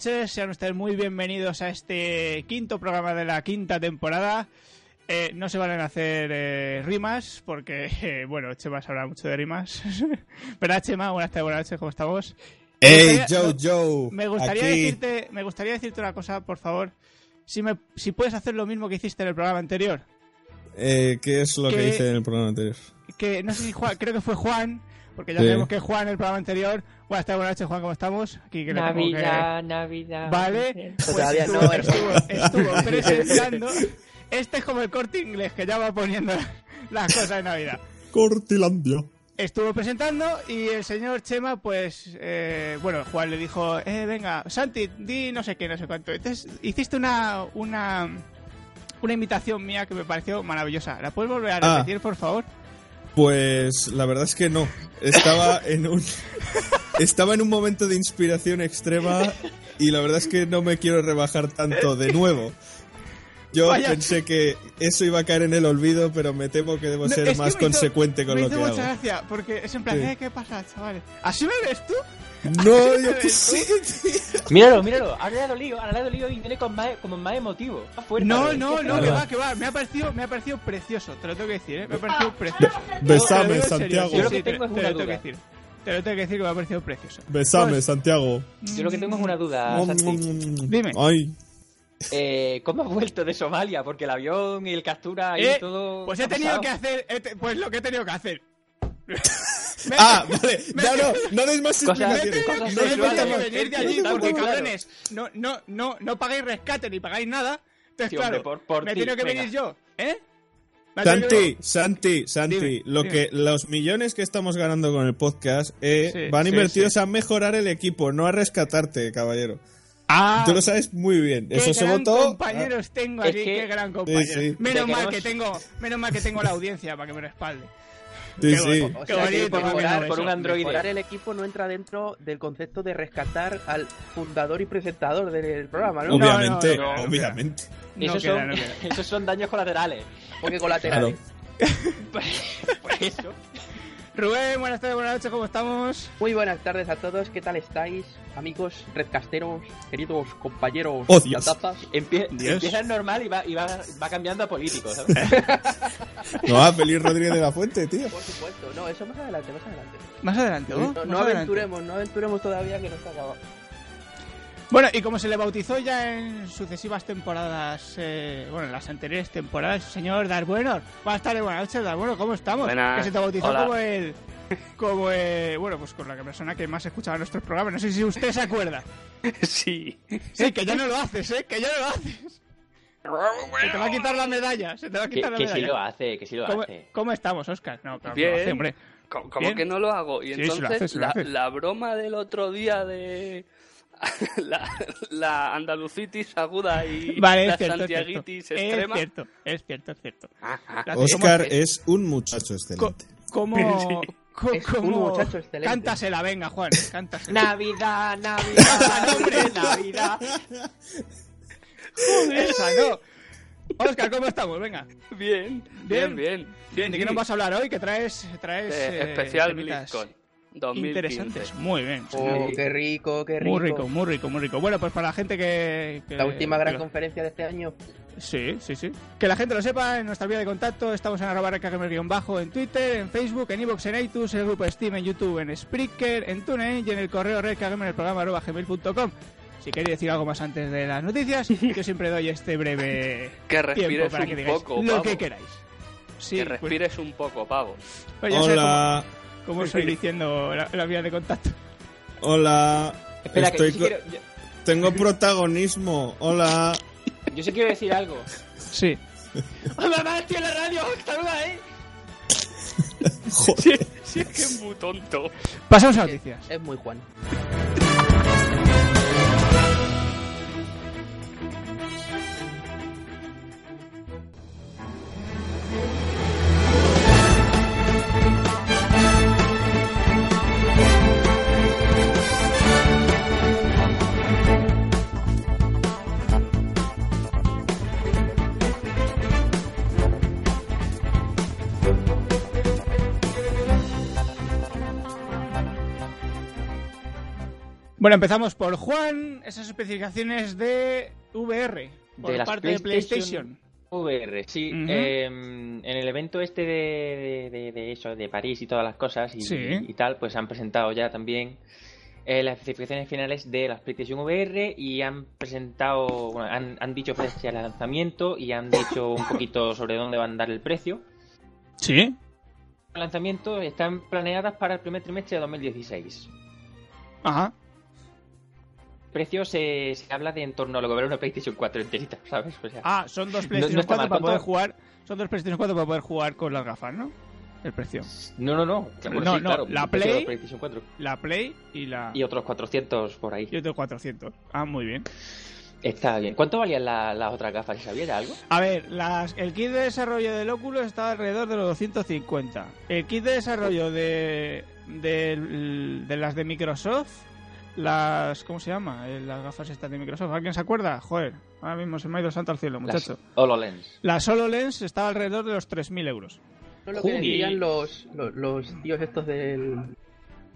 noches, sean ustedes muy bienvenidos a este quinto programa de la quinta temporada. Eh, no se van a hacer eh, rimas, porque, eh, bueno, Chema sabrá mucho de rimas. ¿Verdad, Chema? Buenas tardes, buenas noches, ¿cómo estamos? ¡Ey, Joe, Joe! Me gustaría, aquí. decirte, me gustaría decirte una cosa, por favor. Si, me, si puedes hacer lo mismo que hiciste en el programa anterior. Eh, ¿Qué es lo que que- hice en el programa anterior? Que no sé si Juan, creo que fue Juan, porque ya Sí. sabemos que Juan en el programa anterior. Buenas tardes, buenas noches, Juan, ¿cómo estamos? Aquí que tengo que- Navidad, Navidad. Vale, pues Todavía estuvo, no, estuvo, estuvo presentando. Este es como el corte inglés que ya va poniendo las cosas de Navidad. Cortilandia. Estuvo presentando y el señor Chema, pues, eh, bueno, Juan le dijo, eh, venga, Santi, di no sé qué, no sé cuánto. Entonces hiciste una, una, una invitación mía que me pareció maravillosa. ¿La puedes volver a Ah. repetir, por favor? Pues la verdad es que no. Estaba en un. Estaba en un momento de inspiración extrema y la verdad es que no me quiero rebajar tanto de nuevo. Yo Vaya. pensé que eso iba a caer en el olvido, pero me temo que debo No, ser más hizo- consecuente con me lo hizo que mucha hago. gracia, porque es en plan, Sí. eh, ¿qué pasa, chavales? ¿Así me ves tú? No, yo qué sé, tío. Míralo, míralo. Ahora le ha dolido, ahora le ha dolido y viene con más, como más emotivo. Más fuerte. No, no, no, que- que va, que va. Me ha parecido, me ha parecido precioso, te lo tengo que decir, ¿eh? Me ha parecido precioso. Te Besame, Santiago. sí, Yo lo sí, que te- tengo es te una lo tengo que duda. decir. Te lo tengo que decir que me ha parecido precioso. Besame, Pues, Santiago. Yo lo que tengo es una duda, Santi. Dime. Ay. Eh, ¿Cómo has vuelto de Somalia? Porque el avión y el captura y Eh, todo. Pues ¿qué he tenido pasado? que hacer, pues lo que he tenido que hacer. Ah, vale. Ya no, no des más explicaciones. tenido- cosas ¿no? venir de allí porque, cabrones, no, no, no, no pagáis rescate ni pagáis nada. Entonces, Sí, hombre, claro, por- por me ti, tenido que venga. venir yo, ¿eh? Santi, Santi, Santi, Dime, lo dime. que los millones que estamos ganando con el podcast eh, Sí, van sí, invertidos sí. a mejorar el equipo, no a rescatarte, caballero. Ah, Tú lo sabes muy bien. Qué Eso se votó. compañeros tengo Es aquí, que- qué gran compañero. sí. Menos mal que tengo, menos mal que tengo la audiencia para que me respalde. Sí, sí. O sea, que por mejorar, un androide. Mejorar el equipo no entra dentro del concepto de rescatar al fundador y presentador del programa, ¿no? Obviamente, no, no, obviamente. No esos, queda, son, no queda. esos son daños colaterales. Porque colaterales. Pues eso. Rubén, buenas tardes, buenas noches, ¿cómo estamos? Muy buenas tardes a todos, ¿qué tal estáis? Amigos, redcasteros, queridos compañeros Oh, Dios. Empie- Dios. empieza normal y va, y va, va cambiando a político, ¿sabes? No, a Feliz Rodríguez de la Fuente, tío. Por supuesto, no, eso más adelante, más adelante. Más adelante, ¿no? No, Más no adelante. aventuremos, no aventuremos todavía que no está acabado. Bueno, y como se le bautizó ya en sucesivas temporadas, eh, bueno, en las anteriores temporadas, señor Darbueno. Buenas tardes, buenas noches, Darbueno, ¿cómo estamos? Buenas. Que se te bautizó Hola. como el... Como el... Bueno, pues con la persona que más escuchaba nuestros programas. No sé si usted se acuerda. Sí. Sí, que ya no lo haces, ¿eh? Que ya no lo haces. Se te va a quitar la medalla, se te va a Que, quitar la que sí medalla. lo hace, que sí lo ¿Cómo, hace. cómo estamos, Oscar? No, claro que Bien. lo hace, hombre. ¿Cómo, Bien. que no lo hago? Y Sí, sí lo entonces haces, sí lo la, haces. la broma del otro día de la, la andalucitis aguda y Vale, la cierto, es cierto. santiaguitis Es extrema. cierto, es cierto, es cierto. Ah, ah. Oscar ¿cómo- es un muchacho excelente. ¿Cómo, un cómo- muchacho excelente. Cántasela, venga, Juan, cántasela. Navidad, Navidad, hombre, Navidad. Esa, no. Oscar, ¿cómo estamos? Venga. Bien, Bien. bien, bien. Bien, ¿de qué nos vas a hablar hoy? Que traes, traes Eh, eh, especial BlizzCon 2015. interesantes. Muy bien. Oh, sí. qué rico, qué rico. Muy rico, muy rico, muy rico. Bueno, pues para la gente que... que- La última gran que- conferencia de este año. Sí, sí, sí. Que la gente lo sepa, en nuestra vía de contacto estamos en arroba bajo en Twitter, en Facebook, en iVoox, en iTunes, en el grupo Steam, en YouTube, en Spreaker, en TuneIn y en el correo redkagamer en el programa arroba gmail.com. Si queréis decir algo más antes de las noticias, yo siempre doy este breve Que tiempo respires para que digáis poco, lo pavo. que queráis. Sí, que pues- respires un poco, pavo. pues ya sé Hola, cómo, estoy diciendo la, la vía de contacto. hola. Espera, Estoy que yo sí, quiero, yo, Tengo protagonismo. Hola. yo sí quiero decir algo. Sí. ¡Oh, mamá, estoy en la radio! ¡Saluda, eh! Sí, sí, es que es muy tonto. Pasamos a noticias. Es muy Juan. Bueno, empezamos por Juan, esas especificaciones de VR por De parte de PlayStation. VR, sí. Eh, en el evento este de, de- de eso, de París y todas las cosas y, Sí. y tal, pues han presentado ya también eh, las especificaciones finales de las PlayStation VR y han presentado, bueno, han, han dicho fecha de lanzamiento y han dicho un poquito sobre dónde van a dar el precio. Sí. Los lanzamientos están planeadas para el primer trimestre de 2016. Ajá. Precio se, se habla de en torno a lo que vale una PlayStation 4 enterita, ¿sabes? O sea, Ah, son dos No- PlayStation no está 4 mal, para poder jugar. Son dos PlayStation 4 para poder jugar con las gafas, ¿no? El precio. no, no, no. Bueno, No, sí, no, claro, la de Play- PlayStation 4 La Play y la. y otros 400 por ahí. y otro 400. Ah, muy bien. Está bien. ¿Cuánto valían la- las otras gafas? ¿Sabías algo? A ver, las, el kit de desarrollo del Oculus está alrededor de los 250. El kit de desarrollo de, de, de las de Microsoft, las... ¿Cómo se llama? Eh, Las gafas estas de Microsoft. ¿Alguien se acuerda? Joder, ahora mismo se me ha ido santo al cielo, muchacho. Las HoloLens. La HoloLens estaba alrededor de los 3.000 euros. No lo que decían los, los, los tíos estos del...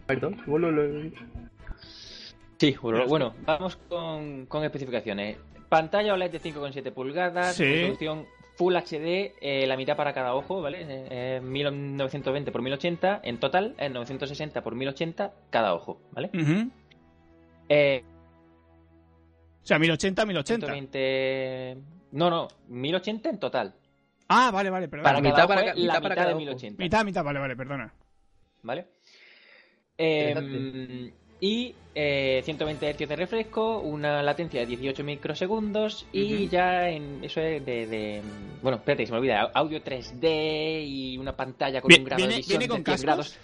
Perdón, bueno, lo- Sí, bueno, vamos con, con especificaciones. Pantalla OLED de 5,7 pulgadas, Sí. resolución Full HD, eh, la mitad para cada ojo, ¿vale? Eh, eh, 1920 x 1080, en total, en 960 x 1080 cada ojo, ¿vale? Eh, O sea, 1080, 1080. 120... No, no, 1080 en total. Ah, vale, vale, perdón. Para mitad para la mitad para mitad cada de ojo. 1080. Mitad, mitad, vale, vale, perdona. ¿Vale? Eh, y eh, 120 Hz de refresco, una latencia de 18 microsegundos y Ujú. ya en eso es de, de- Bueno, espérate, se me olvida. Audio 3D y una pantalla con Bien, un grado ¿viene- de visión viene con de 100 cascos? grados.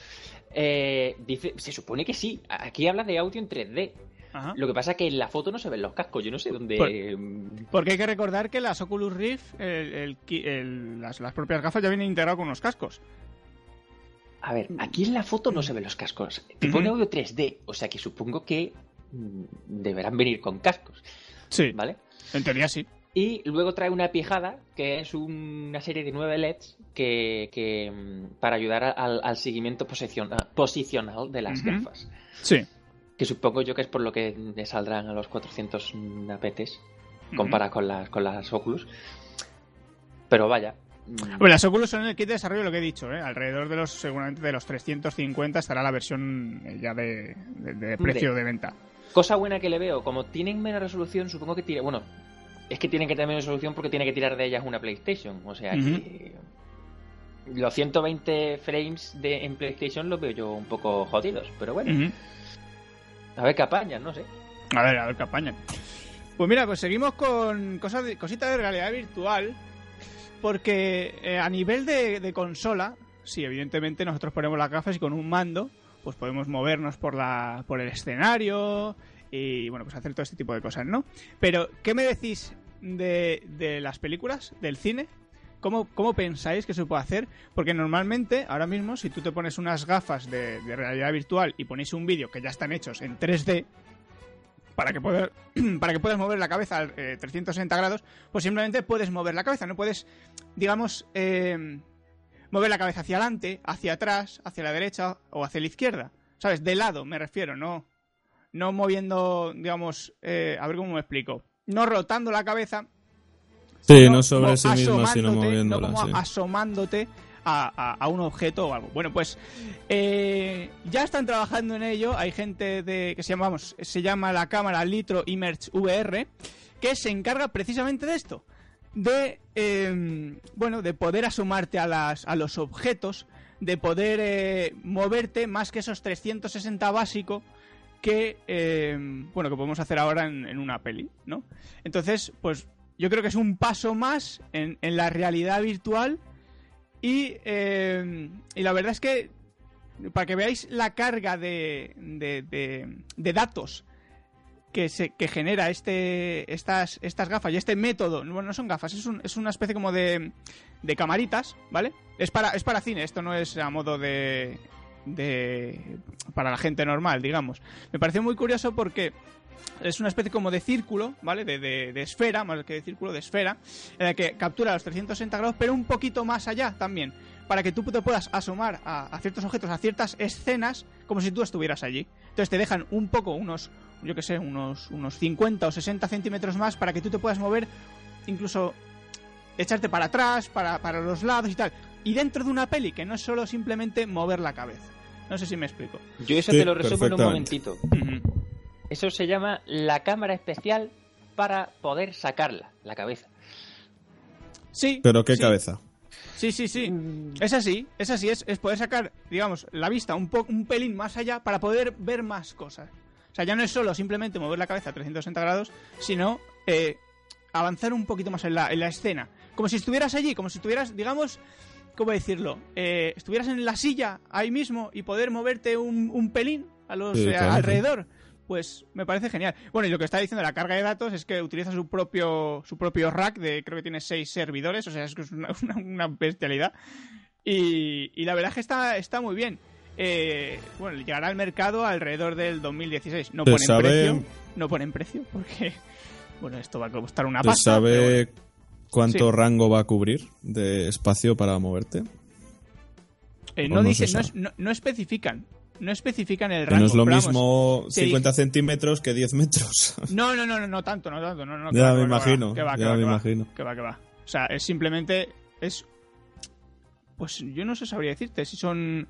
Eh, dice, se supone que sí. Aquí habla de audio en 3D. Ajá. Lo que pasa es que en la foto no se ven los cascos. Yo no sé dónde. Por- mm, Porque hay que recordar que las Oculus Rift, el- el ki- el- las, las propias gafas ya vienen integradas con unos cascos. A ver, aquí en la foto no se ven los cascos. Te pone audio 3D. O sea que supongo que mm, deberán venir con cascos. Sí, ¿Vale? en teoría sí. Y luego trae una pijada, que es una serie de nueve LEDs que, que, mm, para ayudar al, al seguimiento posiciona- posicional de las Ujú. gafas. Sí. Que supongo yo que es por lo que le saldrán a los 400 apetes comparadas con las, con las Oculus. Pero vaya. mm, Bueno, las Oculus son el kit de desarrollo, lo que he dicho, ¿eh? Alrededor de los, seguramente de los 350 estará la versión eh, ya de, de- de precio de venta. Cosa buena que le veo, como tienen menos resolución, supongo que tira. Bueno, es que tienen que tener menos resolución porque tiene que tirar de ellas una PlayStation. O sea que. Los 120 frames de, en PlayStation los veo yo un poco jodidos, pero bueno. A ver qué apañan, no sé. A ver, a ver qué apañan. Pues mira, pues seguimos con cosas de, cositas de realidad virtual. Porque eh, a nivel de, de consola, sí, evidentemente nosotros ponemos las gafas y con un mando, pues podemos movernos por la por el escenario y bueno, pues hacer todo este tipo de cosas, ¿no? Pero, ¿qué me decís de, las películas, del cine? ¿Cómo, ¿Cómo pensáis que se puede hacer? Porque normalmente, ahora mismo, si tú te pones unas gafas de, realidad virtual y ponéis un vídeo que ya están hechos en 3D, para que, poder, para que puedas mover la cabeza a 360 grados, pues simplemente puedes mover la cabeza, no puedes, digamos, eh, mover la cabeza hacia adelante, hacia atrás, hacia la derecha o hacia la izquierda. ¿Sabes? De lado, me refiero, no, no moviendo, digamos, eh, a ver cómo me explico. No rotando la cabeza, Sí, sino no sobre sí misma, sino moviéndola. no como sí. asomándote a, a- a un objeto o algo. Bueno, pues eh, ya están trabajando en ello. Hay gente de que se llama, vamos, se llama la cámara Litro Immerge VR que se encarga precisamente de esto, de eh, bueno, de poder asomarte a las a los objetos, de poder eh, moverte más que esos 360 básico que eh, bueno que podemos hacer ahora en, una peli, ¿no? Entonces, pues yo creo que es un paso más en, la realidad virtual y, eh, y la verdad es que para que veáis la carga de, de, de- datos que, se, que genera este, estas, estas gafas y este método, bueno, no son gafas, es, es una especie como de, de camaritas, ¿vale? Es para, es para cine, esto no es a modo de, de... para la gente normal, digamos. Me pareció muy curioso porque es una especie como de círculo, ¿vale? De, de- de esfera, más que de círculo, de esfera, en la que captura los 360 grados, pero un poquito más allá también. para que tú te puedas asomar a, ciertos objetos, a ciertas escenas, como si tú estuvieras allí. Entonces te dejan un poco, unos, yo que sé, unos, unos 50 o 60 centímetros más para que tú te puedas mover, incluso echarte para atrás, para, para los lados y tal. Y dentro de una peli, que no es solo simplemente mover la cabeza. No sé si me explico. Yo eso Sí, te lo resumo en un momentito. Eso se llama la cámara especial para poder sacarla, la cabeza. Sí. Pero qué sí. cabeza. Sí, sí, sí. Mm. Es así, es así, es, es poder sacar, digamos, la vista un, po un pelín más allá para poder ver más cosas. O sea, ya no es solo simplemente mover la cabeza a 360 grados, sino eh, avanzar un poquito más en la, en la escena. Como si estuvieras allí, como si estuvieras, digamos, ¿cómo decirlo? Eh, estuvieras en la silla ahí mismo y poder moverte un, un pelín a los, Sí, eh, claro. alrededor. Pues me parece genial. Bueno, y lo que está diciendo la carga de datos es que utiliza su propio su propio rack de creo que tiene seis servidores, o sea, es que es una, una- una bestialidad. Y, y la verdad es que está, está muy bien. Eh, bueno, llegará al mercado alrededor del 2016. No ¿Se ponen sabe- precio, no ponen precio porque bueno, esto va a costar una ¿Se pasta. pero sabe bueno. Cuánto Sí. rango va a cubrir de espacio para moverte? Eh, no no no, es- no- no especifican, no especifican el rango. no es lo vamos, mismo te 50 centímetros que 10 metros. No, no, no, no, no tanto, no tanto. No, no, Ya me imagino, que va, que ya va, me que va, imagino. Que va, que va. O sea, es simplemente. Es. Pues yo no sé sabría decirte si son.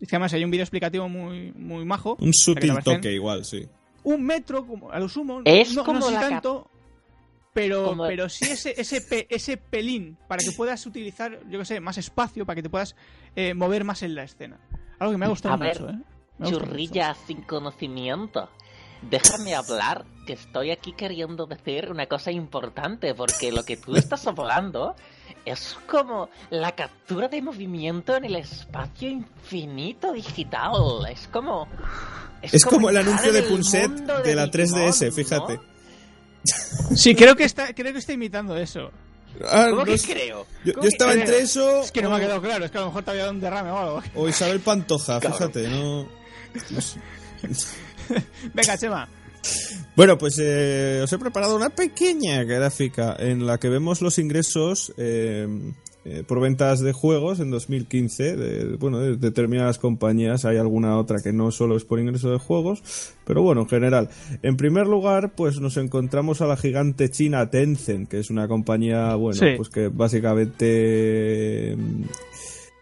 Es que además hay un vídeo explicativo muy, muy majo. Un sutil toque igual, sí. Un metro, como, a lo sumo. Es como la tanto. Pero, como- pero sí ese, ese, pe- ese pelín para que puedas utilizar, yo que sé, más espacio, para que te puedas eh, mover más en la escena. Algo que me ha gustado A ver, mucho, ¿eh? Me Churrilla sin conocimiento. Déjame hablar, que estoy aquí queriendo decir una cosa importante, porque lo que tú estás hablando es como la captura de movimiento en el espacio infinito digital. Es como... Es como el anuncio de Punset de la 3DS, Digimon, fíjate. ¿no? Sí, creo que está, creo que está imitando eso. Ah, ¿Cómo no que es- creo? Yo, ¿Cómo yo estaba entre eso Es que no me o, ha quedado claro, es que a lo mejor te había dado un derrame o algo. o Isabel Pantoja, Cabrón. fíjate, no... no sé. Venga, Chema. Bueno, pues eh, os he preparado una pequeña gráfica en la que vemos los ingresos eh, eh, por ventas de juegos en 2015. De, bueno, de determinadas compañías. Hay alguna otra que no solo es por ingreso de juegos, pero bueno, en general. En primer lugar, pues nos encontramos a la gigante china Tencent, que es una compañía, bueno, Sí. pues que básicamente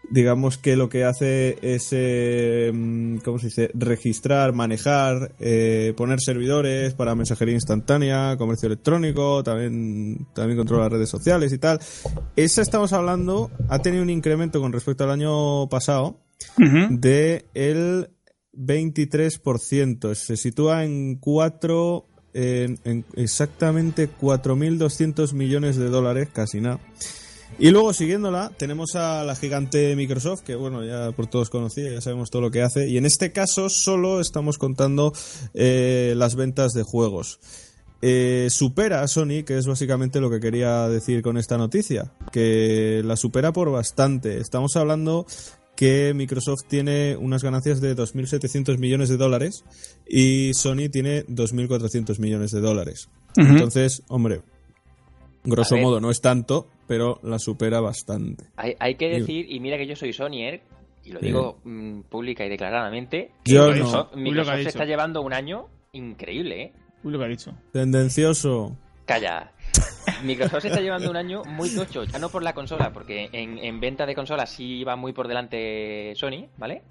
digamos que lo que hace es, eh, mm, ¿cómo se dice? Registrar, manejar, eh, poner servidores para mensajería instantánea, comercio electrónico, también, también controla las redes sociales y tal. Esa estamos hablando, ha tenido un incremento con respecto al año pasado de el 23%. Se sitúa en 4, en, en exactamente 4.200 millones de dólares, casi nada. Y luego, siguiéndola, tenemos a la gigante Microsoft, que bueno, ya por todos conocida, ya sabemos todo lo que hace. Y en este caso solo estamos contando eh, las ventas de juegos. Eh, supera a Sony, que es básicamente lo que quería decir con esta noticia, que la supera por bastante. Estamos hablando que Microsoft tiene unas ganancias de 2.700 millones de dólares y Sony tiene 2.400 millones de dólares. Entonces, hombre, grosso modo no es tanto, pero la supera bastante. Hay, hay que decir, y mira que yo soy Sonyer, y lo Sí. digo mm, pública y declaradamente, que Yo no. Que ha Microsoft se está llevando un año increíble, ¿eh? Uy, lo que ha dicho. Tendencioso. Calla. Microsoft se está llevando un año muy tocho, ya no por la consola, porque en, en venta de consolas sí va muy por delante Sony, ¿vale?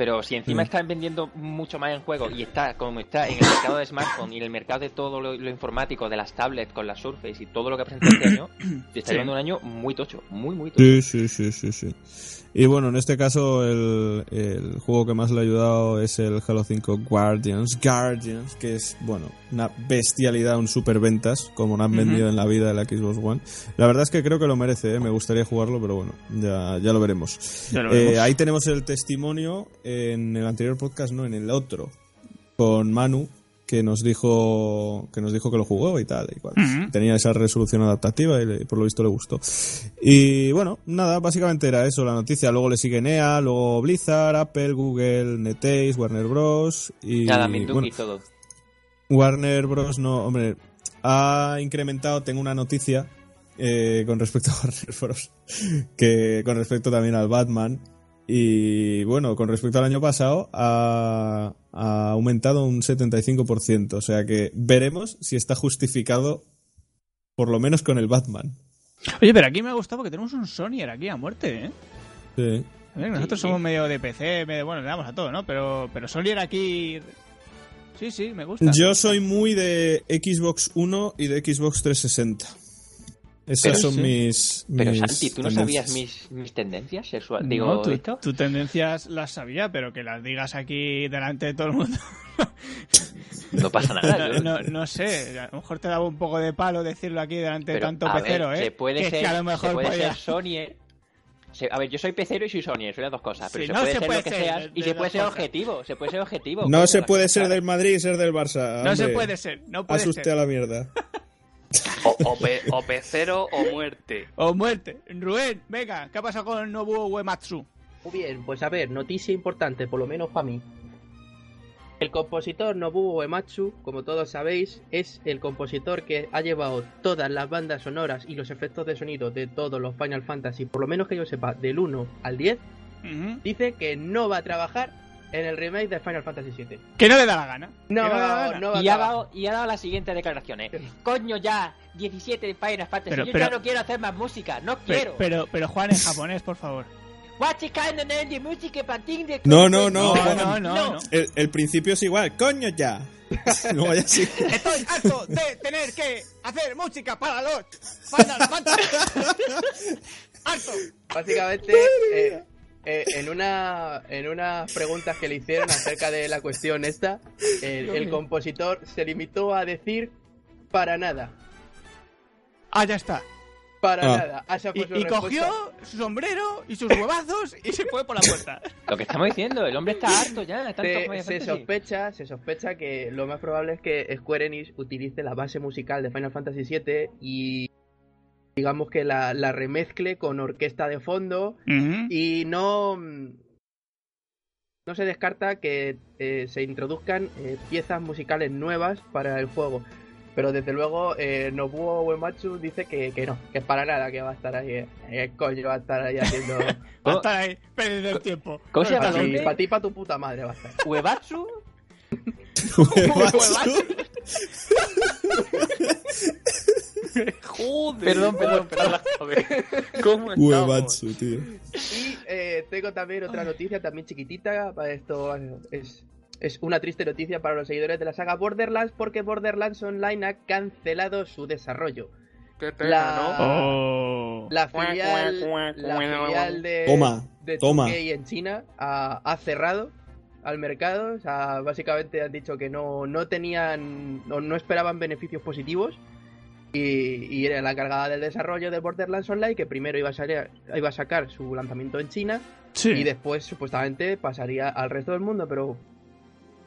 Pero si encima Mm. están vendiendo mucho más en juego y está como está en el mercado de smartphone y en el mercado de todo lo, lo informático, de las tablets con las Surface y todo lo que presenta este año, se está Sí. llevando un año muy tocho, muy, muy tocho. Sí, sí, sí, sí, sí. Y bueno, en este caso el, el juego que más le ha ayudado es el Halo 5 Guardians, Guardians, que es, bueno, una bestialidad, un super ventas, como no han vendido en la vida de la Xbox One. La verdad es que creo que lo merece, ¿eh? me gustaría jugarlo, pero bueno, ya, ya lo veremos. Ya lo Eh, veremos. ahí tenemos el testimonio en el anterior podcast, no, en el otro, con Manu, que nos dijo que nos dijo que lo jugó y tal y cual. Tenía esa resolución adaptativa y le- por lo visto le gustó y bueno nada básicamente era eso la noticia luego le sigue NEA luego Blizzard Apple Google NetEase Warner Bros y Nada, bueno, y todo. Warner Bros no hombre ha incrementado tengo una noticia eh, con respecto a Warner Bros. que con respecto también al Batman. Y bueno, con respecto al año pasado ha, ha aumentado un 75%. O sea que veremos si está justificado por lo menos con el Batman. Oye, pero aquí me ha gustado porque tenemos un Sonyer aquí a muerte, ¿eh? Sí. A ver, nosotros Sí. somos medio de PC, medio, bueno, le damos a todo, ¿no? Pero, pero Sonyer aquí... Sí, sí, me gusta. Yo soy muy de Xbox One y de Xbox 360. Esas Pero son sí. mis, Pero mis Santi, ¿tú no tendencias. sabías mis, mis tendencias sexuales? No, Digo, tú, esto. tú tendencias las sabía, pero que las digas aquí delante de todo el mundo. No pasa nada. no, yo- no, no sé, a lo mejor te daba un poco de palo decirlo aquí delante de Pero, tanto a ver, pecero, ¿eh? Se puede Que es ser, que a lo mejor se puede podía- ser Sonyer. Se- a ver, yo soy pecero y soy Sonyer, soy las dos cosas. Pero Sí, se no puede se ser puede lo que ser seas de- y de se puede ser cosas. objetivo. Se puede ser objetivo. No se puede ser del Madrid y ser del Barça. No se hombre. puede ser, no puede Pase usted ser. a la mierda. O, o, pe- o pecero o muerte. O muerte. Rubén, venga, ¿qué ha pasado con Nobuo Uematsu? Muy bien, pues a ver, noticia importante, por lo menos para mí. El compositor Nobuo Uematsu, como todos sabéis, es el compositor que ha llevado todas las bandas sonoras y los efectos de sonido de todos los Final Fantasy, por lo menos que yo sepa, del 1 al 10, Ujú. dice que no va a trabajar en el remake de Final Fantasy VII. Que no le da la gana. No, da la gana. no va a Y ha, dado, y ha dado las siguientes declaraciones. Coño, ya, 17 de Final Fantasy. Pero- yo pero- ya no quiero hacer más música, no Pero, quiero. pero, pero Juan en japonés, por favor. No, no, no. No, Juan. no, no, no. El, el principio es igual. ¡Coño ya! Luego ya sí. Estoy harto de tener que hacer música para los Final Fantasy. harto. Básicamente, eh, eh, en una en unas preguntas que le hicieron acerca de la cuestión esta, el, el compositor se limitó a decir para nada, Ah, ya está. para Ah. nada. Esa fue Y, su y respuesta. cogió su sombrero y sus huevazos y se fue por la puerta. Lo que estamos diciendo, el hombre está harto ya. tanto Se, se sospecha, se sospecha que lo más probable es que Square Enix utilice la base musical de Final Fantasy VII y digamos que la, la remezcle con orquesta de fondo y no no se descarta que eh, se introduzcan eh, piezas musicales nuevas para el juego pero desde luego eh, Nobuo Uematsu dice que, que no que es para nada que va a estar ahí eh, eh, coño va a estar ahí haciendo Va a ¿Cómo, estar ahí perdiendo el tiempo. ¿Cómo se llama para ti, hombre? pa' ti pa' tu puta madre va a estar Uebatsu. Joder. Perdón, perdón, perdón. ¿Cómo? Uebatsu, tío. y eh, tengo también otra noticia también chiquitita para esto es es una triste noticia para los seguidores de la saga Borderlands porque Borderlands Online ha cancelado su desarrollo Qué pena, La- ¿no? Oh. La filial, la filial de, Toma, de toma. 2K en China ha, ha cerrado al mercado. O sea, básicamente han dicho que no, no tenían, no, no esperaban beneficios positivos. Y, y era la cargada del desarrollo de Borderlands Online, que primero iba a, salir- iba a sacar su lanzamiento en China Sí. y después supuestamente pasaría al resto del mundo, pero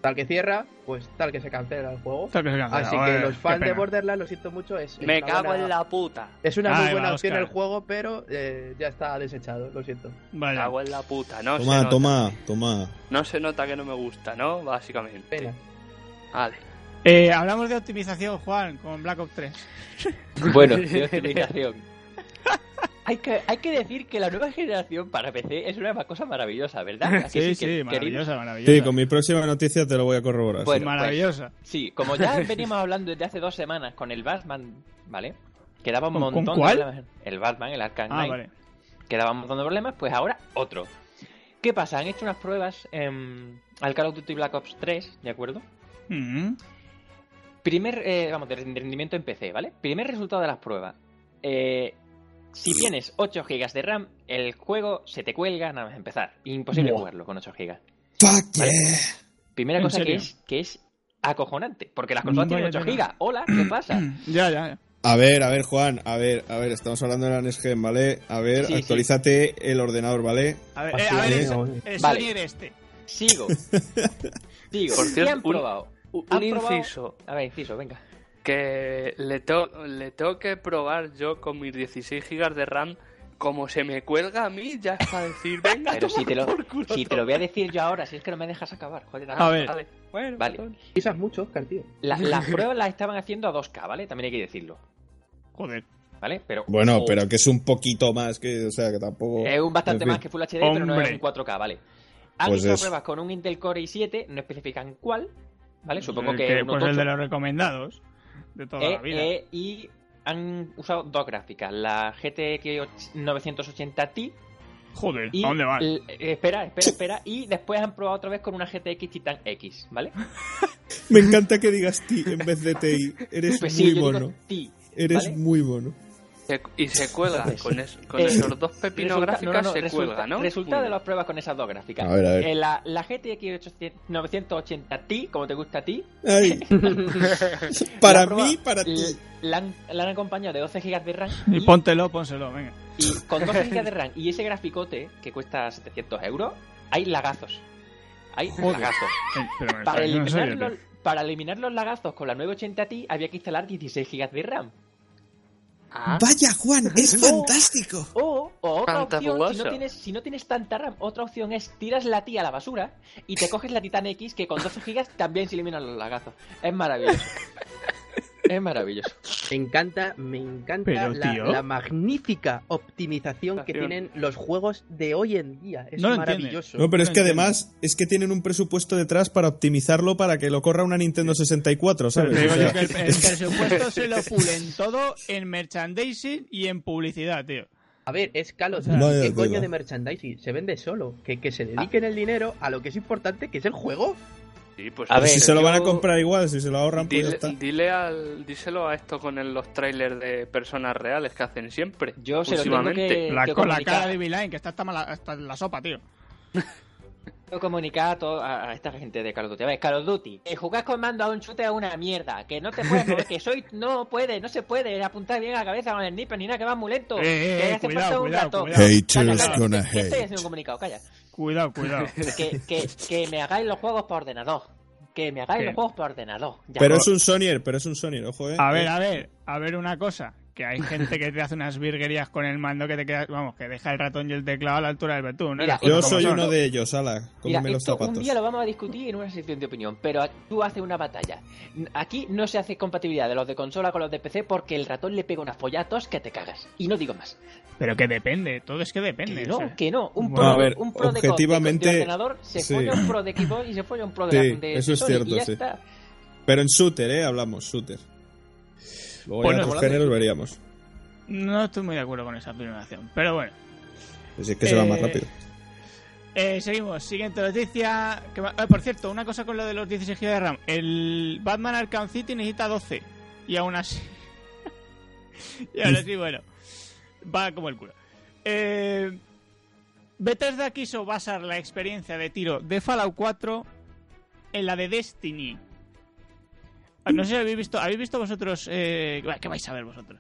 tal que cierra, pues tal que se cancela el juego. Esto que se cancela. Así que los fans de. Borderlands, lo siento mucho, es, Me cago buena- en la puta. es una Ahí muy buena va, opción el juego, pero eh, ya está desechado, lo siento. Me Vaya. cago en la puta. No se Toma, nota. toma, toma. No se nota que no me gusta, ¿no? Básicamente. Pena. Vale. Eh, hablamos de optimización, Juan, con Black Ops 3. Bueno, de optimización. Hay que, hay que decir que la nueva generación para PC es una cosa maravillosa, ¿verdad? ¿A que Sí, que- sí, maravillosa, maravillosa. Sí, con mi próxima noticia te lo voy a corroborar. Bueno, maravillosa. Sí, como ya venimos hablando desde hace dos semanas con el Batman, ¿vale? Quedaba un ¿Con- con montón cuál? de problemas. El Batman, el Arkham Ah, Knight. vale. Quedaba un montón de problemas, pues ahora otro. ¿Qué pasa? Han hecho unas pruebas en, al Call of Duty Black Ops 3, ¿de acuerdo? Mm. Primer, eh, vamos, de rendimiento en PC, ¿vale? Primer resultado de las pruebas. Eh, si tienes 8 GB de RAM, el juego se te cuelga nada más empezar. Imposible Buah. jugarlo con 8 GB. Fuck Vale. yeah. Primera ¿En cosa que es, que es acojonante, porque las consolas tienen Vaya 8 tela. GB. Hola, ¿qué pasa? Ya, ya, ya. A ver, a ver, Juan, a ver, a ver, estamos hablando de la NSGen, ¿vale? A ver, Sí, sí. actualízate el ordenador, ¿vale? A ver, eh, a ver, es, el, ¿no? el Vale. Sony de este. Sigo. Sigo. Por ¿Qué cierto, han probado? Un, ¿Han un probado? inciso. A ver, inciso, venga. Que le, to- le tengo que probar yo con mis 16 GB de RAM. Como se me cuelga a mí, ya es para decir, venga, Pero si te lo, por culo si te lo voy a decir yo ahora, si es que no me dejas acabar. Joder, A ver. Vale, bueno, Vale. Pisas mucho, Oscar, tío. La- las pruebas las estaban haciendo a 2K, ¿vale? También hay que decirlo. Joder. ¿vale? Pero, Bueno, pero que es un poquito más que, o sea, que tampoco. Es un bastante en fin. más que Full HD, pero no es un 4K, ¿vale? Han Pues hecho pruebas con un Intel Core i7, no especifican cuál, ¿vale? Supongo El que, uno pues el de los recomendados de toda Eh, la vida. eh, y han usado dos gráficas, la GTX 980 Ti Joder, y ¿a dónde van? l- eh, espera, espera, espera, y después han probado otra vez con una GTX Titan X, ¿vale? Me encanta que digas ti en vez de TI. Eres Pues sí, muy yo mono. Ti. Eres muy mono. Se- Y se cuelga con, es- con eh, esos dos pepinos Resulta- gráficas, no, no, no, se resulta, cuelga, ¿no? Resultado de las pruebas con esas dos gráficas. A ver, a ver. Eh, la, la GTX 800 980 Ti, como te gusta a ti, Ay, para la prueba- mí, para ti. La han, la han acompañado de 12 GB de RAM Y póntelo, pónselo, venga. Y con 12 GB de RAM y ese graficote que cuesta 700 euros, hay lagazos. Hay Joder. lagazos. Eh, pero Para eliminar, los, para eliminar los lagazos con la 980 Ti había que instalar 16 GB de RAM. Ah, Vaya, Juan, es fantástico. O, o otra opción, si no, tienes, si no tienes tanta RAM, otra opción es tiras la Ti a la basura y te coges la Titan X que con 12 GB también se eliminan los lagazos. Es maravilloso. es maravilloso. Me encanta, me encanta Pero, la, tío. la magnífica optimización que tienen los juegos de hoy en día. Es No maravilloso. No, pero es que entiendo. además es que tienen un presupuesto detrás para optimizarlo para que lo corra una Nintendo 64, Pero ¿sabes? O sea, que el, el presupuesto se lo pulen todo en merchandising y en publicidad, tío. A ver, es Call of sea, Duty. Vaya ¿Qué coño de merchandising? Se vende solo. Que, que se dediquen el dinero a lo que es importante, que es el juego. Sí, pues A ver, si se lo van a comprar igual, si se lo ahorran, pues ya Dile, está. dile al, díselo a esto con el- los trailers de personas reales que hacen siempre. Yo se lo tengo últimamente. que, La, que con la cara de Beeline, que está hasta, mala- hasta en la sopa, tío. Que comunicar a, todo- a, a esta gente de Call of Duty. A ver, Call of Duty, eh, jugar con mando a un chute es una mierda. Que no te puedes mover, que soy. No puede, no se puede apuntar bien a la cabeza con el sniper ni nada, que va muy lento. Eh, eh, que eh, hace cuidado, falta un cuidado, gato. cuidado. Haters Calla, calla, gonna que- que estoy hate. haciendo un comunicado, calla. Cuidado, cuidado. Que, que, que me hagáis los juegos por ordenador. Que me hagáis ¿Qué? los juegos por ordenador. Ya. Pero es un Sonyer, pero es un Sonyer, ojo, eh. A ver, a ver, a ver una cosa. Que hay gente que te hace unas virguerías con el mando que te queda, vamos, que deja el ratón y el teclado a la altura del betún. ¿no? Mira, Yo soy son. uno de ellos, ala, Mira, cómeme los esto un zapatos. día lo vamos a discutir en una sección de opinión, pero tú haces una batalla. Aquí no se hace compatibilidad de los de consola con los de PC porque el ratón le pega unas follatos que te cagas. Y no digo más. Pero que depende, todo es que depende. Que no, o sea. que no. Un Bueno, pro, a ver, un pro de, objetivamente, ordenador se sí. folla un pro de Xbox y se folla un pro de, Sí, la- de eso es Sony, cierto, y ya sí. está. Pero en shooter, eh, hablamos, shooter. Luego Bueno, ya otros volando. géneros veríamos. No estoy muy de acuerdo con esa afirmación. Pero bueno. Pues es que se va Eh, más rápido. Eh, seguimos, siguiente noticia. que va- ah, por cierto, una cosa con lo de los 16 GB de RAM. El Batman Arkham City necesita 12. Y aún así. y aún así, bueno. Va como el culo. Eh, Bethesda quiso basar la experiencia de tiro de Fallout 4 en la de Destiny. Ah, No sé si habéis visto, ¿habéis visto vosotros? Eh, ¿Qué vais a ver vosotros?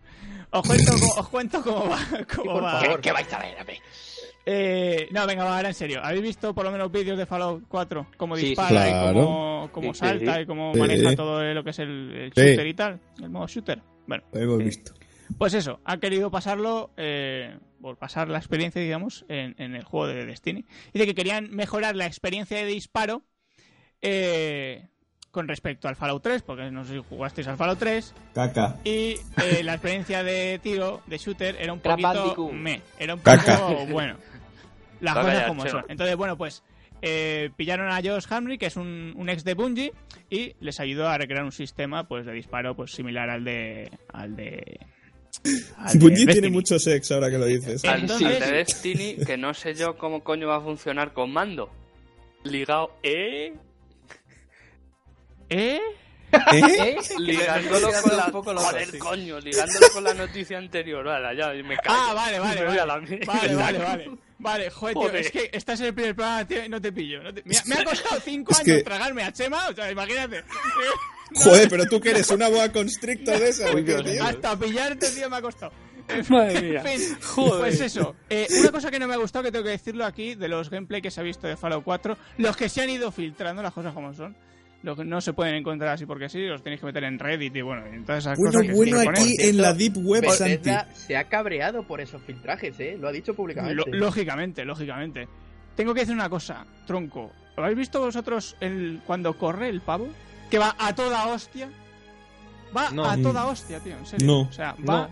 Os cuento, cómo- os cuento cómo va. Cómo por va. ¿Qué vais a ver? A ver. Eh, no, venga, va, ahora en serio. ¿Habéis visto por lo menos vídeos de Fallout 4? Cómo Sí, dispara y cómo, cómo Sí, salta sí. y cómo Sí. maneja todo lo que es el, el Sí. shooter y tal. El modo shooter. Bueno, Lo hemos visto. pues eso. Han querido pasarlo, eh, por pasar la experiencia, digamos, en, en el juego de Destiny. Dice que querían mejorar la experiencia de disparo eh, con respecto al Fallout 3, porque no sé si jugasteis al Fallout 3. Caca. Y eh, la experiencia de tiro, de shooter, era un poquito meh, era un Caca. poco bueno. Las Caca cosas como son. Entonces, bueno, pues eh, pillaron a Josh Henry, que es un, un ex de Bungie, y les ayudó a recrear un sistema pues de disparo pues similar al de al de al de Bungie tiene mucho sex ahora que lo dices. Al, Entonces- al de Destiny, que no sé yo cómo coño va a funcionar con mando. Ligado, ¿eh? ¿Eh? ¿Eh? ¿Eh? Ligándolo con la... un poco loco, Joder, sí. coño, ligándolo con la noticia anterior. Vale, ya, me callo. Ah, vale, vale, Me voy a vale. la. Vale, vale, vale. Vale, joder, tío, es que estás en el primer programa, tío, y no te pillo. no te- Me, ha- me ha costado cinco Es años que- tragarme a Chema, o sea, imagínate. Joder, pero tú que eres una boa constrictor de esa. Hasta pillarte, tío, me ha costado. Madre mía. En fin, Joder. pues eso. Eh, una cosa que no me ha gustado, que tengo que decirlo aquí, de los gameplay que se ha visto de Fallout 4, los que se han ido filtrando, las cosas como son, los que no se pueden encontrar así porque sí, los tenéis que meter en Reddit y bueno, y todas esas Bueno, cosas que se bueno, que aquí poner. en la Deep Web, Santi. Se ha cabreado por esos filtrajes, ¿eh? Lo ha dicho públicamente. Lógicamente, lógicamente. Tengo que decir una cosa, tronco. ¿Lo habéis visto vosotros el, cuando corre el pavo? Que va a toda hostia. Va No. a toda hostia, tío, en serio. No. O sea, va.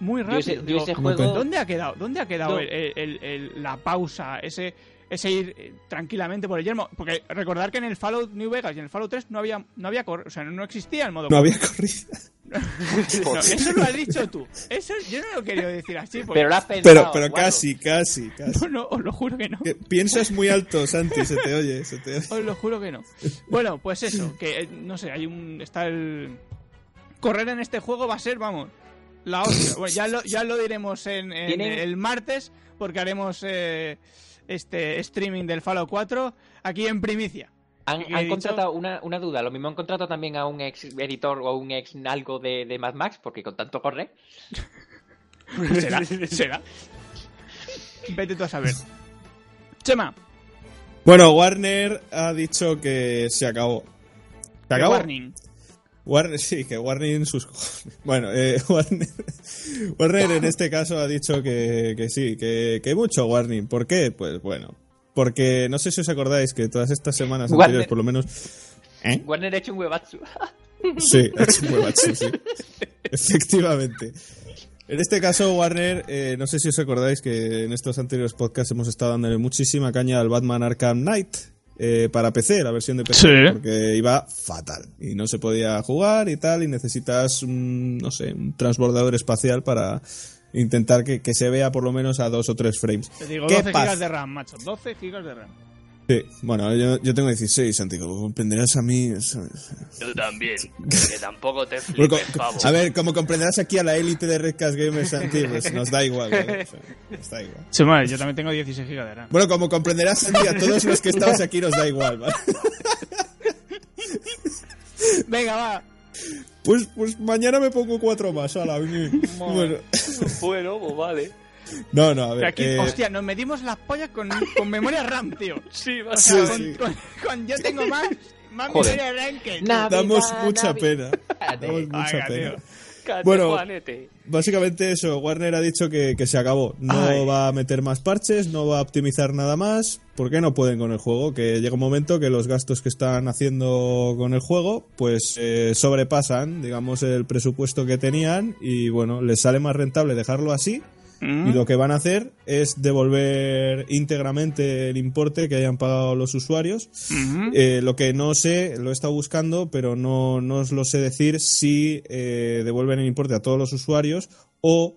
muy rápido. Yo ese, yo Digo, ese juego... ¿Dónde ha quedado? ¿Dónde ha quedado No. el- el- el- la pausa? Ese, ese ir eh, tranquilamente por el yermo. Porque recordar que en el Fallout New Vegas y en el Fallout 3 no había, no había cor- o sea, no existía el modo No había corrida. No, eso lo has dicho tú. Eso yo no lo quería decir así. porque- Pero lo has pensado. Pero, pero casi, casi, casi. No, no, os lo juro que no. Que Piensas muy alto, Santi, se te oye, se te oye. Os lo juro que no. Bueno, pues eso, que eh, no sé, hay un. Está el. Correr en este juego va a ser, vamos, la hostia. Bueno, ya lo, ya lo diremos en, el martes, porque haremos eh, este streaming del Fallout 4 aquí en primicia. Han, ¿Qué he han contratado una, una duda, lo mismo han contratado también a un ex editor o un ex algo de, de Mad Max, porque con tanto corre. Será, será. Vete tú a saber. Chema, Bueno, Warner ha dicho que se acabó. ¿Se acabó? warning. Warner, sí, que Warner sus. Bueno, eh, Warner, Warner en este caso ha dicho que, que sí, que, que mucho Warning. ¿Por qué? Pues bueno, porque no sé si os acordáis que todas estas semanas Warner- anteriores, por lo menos... ¿Eh? Warner ha hecho un huevazo. Sí, ha hecho un huevazo, sí. Efectivamente. En este caso, Warner, eh, no sé si os acordáis que en estos anteriores podcasts hemos estado dándole muchísima caña al Batman Arkham Knight eh, para PC, la versión de PC, Sí. porque iba fatal y no se podía jugar y tal, y necesitas, un, no sé, un transbordador espacial para intentar que, que se vea por lo menos a dos o tres frames. Te digo, ¿Qué 12 pasa? gigas de RAM, macho. 12 gigas de RAM. Sí, bueno, yo, yo tengo 16, Santi, como comprenderás a mí... eso- Yo también. Que tampoco te Porque, flipes, pavo. a ver, como comprenderás aquí a la élite de Redcast Gamers Santi, pues nos da igual, ¿vale? O sea, nos da igual. Sí, yo también tengo 16 gigas de RAM. Bueno, como comprenderás, Santi, a todos los que estamos aquí nos da igual, ¿vale? Venga, va. Pues, pues mañana me pongo cuatro más, ala, Bueno, Bueno, pues vale. No, no, a ver. aquí, eh, hostia, nos medimos las pollas con, con memoria RAM, tío. Sí, va O Sí, sea, ser. con, sí. con- con- yo tengo más, más Joder. memoria RAM que. Nah. damos Navidad, mucha pena. Damos mucha Venga, pena. tío. Bueno. Básicamente eso, Warner ha dicho que, que se acabó. No Ay. va a meter más parches, no va a optimizar nada más. ¿Por qué no pueden con el juego? Que llega un momento que los gastos que están haciendo con el juego, pues eh, sobrepasan, digamos, el presupuesto que tenían y bueno, les sale más rentable dejarlo así. Mm. Y lo que van a hacer es devolver íntegramente el importe que hayan pagado los usuarios. Ujú. Eh, lo que no sé, lo he estado buscando, pero no, no os lo sé decir si eh, devuelven el importe a todos los usuarios o,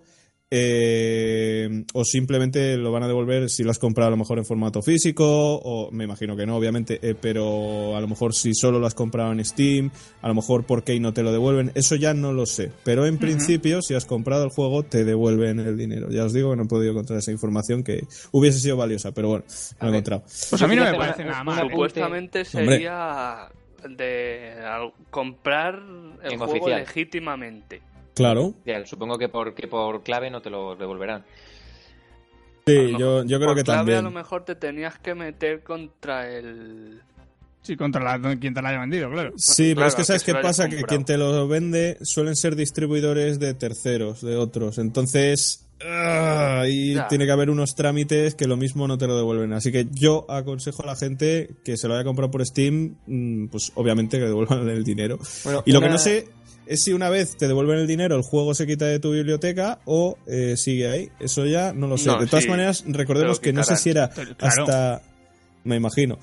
eh, o simplemente lo van a devolver si lo has comprado a lo mejor en formato físico, o me imagino que no, obviamente, eh, pero a lo mejor si solo lo has comprado en Steam, a lo mejor por qué no te lo devuelven, eso ya no lo sé. Pero en principio, si has comprado el juego, te devuelven el dinero. Ya os digo que no he podido encontrar esa información que hubiese sido valiosa, pero bueno, no he encontrado. Pues a mí no me parece nada mal. Supuestamente Hombre. sería de al- comprar el En juego oficial. legítimamente. Claro. Ya, supongo que por, que por clave no te lo devolverán. Sí, lo yo, yo creo Por que clave también. a lo mejor te tenías que meter contra el... Sí, contra la, quien te la haya vendido, claro. Sí, pero es que sabes que qué pasa, que quien te lo vende suelen ser distribuidores de terceros, de otros. Entonces, ah, ahí Ya. tiene que haber unos trámites que lo mismo no te lo devuelven. Así que yo aconsejo a la gente que se lo haya comprado por Steam, mm, pues obviamente que devuelvan el dinero. Bueno, Y lo que no sé es si una vez te devuelven el dinero el juego se quita de tu biblioteca o eh, sigue ahí. Eso ya no lo sé. No, de todas sí, maneras, recordemos que no sé si era Claro. hasta... Me imagino.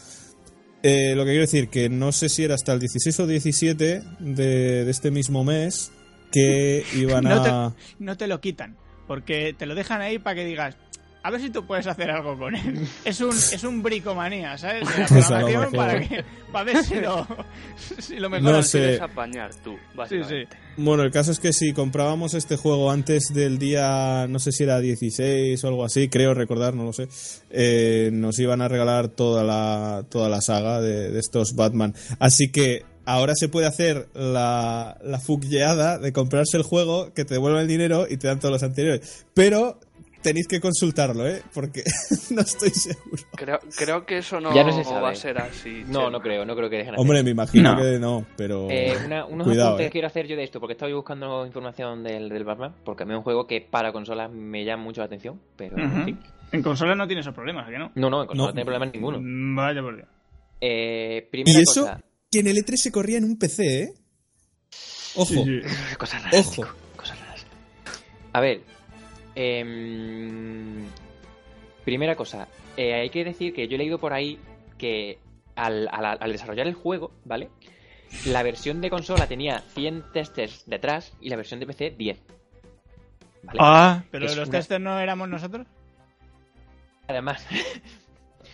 Eh, lo que quiero decir, que no sé si era hasta el 16 o 17 de, de este mismo mes que iban No a... te, no te lo quitan, porque te lo dejan ahí para que digas, a ver si tú puedes hacer algo con él. Es un, es un bricomanía, ¿sabes? De la programación para, que, para ver si lo, si lo mejoran. No sé. Quieres apañar tú, Sí, básicamente. sí. Bueno, el caso es que si comprábamos este juego antes del día, no sé si era 16 o algo así, creo recordar, no lo sé, eh, nos iban a regalar toda la, toda la saga de, de estos Batman. Así que ahora se puede hacer la, la fugueada de comprarse el juego, que te devuelvan el dinero y te dan todos los anteriores. Pero tenéis que consultarlo, ¿eh? Porque no estoy seguro. Creo, creo que eso no, Ya no se sabe. va a ser así. No, Chema. no creo, no creo que dejen. Hombre, me imagino No. que no, pero... Eh, una- unos Cuidado, apuntes eh. que quiero hacer yo de esto, porque estoy buscando información del, del Batman, porque a mí es un juego que para consolas me llama mucho la atención, pero en fin. En consola no tiene esos problemas, ¿a que no? No, no, en consola No. no tiene problemas ninguno. Mm, Vaya por Dios. Eh, primera Y eso, cosa. Que en el E3 se corría en un PC, ¿eh? Ojo. Sí, sí. Cosas raras, Ojo. chico, cosas raras. A ver, em, primera cosa, eh, hay que decir que yo he leído por ahí que al, al- al desarrollar el juego, ¿vale? La versión de consola tenía 100 testers detrás y la versión de PC 10. ¿Vale? Ah, pero Es los una- testers no éramos nosotros. Además,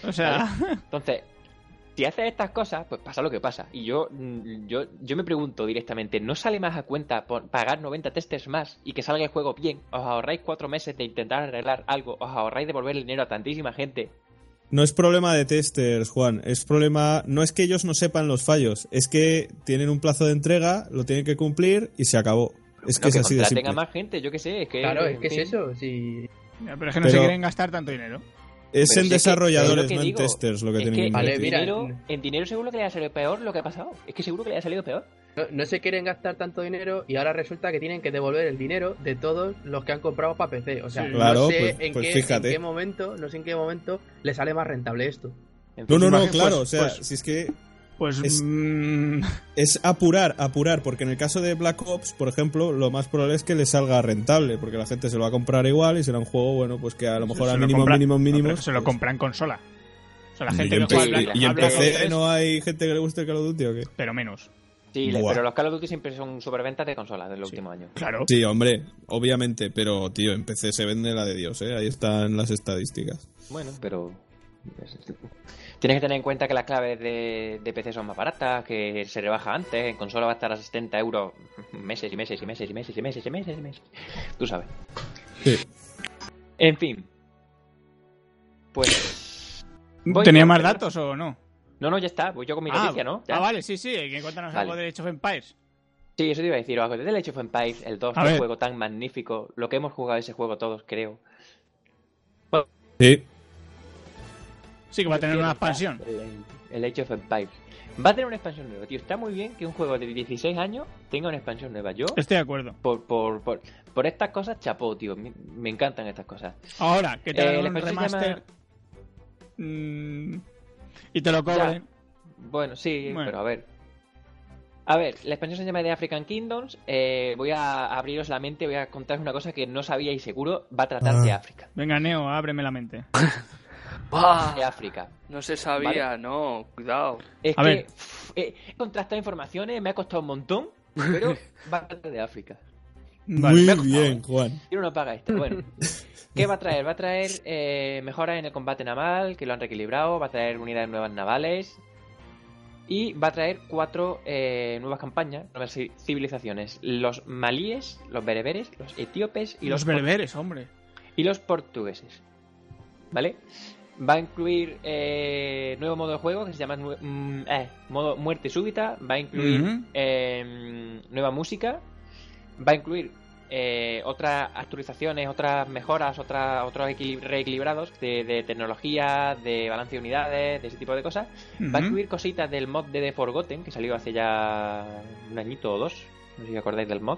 O sea, entonces, si haces estas cosas, pues pasa lo que pasa. Y yo, mm, yo, yo me pregunto directamente, ¿no sale más a cuenta por pagar 90 testers más y que salga el juego bien? ¿Os ahorráis cuatro meses de intentar arreglar algo? ¿Os ahorráis devolver el dinero a tantísima gente? No es problema de testers, Juan. Es problema. No es que ellos no sepan los fallos. Es que tienen un plazo de entrega, lo tienen que cumplir y se acabó. Es que No, es así de simple. a más gente, yo qué sé. Es que, Claro, es que es eso. Si... pero es que no Pero- se quieren gastar tanto dinero. Es Pero en si es que- desarrolladores, es lo que no en testers lo que tienen que que Vale, mira, dinero, en dinero seguro que le haya salido peor lo que ha pasado. Es que seguro que le haya salido peor. No, no se quieren gastar tanto dinero y ahora resulta que tienen que devolver el dinero de todos los que han comprado para PC. O sea, Sí. no sé pues- en, pues qué, fíjate. en qué momento, no sé en qué momento le sale más rentable esto. En No, fin. no, no, claro. pues- o sea, pues- si es que Pues Es- mm, es apurar, apurar, porque en el caso de Black Ops, por ejemplo, lo más probable es que le salga rentable, porque la gente se lo va a comprar igual y será un juego, bueno, pues que a lo mejor se a lo mínimo, compra- mínimo, mínimo. pero se lo compra en consola. O sea, la ¿Y gente en que juega sí, Black- y en PC Ops 3, no hay gente que le guste el Call of Duty o qué? pero menos. Sí, Buah. pero los Call of Duty siempre son superventas de consolas del último año. Claro. Sí, hombre, obviamente, pero tío, en PC se vende la de Dios, ¿eh? Ahí están las estadísticas. Bueno, pero. Tienes que tener en cuenta que las claves de, de PC son más baratas, que se rebaja antes, en consola va a estar a 70 euros meses y meses y meses y meses y meses y meses y meses. Tú sabes. Sí. En fin. Pues. ¿Tenía más datos o no? No, no, ya está. Voy yo con mi ah, noticia, ¿no? Ya. ah, vale, sí, sí. Que cuéntanos Vale. algo de Age of Empires. Sí, eso te iba a decir. Algo de The Age of Empires, el 2, A qué ver. juego tan magnífico. Lo que hemos jugado ese juego todos, creo. Sí. Sí, que va a tener una expansión. El, el Age of Empires. Va a tener una expansión nueva, tío. Está muy bien que un juego de 16 años tenga una expansión nueva. Yo, Estoy de acuerdo. por, por, por, por estas cosas, chapó, tío. Me, me encantan estas cosas. Ahora, que te Eh, hagan la un expansión se remaster mm, y te lo cobren. Bueno, sí, Bueno. pero a ver. A ver, la expansión se llama The African Kingdoms. Eh, voy a abriros la mente, voy a contaros una cosa que no sabía y seguro va a tratar Ah. de África. Venga, Neo, ábreme la mente. ¡Bah! De África. No se sabía, no, cuidado. Es A que ver. pff, eh, he contrastado informaciones, me ha costado un montón, pero va a de África. Vale, Muy bien. Juan. Quiero no paga esto. Bueno, ¿qué va a traer? Va a traer eh, mejoras en el combate naval, que lo han reequilibrado, va a traer unidades nuevas navales y va a traer cuatro eh, nuevas campañas, nuevas ci- civilizaciones. Los malíes, los bereberes, los etíopes y Los los, bereberes, hombre. y los portugueses. ¿Vale? Va a incluir eh, nuevo modo de juego que se llama mm, eh, modo muerte súbita. Va a incluir eh, nueva música. Va a incluir eh, otras actualizaciones, otras mejoras, otras, otros equili- reequilibrados de, de tecnología, de balance de unidades, de ese tipo de cosas. Va a incluir cositas del mod de The Forgotten que salió hace ya un añito o dos. No sé si acordáis del mod.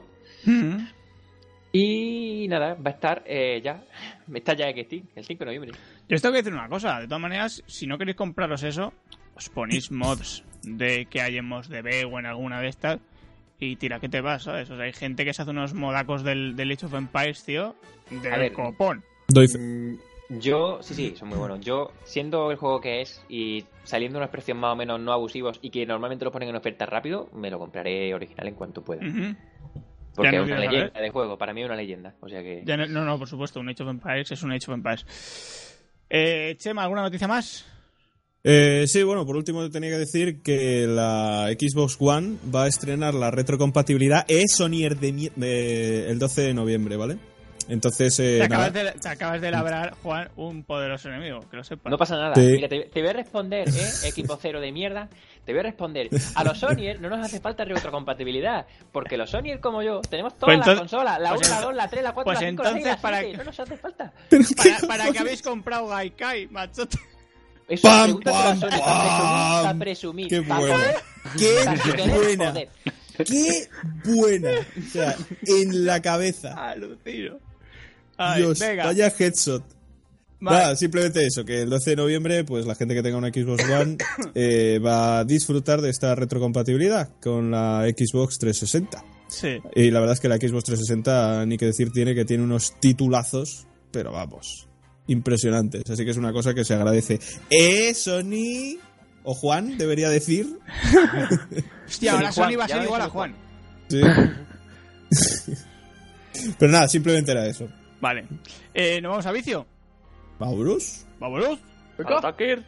Y nada, va a estar eh, ya. Está ya Steam, el 5 de noviembre. Yo os tengo que decir una cosa. De todas maneras, si no queréis compraros eso, os ponéis mods de que hay en ModsDB o en alguna de estas y tira que te vas, ¿sabes? O sea, hay gente que se hace unos modacos del, del Age of Empires, tío, A ver, copón. Doy fe. Mm, Yo, sí, sí, son muy buenos. Yo, siendo el juego que es y saliendo unos precios más o menos no abusivos y que normalmente lo ponen en oferta rápido, me lo compraré original en cuanto pueda. Porque no es una leyenda saber. de juego, para mí es una leyenda. O sea que. Ya no, no, no, por supuesto, un Age of Empires es un Age of Empires. Eh, Chema, ¿alguna noticia más? Eh, sí, bueno, por último te tenía que decir que la Xbox One va a estrenar la retrocompatibilidad eSonier de mi- de- el 12 de noviembre, ¿vale? Entonces, eh, Te acabas, de, te acabas de labrar, Juan, un poderoso enemigo, que lo sepas. No pasa nada. Sí. Mira, te, te voy a responder, ¿eh? Equipo cero de mierda. Te voy a responder. A los Sonyer no nos hace falta retrocompatibilidad. Porque los Sonyer, como yo, tenemos todas Pues las entonces- consolas. La pues 1, la ent- 2, la 3, la 4, pues la 5, la 6, la entonces, ¿para 7. qué? No nos hace falta. Para, para que habéis comprado Gaikai, machote. Eso Pam, pam, pam. para presumir, Qué buena. ¡Qué buena! ¡Qué buena! O sea, en la cabeza. Alucino. Ay, Dios, venga. vaya headshot. Nada, simplemente eso, que el 12 de noviembre, pues la gente que tenga una Xbox One eh, va a disfrutar de esta retrocompatibilidad con la Xbox 360. Sí. Y la verdad es que la Xbox 360, ni que decir tiene, que tiene unos titulazos, pero vamos, impresionantes. Así que es una cosa que se agradece. ¡Eh, Sony! O Juan, debería decir. Hostia, ahora Sony va a ser igual a Juan. Sí. pero nada, simplemente era eso. Vale. Eh, ¿Nos vamos a vicio? ¿Maurus? Vámonos. Ataque.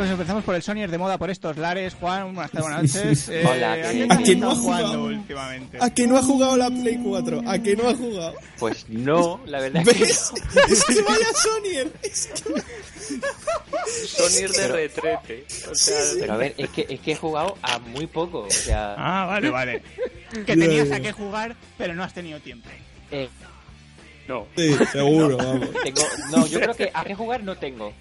Bueno, pues empezamos por el Sony de moda por estos lares. Juan, buenas tardes, buenas noches. Eh, Hola, ¿a ¿A quién no ha jugado? últimamente? ¿A que no ha jugado la Play 4? ¿A que no ha jugado? Pues no, la verdad es que ¿Ves? Es que vaya Sonyer. Es que... De retrete. O sea, Pero a ver, es que, es que he jugado a muy poco. O sea, Ah, vale, vale. Que tenías a qué jugar, pero no has tenido tiempo. eh, no. Sí, seguro, vamos. tengo, no, yo creo que a qué jugar no tengo.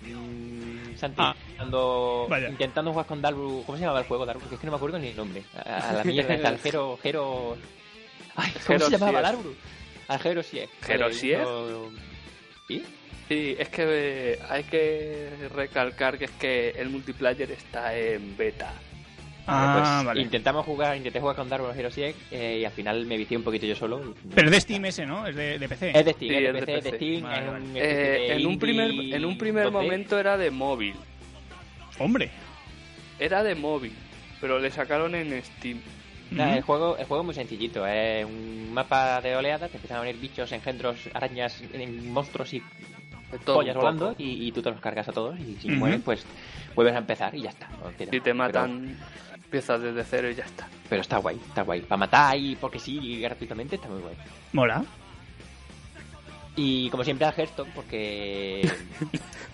Santi, Ah. intentando, Vaya. intentando jugar con Dalbru. ¿Cómo se llamaba el juego, Dalbru? Que es que no me acuerdo ni el nombre. A, a la mierda, está el Jero. Jero... Ay, ¿cómo Jero se llamaba Sieg. Dalbru? Al Jero Sieg. ¿Jero Sieg? ¿Sí? Sí, es que eh, hay que recalcar que es que el multiplayer está en beta. Ah, pues vale. intentamos jugar, intenté jugar con Dark Hero Sieg eh, y al final me vicié un poquito yo solo. Pero es de Steam ese, ¿no? Es de, de PC. Es de Steam, Sí, es de PC, de PC. Steam, Vale, es vale. un especie de Eh, en, un primer, en un primer 2D. momento era de móvil. Hombre. Era de móvil, pero le sacaron en Steam. El juego, el juego es muy sencillito, es un mapa de oleadas, te empiezan a venir bichos, engendros, arañas, en- monstruos y todo pollas volando y, y tú te los cargas a todos y si mueres pues vuelves a empezar y ya está. no más. te matan, empiezas desde cero y ya está. Pero, está guay, está guay. Para matar y porque sí, gratuitamente está muy guay. Mola. Y como siempre al Hearthstone, porque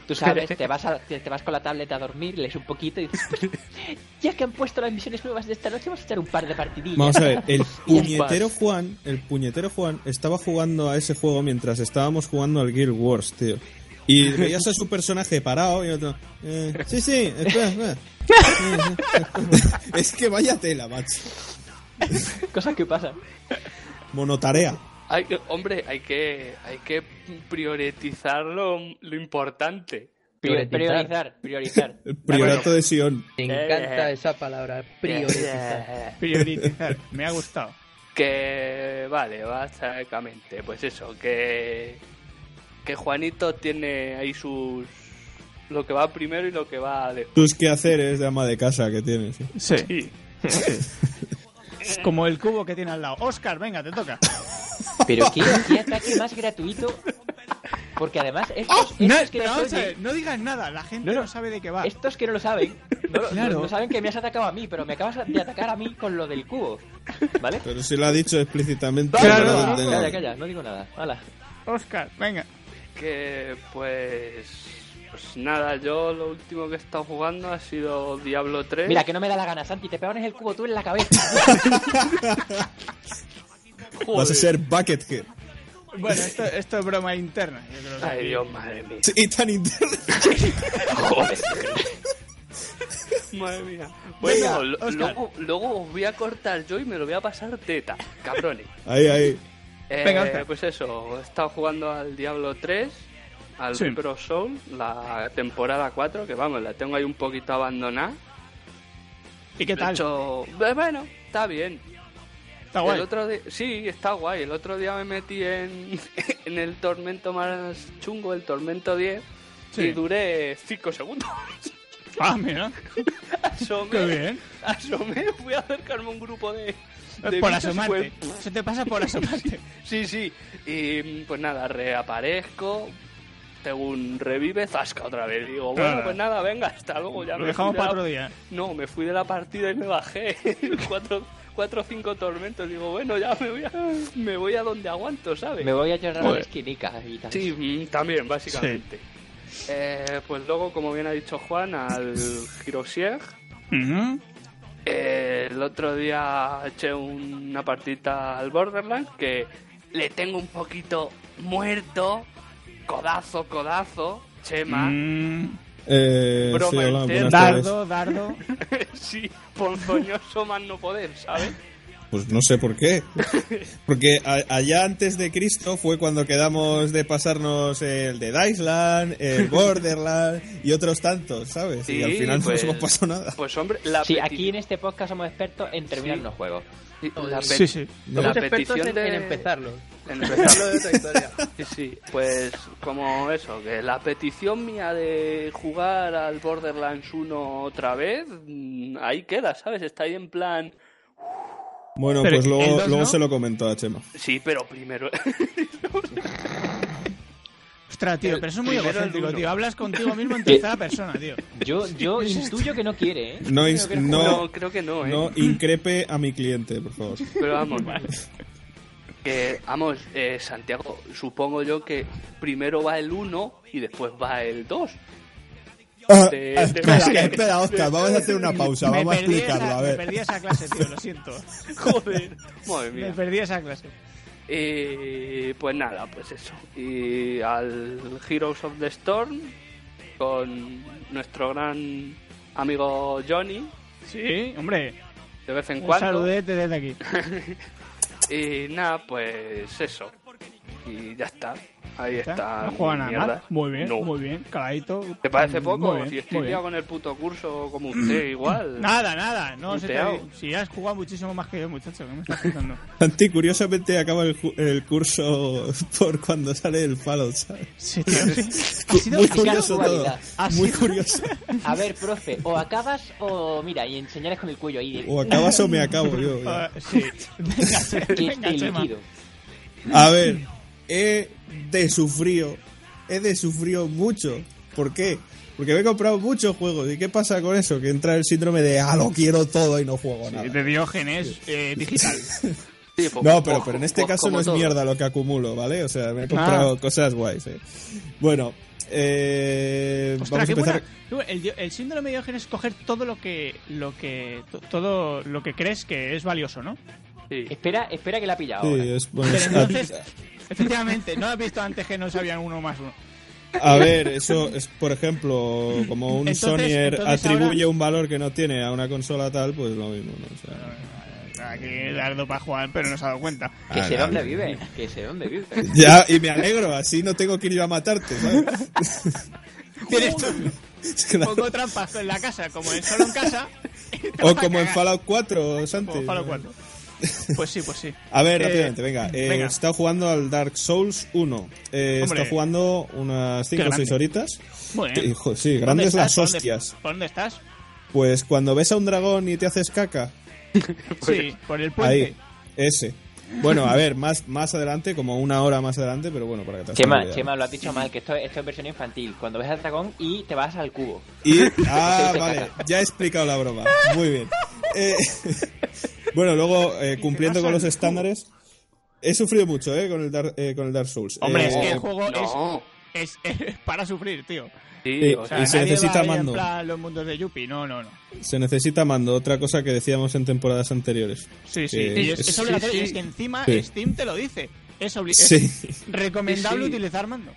tú sabes, te vas, a- te, te vas con la tablet a dormir, lees un poquito y dices, ya que han puesto las misiones nuevas de esta noche, vamos a echar un par de partidillas. Vamos a ver, el puñetero. Juan, el puñetero Juan estaba jugando a ese juego mientras estábamos jugando al Guild Wars, tío. Y veías a su personaje parado y otro. eh, sí, sí, espera, espera. es que vaya tela, macho. Cosas que pasan. Monotarea. Hay hombre, hay que, hay que priorizar lo, lo importante. Prior- Priorizar, priorizar. El priorato de Sion. Me encanta esa palabra, priorizar. Priorizar. Me ha gustado. Que vale, básicamente, pues eso, que que Juanito tiene ahí sus lo que va primero y lo que va después. Tus quehaceres de ama de casa que tienes. ¿eh? Sí. Sí. Es como el cubo que tiene al lado. Oscar, venga, te toca. Pero qué, qué ataque más gratuito. Porque además estos, estos No, que no no digas nada. La gente No, no, no. sabe de qué va. estos que no lo saben, no, lo- Claro. no- no saben que me has atacado a mí, pero me acabas de atacar a mí con lo del cubo. ¿Vale? Pero si lo ha dicho explícitamente. Claro, Calla, calla, no digo nada. Hala. Oscar, venga. Que pues pues nada, yo lo último que he estado jugando ha sido Diablo 3. Mira, que no me da la gana, Santi, te pegones el cubo tú en la cabeza. Vas a ser Buckethead. Bueno, esto, esto es broma interna. Yo creo que Ay, Dios, madre mía. Sí, tan interno. Joder. Madre mía. Venga, Bueno, Óscar. luego, luego os voy a cortar yo y me lo voy a pasar teta, cabrones. Ahí, ahí. Eh, Venga, pues eso, he estado jugando al Diablo 3, al Sí. Of Soul, la temporada 4, que vamos, la tengo ahí un poquito abandonada. ¿Y qué tal? hecho, eh, bueno, está bien. Está guay. El otro sí, está guay. El otro día me metí en, en el tormento más chungo, el tormento 10, Sí. y duré 5 segundos. Ah, mira. asomé, Qué bien. asomé, fui a acercarme a un grupo de... de por asomarte. fue- Se te pasa por asomarte. Sí, sí. Y pues nada, reaparezco, tengo un revive, zasca otra vez. Digo, bueno, Claro. pues nada, venga, hasta luego. Ya Lo me dejamos para la- otro día. No, me fui de la partida y me bajé. cuatro, cuatro o cinco tormentos. Digo, bueno, ya me voy a, me voy a donde aguanto, ¿sabes? Me voy a llorar a la esquinica y tal. Sí, mm, también, básicamente. Eh, pues luego, como bien ha dicho Juan, al Hirosieg. Ujú. Eh, el otro día eché una partita al Borderlands que le tengo un poquito muerto. Codazo, codazo. Chema. Mm, Eh, Broma sí, hola, dardo, dardo. sí, ponzoñoso más no poder, ¿sabes? Pues no sé por qué. Porque a- allá antes de Cristo fue cuando quedamos de pasarnos el de Island, el Borderland y otros tantos, ¿sabes? y al final pues- no nos hemos pasado nada. Pues hombre, la Sí, aquí en este podcast somos expertos en terminar Sí. los juegos. la Sí, sí. la Somos expertos petición en, de- en empezarlo. en Empezarlo de otra historia. Sí, sí, pues como eso, que la petición mía de jugar al Borderlands 1 otra vez, mm, ahí queda, ¿sabes? Está ahí en plan, Bueno, Pero, pues ¿el luego, luego no? se lo comentó a Chema. sí, pero primero... Ostras, tío, pero eso es muy egocéntrico, tío. Hablas contigo mismo en tercera persona, tío. Yo, yo intuyo que no quiere, ¿eh? No, is- que no, no, creo que no, ¿eh? no increpe a mi cliente, por favor. Pero vamos, que, vamos, eh, Santiago, supongo yo que primero va el 1 y después va el 2. Ah, ah, te- espera, te- espera, Oscar, vamos a hacer una pausa, me, vamos a explicarlo, esa, a me ver. perdí esa clase, tío, lo siento. Joder, madre Me mía. perdí esa clase. Y pues nada, pues eso. Y al Heroes of the Storm con nuestro gran amigo Johnny, Sí, hombre. de vez en Un cuando. saludete desde aquí. Y nada, pues eso. Y ya está. Ahí está. No juega nada. Muy bien, No. muy bien. Caladito. ¿Te parece poco? muy bien, si estoy muy liado con el puto curso como usted, igual. Nada, nada. No se te... Puteado. Si has jugado muchísimo más que yo, muchacho. ¿Qué me estás contando? Santi, curiosamente acaba el, el curso por cuando sale el Fallout, ¿sabes? Sí, tío, sí. Ha sido... Muy curioso todo. Ha Muy sido- curioso. A ver, profe, o acabas o mira, y enseñales con el cuello ahí. de- O acabas o me acabo yo. ya. Sí. Venga, venga, liquido. A ver, he desufrido, he desufrido mucho. ¿Por qué? Porque me he comprado muchos juegos. ¿Y qué pasa con eso? Que entra el síndrome de, ah, lo quiero todo y no juego nada. De Diógenes eh, digital. Sí, pues, No, pero, pues, pero en este pues caso no es todo. mierda lo que acumulo, ¿vale? O sea, me he comprado Ah. cosas guays, ¿eh? Bueno, eh, Ostras, vamos a empezar. El, el síndrome de Diógenes es coger todo lo que lo que to- todo lo que crees que es valioso, ¿no? Sí. Espera, espera que la ha pillado. Sí, ahora. es, bueno, Pero es- entonces, efectivamente, no has visto antes que no sabían uno más uno. a ver, eso es, por ejemplo, como un Entonces- Sonyer entonces atribuye ahora- un valor que no tiene a una consola tal, pues lo mismo, ¿no? O sea, Aquí dardo para jugar, pero no se ha dado cuenta. Que sé dónde vive, que sé dónde vive. ya, y me alegro, así no tengo que ir yo a matarte, ¿sabes? Tienes tú Claro. poco trampas en la casa, como en solo en casa. O como en. Fallout 4, Santi. Como Fallout 4. Pues sí, pues sí. A ver, Eh, rápidamente, venga. Eh, venga. He estado jugando al Dark Souls 1. Eh, estado jugando unas 5 o grande. 6 horitas. Muy bien. Sí, ¿Dónde grandes estás? las ¿Por dónde- hostias. ¿Por dónde estás? Pues cuando ves a un dragón y te haces caca, Sí, por el puente. ahí, ese. Bueno, a ver, más, más adelante, como una hora más adelante, pero bueno, para que te Chema. Chema, lo has dicho mal, que esto, esto es versión infantil. Cuando ves al dragón y te vas al cubo. Y, ah, vale, ya he explicado la broma. Muy bien. Eh, bueno, luego, eh, cumpliendo con los estándares, he sufrido mucho, ¿eh? Con el Dark, eh, con el Dark Souls. Hombre, Eh, es que el juego No. es, es, es para sufrir, tío. Sí, Sí, o sea, Y se nadie necesita va mando. En plan los mundos de Yuppie, no, no, no. Se necesita mando, otra cosa que decíamos en temporadas anteriores. Sí, sí. Es, es- es obligatorio. sí, y sí. es que encima Sí. Steam te lo dice. Es, obli- Sí, es recomendable Sí, sí. utilizar mando.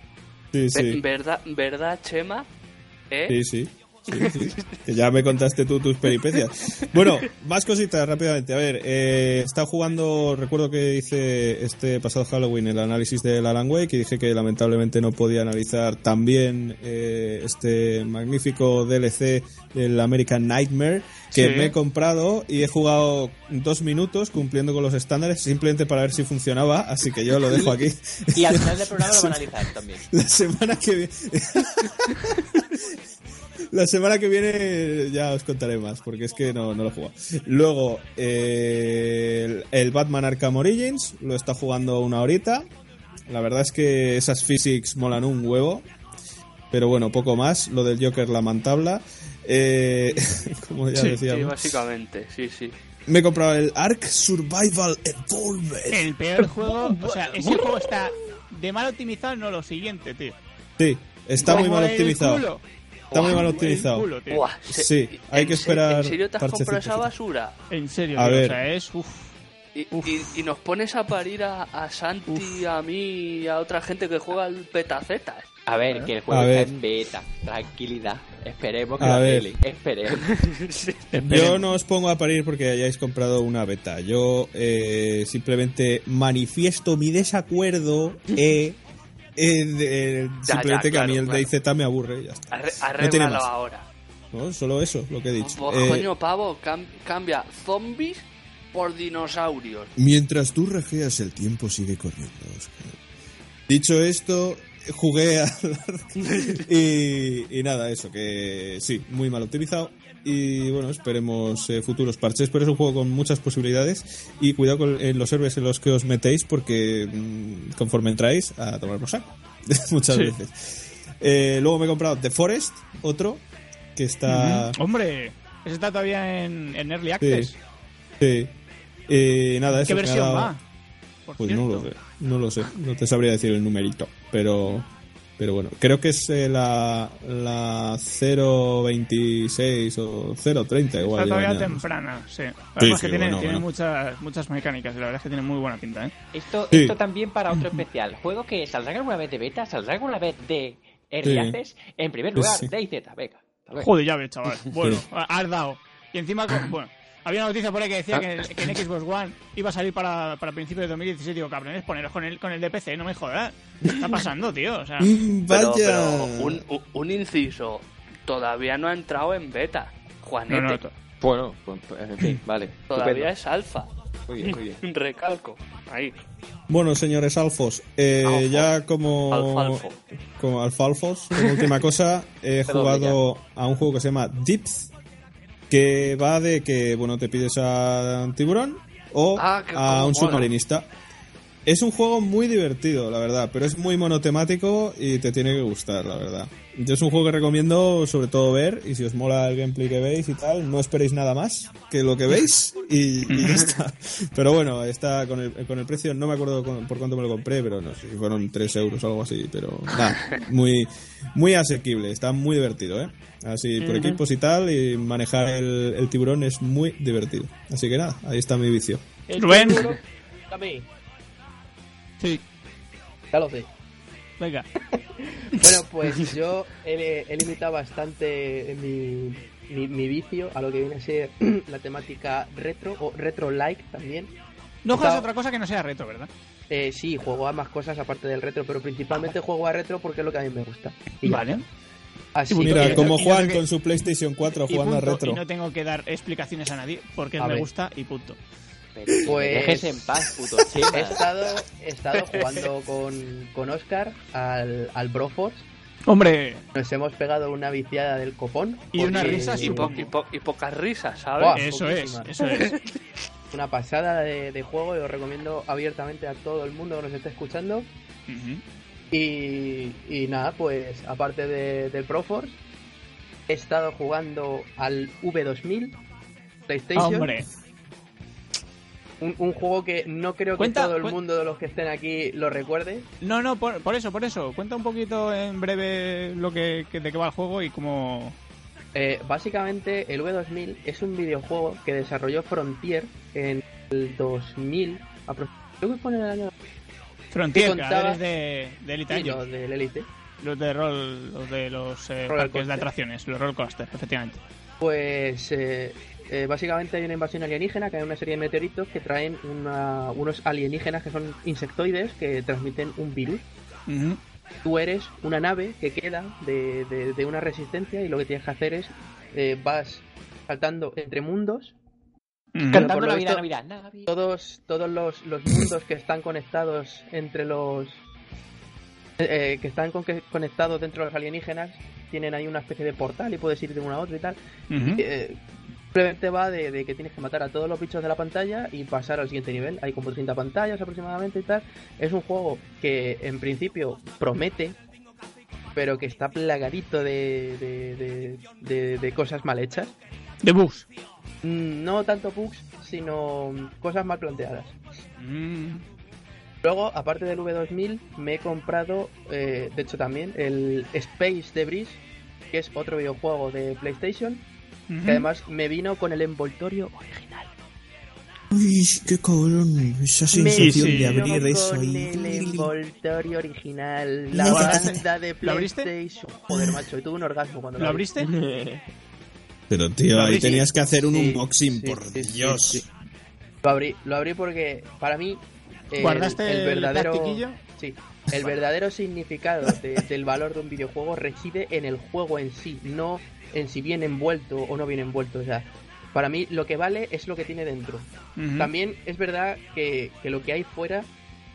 sí, sí. ¿verdad, ¿verdad, Chema? ¿Eh? Sí, sí. Que ya me contaste tú tus peripecias. Bueno, más cositas rápidamente. A ver, eh, estaba jugando, recuerdo que hice este pasado Halloween el análisis del Alan Wake y dije que lamentablemente no podía analizar también eh, este magnífico DLC del American Nightmare que me he comprado y he jugado dos minutos cumpliendo con los estándares simplemente para ver si funcionaba, así que yo lo dejo aquí. y al final del programa lo van a analizar también. La semana que viene... La semana que viene ya os contaré más, porque es que no, no lo he jugado. Luego, eh, el, Batman Arkham Origins, lo está jugando una horita. La verdad es que esas physics molan un huevo. Pero bueno, poco más. Lo del Joker lamentable. Eh, como ya decía. Sí, básicamente, sí, sí. Me he comprado el Ark Survival Evolved. El peor juego, o sea, ese juego está de mal optimizado, no lo siguiente, tío. Sí, está muy mal optimizado. Está muy mal optimizado. sí, hay que esperar. ¿En serio te has comprado esa basura? En serio, a ver. o sea, es. Uf. Y, y, nos pones a parir a, a Santi, a mí y a otra gente que juega al petaceta. A ver, que el juego está en beta. Tranquilidad. Esperemos que a ver. Esperemos. Yo no os pongo a parir porque hayáis comprado una beta. Yo eh, simplemente manifiesto mi desacuerdo eh, eh, simplemente que a mí el DayZ me aburre. Ya está. no ahora. No, solo eso, lo que he dicho. Pues, coño, pavo, cambia zombies por dinosaurios. Mientras tú rejeas, el tiempo sigue corriendo. Dicho esto, jugué a... y, y nada, eso, que sí, muy mal optimizado. Y bueno, esperemos eh, futuros parches, pero es un juego con muchas posibilidades. Y cuidado con los héroes en los que os metéis, porque mm, conforme entráis, a tomar por saco. muchas veces. Eh, luego me he comprado The Forest, otro, que está. Hombre, ese está todavía en, Early Access. Sí. sí. nada, ¿Qué versión va? pues no lo sé, no lo sé, no te sabría decir el numerito, pero pero bueno, creo que es eh, la, la 0.26 o 0.30 igual. Está todavía temprana, sí. Además que tiene, tiene Muchas, muchas mecánicas y la verdad es que tiene muy buena pinta, ¿eh? Esto, esto también para otro especial. Juego que saldrá alguna vez de beta, saldrá alguna vez de Early En primer lugar, DayZ, venga. Joder, ya ves, chaval. Bueno, has dado. Y encima, bueno, había una noticia por ahí que decía que, en Xbox One iba a salir para, para principios de 2017. Digo, cabrones, poneros con el, con el DPC, no me jodas. ¿Qué está pasando, tío? O sea, Vaya. un, un, inciso. Todavía no ha entrado en beta. Juanete. bueno, pues, en fin, vale. Todavía es alfa. Muy bien, muy bien. Recalco. Ahí. Bueno, señores alfos, eh, ya como, Alfalfo. como alfalfos, como última cosa, he jugado a un juego que se llama Dips que va de que, bueno, te pides a un tiburón o ah, a un submarinista. Es un juego muy divertido, la verdad, pero es muy monotemático y te tiene que gustar, la verdad. Es un juego que recomiendo sobre todo ver y si os mola el gameplay que veis y tal, no esperéis nada más que lo que veis y, ya está. Pero bueno, está con el, con el precio, no me acuerdo por cuánto me lo compré, pero no sé si fueron 3 euros o algo así, pero nada, muy, muy asequible, está muy divertido, ¿eh? Así por equipos y tal, y manejar el, el, tiburón es muy divertido. Así que nada, ahí está mi vicio. Rubén. Sí. Ya lo sé. Venga. bueno, pues yo he, limitado bastante mi, mi, vicio a lo que viene a ser la temática retro o retro-like también. No juegas otra cosa que no sea retro, ¿verdad? Eh, sí, juego a más cosas aparte del retro, pero principalmente juego a retro porque es lo que a mí me gusta. vale. Así Mira, como Juan con su PlayStation 4 jugando a retro. Y no tengo que dar explicaciones a nadie porque me gusta y punto. Pues en paz, puto He estado, he estado jugando con, con Oscar al, al Broforce. Hombre. Nos hemos pegado una viciada del copón. Y unas risas y, y, pocas risas, ¿sabes? eso es, eso es. Una pasada de, juego y lo recomiendo abiertamente a todo el mundo que nos esté escuchando. Y, y nada, pues aparte de, del Proforce, he estado jugando al V2000 PlayStation. Hombre. Un, un, juego que no creo que todo el mundo de los que estén aquí lo recuerde. No, no, por, eso, por eso. Cuenta un poquito en breve lo que, de qué va el juego y cómo... Eh, básicamente, el V2000 es un videojuego que desarrolló Frontier en el 2000. Creo que pone el año Frontier, de, de Elite sí, del Elite. los de rol, los de los eh, parques de atracciones, los roller coaster, efectivamente. Pues eh, eh, básicamente hay una invasión alienígena, que hay una serie de meteoritos que traen una- unos alienígenas que son insectoides que transmiten un virus. Tú eres una nave que queda de, de- de una resistencia y lo que tienes que hacer es eh, vas saltando entre mundos. Cantando Navidad, visto- Navidad, Navidad. Todos, todos los, los mundos que están conectados entre los... eh, que están con- que- conectados dentro de los alienígenas tienen ahí una especie de portal y puedes ir de uno a otro y tal. Eh, simplemente va de, de que tienes que matar a todos los bichos de la pantalla y pasar al siguiente nivel. Hay como 30 pantallas aproximadamente y tal. Es un juego que en principio promete, pero que está plagadito de, de, de- cosas mal hechas. De bugs. Mm, No tanto bugs, sino cosas mal planteadas. Mm. Luego, aparte del V2000, me he comprado, eh, de hecho también, el Space Debris, que es otro videojuego de PlayStation, Que además me vino con el envoltorio original. Uy, qué cabrón. Esa sensación de abrir eso con y... el envoltorio original, la ¿Lo banda de ¿Lo abriste? PlayStation. Joder, macho, y tuve un orgasmo cuando ¿Lo abrí. abriste? Pero tío, ¿Lo ahí tenías que hacer un Sí, unboxing, sí, por sí, Dios. sí. Lo abrí, lo abrí porque para mí el, ¿Guardaste el el verdadero plastiquillo? sí, el verdadero significado de- del valor de un videojuego reside en el juego en sí, no en si viene envuelto o no viene envuelto. O sea, para mí lo que vale es lo que tiene dentro. También es verdad que, que lo que hay fuera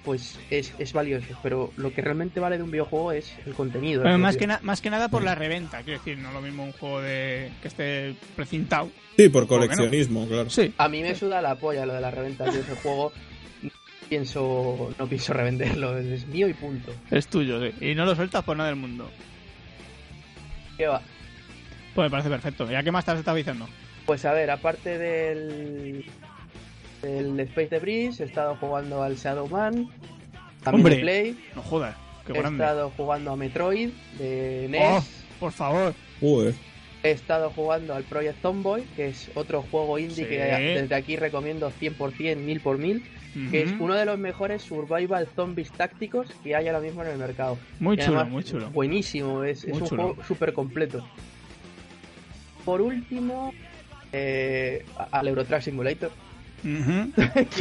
pues es, es valioso, pero lo que realmente vale de un videojuego es el contenido. Bueno, más, que más que nada por la reventa, quiero decir, no lo mismo un juego de que esté precintado. Sí, por coleccionismo, claro. Sí. A mí me suda la polla lo de la reventa de ese juego. No pienso, no pienso revenderlo, es mío y punto. Es tuyo, sí. Y no lo sueltas por nada del mundo. ¿Qué va? Pues me parece perfecto. ¿Ya qué más te has estado diciendo? Pues a ver, aparte del, del Space Debris, he estado jugando al Shadow Man, también Hombre. Play, No jodas, qué he grande. estado jugando a Metroid de NES, Oh, por favor. Joder. he estado jugando al Project Tomboy, que es otro juego indie Sí. que desde aquí recomiendo 100%, mil por mil, que es uno de los mejores survival zombies tácticos que hay ahora mismo en el mercado. Muy Y chulo, además, muy chulo. Buenísimo, es, es un chulo. juego súper completo. Por último, eh, al Eurotrack Simulator.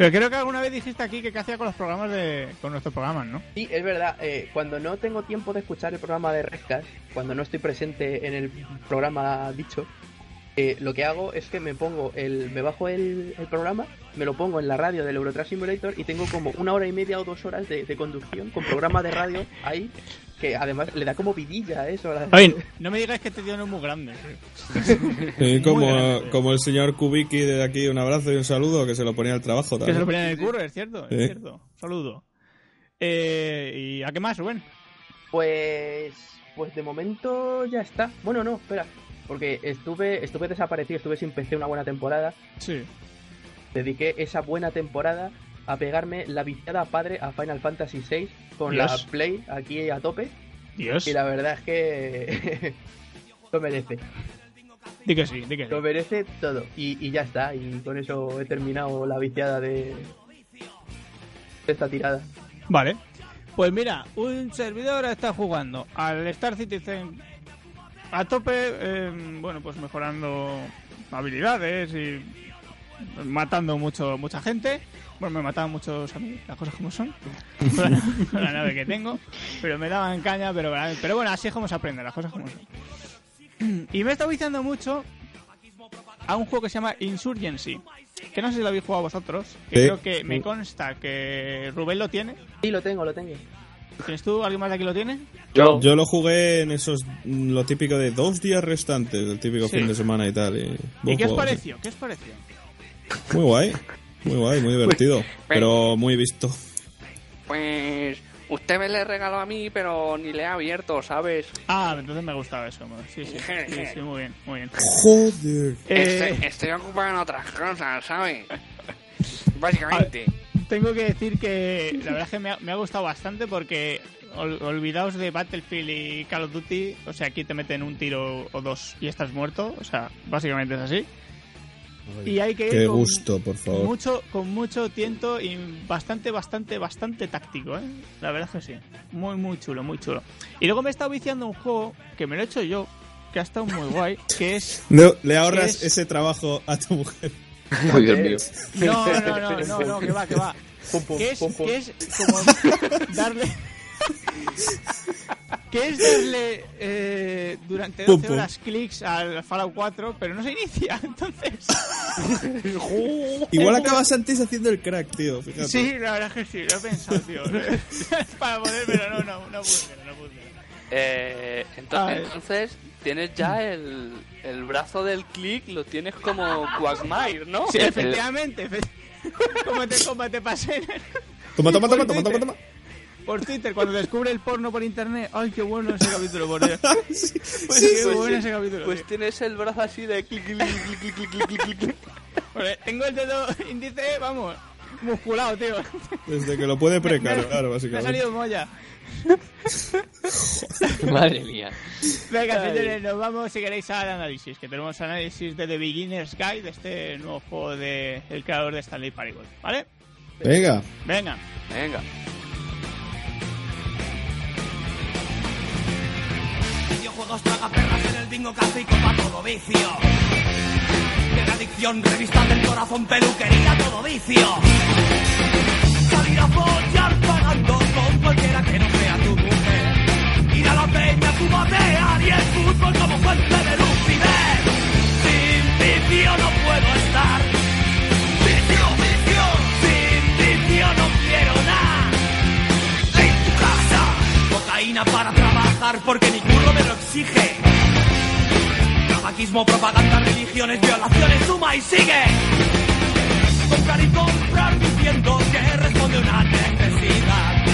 Pero creo que alguna vez dijiste aquí que qué hacía con los programas de. con nuestros programas, ¿no? Sí, es verdad, eh, cuando no tengo tiempo de escuchar el programa de Rescas, cuando no estoy presente en el programa dicho, eh, lo que hago es que me pongo el. me bajo el, el programa, me lo pongo en la radio del Eurotrack Simulator y tengo como una hora y media o dos horas de, de conducción con programa de radio ahí, que además le da como vidilla a eso. a la- no me digas que este tío no es muy grande. Sí, Muy como, grande. como el señor Kubiki de aquí, un abrazo y un saludo, que se lo ponía al trabajo Que se lo también. ponían en el curro, es cierto, es cierto. Saludo. Eh, ¿Y a qué más, Rubén? Pues. Pues de momento ya está. Bueno, no, espera. Porque estuve, estuve desaparecido, estuve sin PC una buena temporada. Sí. Dediqué esa buena temporada a pegarme la viciada padre a Final Fantasy VI con Dios. la Play aquí a tope. Dios. Y la verdad es que lo merece. Di que sí, di que sí. Lo merece todo. Y, y ya está. Y con eso he terminado la viciada de, de esta tirada. Vale. Pues mira, un servidor está jugando al Star Citizen a tope, eh, bueno, pues mejorando habilidades y matando mucho mucha gente. Bueno, me mataban muchos a mí, las cosas como son, con la, con la nave que tengo, pero me daban caña, pero, pero bueno, así es como se aprende, las cosas como son. Y me he estado viciando mucho a un juego que se llama Insurgency, que no sé si lo habéis jugado vosotros, que Sí. creo que me consta que Rubén lo tiene. Sí, lo tengo, lo tengo. ¿Tienes tú? ¿Alguien más de aquí lo tiene? Yo, Yo lo jugué en esos, lo típico de dos días restantes, el típico Sí. fin de semana y tal. Y, ¿Y qué os pareció? ¿Qué os pareció? Muy guay, muy guay, muy divertido, pero muy visto. pues, usted me le regaló a mí, pero ni le ha abierto, ¿sabes? Ah, entonces me gustaba eso. Sí, sí, sí, sí, muy bien, muy bien. Joder. Eh, Estoy, estoy ocupado en otras cosas, ¿sabes? Básicamente. tengo que decir que la verdad es que me ha, me ha gustado bastante porque ol- olvidaos de Battlefield y Call of Duty, o sea, aquí te meten un tiro o dos y estás muerto, o sea, básicamente es así. Y hay que ir Qué con gusto, por favor. Mucho, con mucho tiento y bastante, bastante, bastante táctico, ¿eh? La verdad es que sí. Muy, muy chulo, muy chulo. Y luego me he estado viciando un juego que me lo he hecho yo, que ha estado muy guay, que es... No, le ahorras es- ese trabajo a tu mujer. Ay, Dios mío. No, no, no, no, no, que va, que va. Pum, pum, Que es, pum, pum. que es como darle... que es darle eh, durante Pum, 12 pum. horas clics al Fallout 4, pero no se inicia, entonces... Igual acabas antes haciendo el crack, tío. Fíjate. Sí, la verdad es que sí, lo he pensado, tío. Para poder, pero no, no, no funciona, no funciona. Eh, entonces, entonces tienes ya el, el brazo del click, lo tienes como Quagmire, ¿no? Sí, efectivamente. efe- como, te, como te pasé Toma, toma, toma, toma, toma, toma. Por Twitter cuando descubre el porno por internet. Ay, qué bueno ese capítulo, por Dios. Sí, Pues sí, qué bueno sí. ese capítulo. Pues tío. tienes el brazo así de clic, clic, clic, clic, clic, clic, clic, clic. Porque tengo el dedo índice, vamos, musculado, tío. Desde que lo puede precargar, Me ha básicamente. salido molla. Madre mía. Venga, Ay. señores, nos vamos si queréis al análisis. Que tenemos análisis de The Beginner's Guide, de este nuevo juego del el creador de Stanley Parable. ¿Vale? Venga. Venga. Venga. Videojuegos tragaperras en el bingo café para todo vicio. De adicción, revistas del corazón, peluquería, todo vicio. Salir a follar pagando con cualquiera que no sea tu mujer. Ir a la peña, fumatear y el fútbol como fuente de lucidez. Sin vicio no puedo estar. Vicio, vicio. Sin vicio no quiero nada en tu casa. Cocaína para porque mi curro me lo exige. Tabaquismo, propaganda, religiones, violaciones, suma y sigue. Comprar y comprar diciendo que responde una necesidad.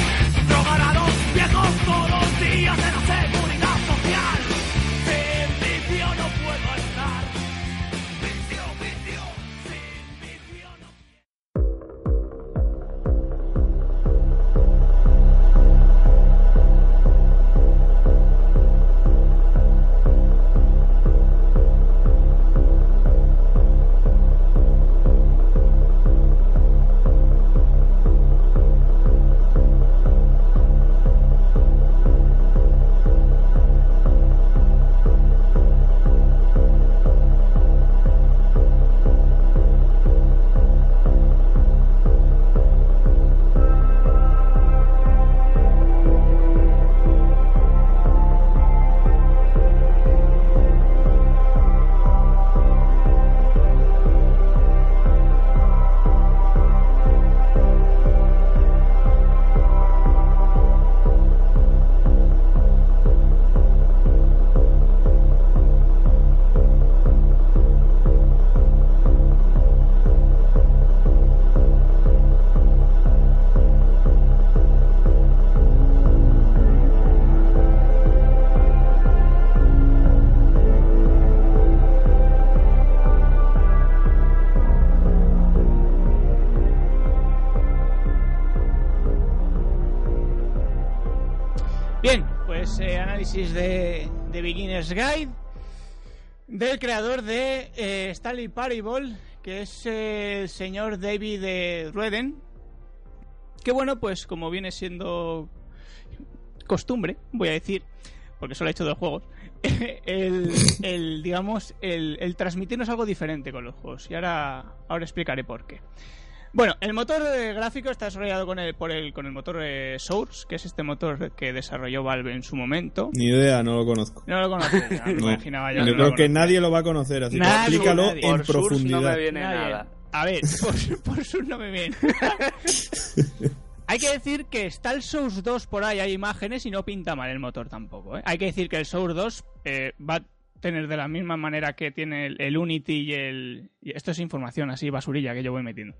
De, de Beginner's Guide del creador de eh, Stanley Parable, que es eh, el señor David eh, Rueden. Que bueno, pues como viene siendo costumbre, voy a decir, porque solo ha hecho dos juegos, el, el, digamos, el, el transmitirnos algo diferente con los juegos. Y ahora, ahora explicaré por qué. Bueno, el motor eh, gráfico está desarrollado con el, por el, con el motor eh, Source, que es este motor que desarrolló Valve en su momento. Ni idea, no lo conozco. No lo conoces, ya me No. imaginaba yo. No creo que nadie lo va a conocer, así que explícalo nadie. en Por Source profundidad. no me viene Nadie. nada. A ver, por, por Source no me viene. Hay que decir que está el Source 2 por ahí, hay imágenes y no pinta mal el motor tampoco. ¿eh? Hay que decir que el Source 2 eh, va a tener de la misma manera que tiene el, el Unity y el... y esto es información así, basurilla que yo voy metiendo.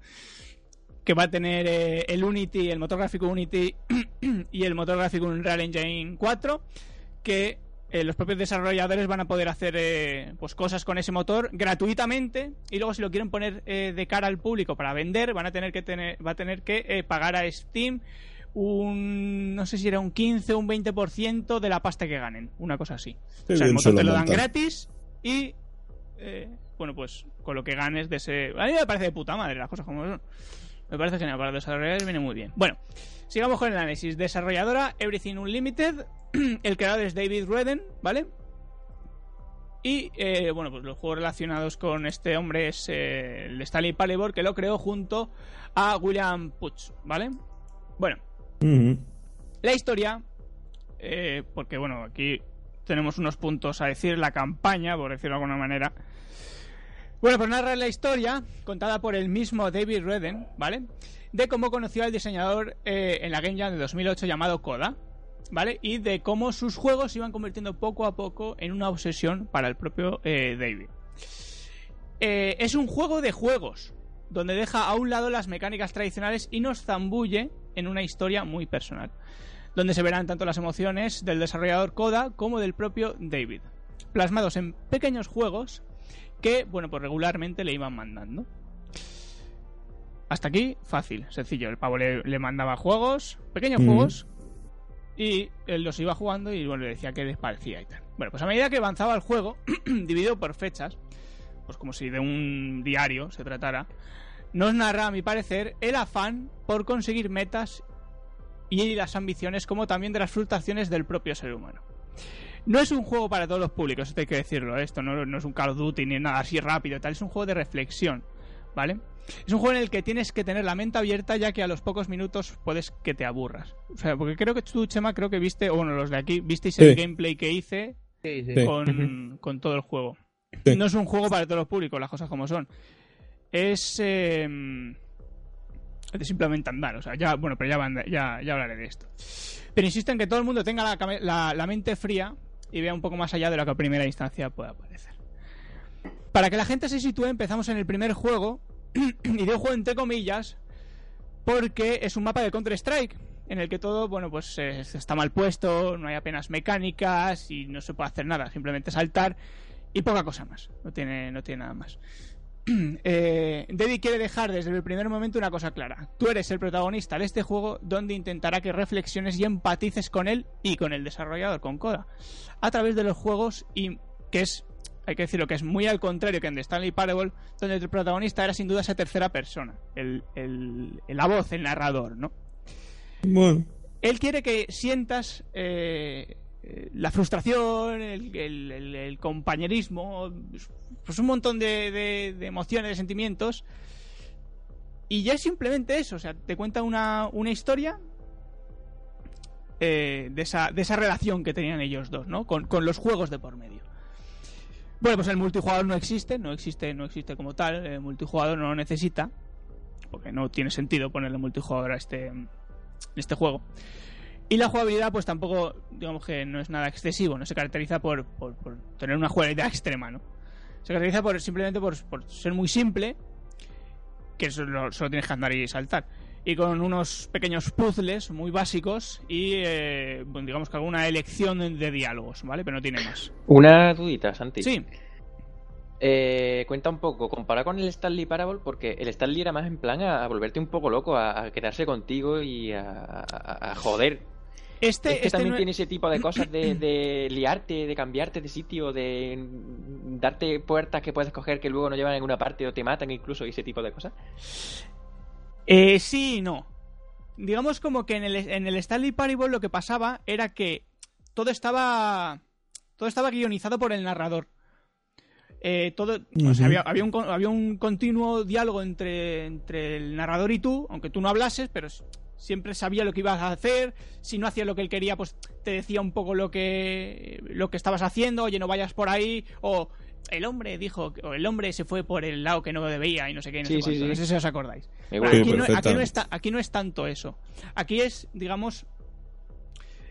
Que va a tener eh, el Unity, el motor gráfico Unity y el motor gráfico Unreal Engine 4, que eh, los propios desarrolladores van a poder hacer eh, pues cosas con ese motor gratuitamente y luego si lo quieren poner eh, de cara al público para vender van a tener que tener va a tener que eh, pagar a Steam un no sé si era un 15 o un 20% de la pasta que ganen una cosa así Qué o sea el motor te lo dan gratis y eh, bueno, pues con lo que ganes de ese... A mí me parece de puta madre las cosas como son. Me parece genial, para desarrollar viene muy bien. Bueno, sigamos con el análisis. Desarrolladora Everything Unlimited, el creador es David Redden, ¿vale? Y eh, bueno, pues los juegos relacionados con este hombre es eh, el Stanley Parable, que lo creó junto a William Puch, ¿vale? Bueno, la historia, eh, porque bueno, aquí tenemos unos puntos a decir, la campaña, por decirlo de alguna manera. Bueno, pues narra la historia, contada por el mismo David Redden, ¿vale? De cómo conoció al diseñador en la Game Jam de 2008 llamado Koda, ¿vale? Y de cómo sus juegos se iban convirtiendo poco a poco en una obsesión para el propio eh, David. Eh, es un juego de juegos, donde deja a un lado las mecánicas tradicionales y nos zambulle en una historia muy personal, donde se verán tanto las emociones del desarrollador Koda como del propio David, plasmados en pequeños juegos que, bueno, pues regularmente le iban mandando. Hasta aquí, fácil, sencillo. El pavo le, mandaba juegos, pequeños juegos, y él los iba jugando y bueno, le decía qué les parecía y tal. Bueno, pues a medida que avanzaba el juego, dividido por fechas, pues como si de un diario se tratara, nos narra, a mi parecer, el afán por conseguir metas y las ambiciones, como también de las frustraciones del propio ser humano. No es un juego para todos los públicos, esto hay que decirlo, ¿eh? esto no, no es un Call of Duty ni nada así rápido, tal, es un juego de reflexión, ¿vale? Es un juego en el que tienes que tener la mente abierta ya que a los pocos minutos puedes que te aburras. O sea, porque creo que tú, Chema, creo que viste, o bueno, los de aquí, visteis el gameplay que hice Con, todo el juego. No es un juego para todos los públicos, las cosas como son. Es... Eh, es simplemente andar, o sea, ya, bueno, pero ya, ya, ya hablaré de esto. Pero insisto en que todo el mundo tenga la, la, la mente fría y vea un poco más allá de lo que a primera instancia pueda parecer. Para que la gente se sitúe, empezamos en el primer juego, y de juego entre comillas, porque es un mapa de Counter-Strike en el que todo, bueno, pues está mal puesto, no hay apenas mecánicas y no se puede hacer nada, simplemente saltar y poca cosa más, no tiene, no tiene nada más. Eh, David quiere dejar desde el primer momento una cosa clara. Tú eres el protagonista de este juego donde intentará que reflexiones y empatices con él y con el desarrollador, con Koda, a través de los juegos y que es hay que decirlo que es muy al contrario que en The Stanley Parable, donde el protagonista era sin duda esa tercera persona, el, la voz, el narrador, ¿no? Bueno. Él quiere que sientas eh, la frustración, el, compañerismo, pues un montón de, emociones, de sentimientos. Y ya es simplemente eso, o sea, te cuenta una, historia eh, de, esa, de esa relación que tenían ellos dos, ¿no? Con, con los juegos de por medio. Bueno, pues el multijugador no existe, no existe, no existe como tal, el multijugador no lo necesita, porque no tiene sentido ponerle multijugador a este, este juego. Y la jugabilidad, pues tampoco, digamos que no es nada excesivo, no se caracteriza por, por, tener una jugabilidad extrema, ¿no? Se caracteriza por simplemente por, ser muy simple, que solo, solo tienes que andar y saltar y con unos pequeños puzzles muy básicos y eh, digamos que alguna elección de diálogos, ¿vale? Pero no tiene más. Una dudita, Santi. Sí. Eh, cuenta un poco, compara con el Stanley Parable, porque el Stanley era más en plan a, volverte un poco loco, a, quedarse contigo y a, joder. Este, este, este también tiene ese tipo de cosas de, de, liarte, de cambiarte de sitio, de darte puertas que puedes coger que luego no llevan en ninguna parte o te matan incluso y ese tipo de cosas. Eh, sí y no. Digamos como que en el, en el Stanley Parable lo que pasaba era que todo estaba. Todo estaba guionizado por el narrador. Eh, todo, había, había, un, había un continuo diálogo entre, entre el narrador y tú, aunque tú no hablases, pero siempre sabía lo que ibas a hacer. Si no hacías lo que él quería, pues te decía un poco lo que, lo que estabas haciendo. Oye, no vayas por ahí. O el hombre dijo, o el hombre se fue por el lado que no debía y no sé qué, no sé, sí, no sé si os acordáis. aquí, no, está, aquí no es tanto eso. Aquí es, digamos,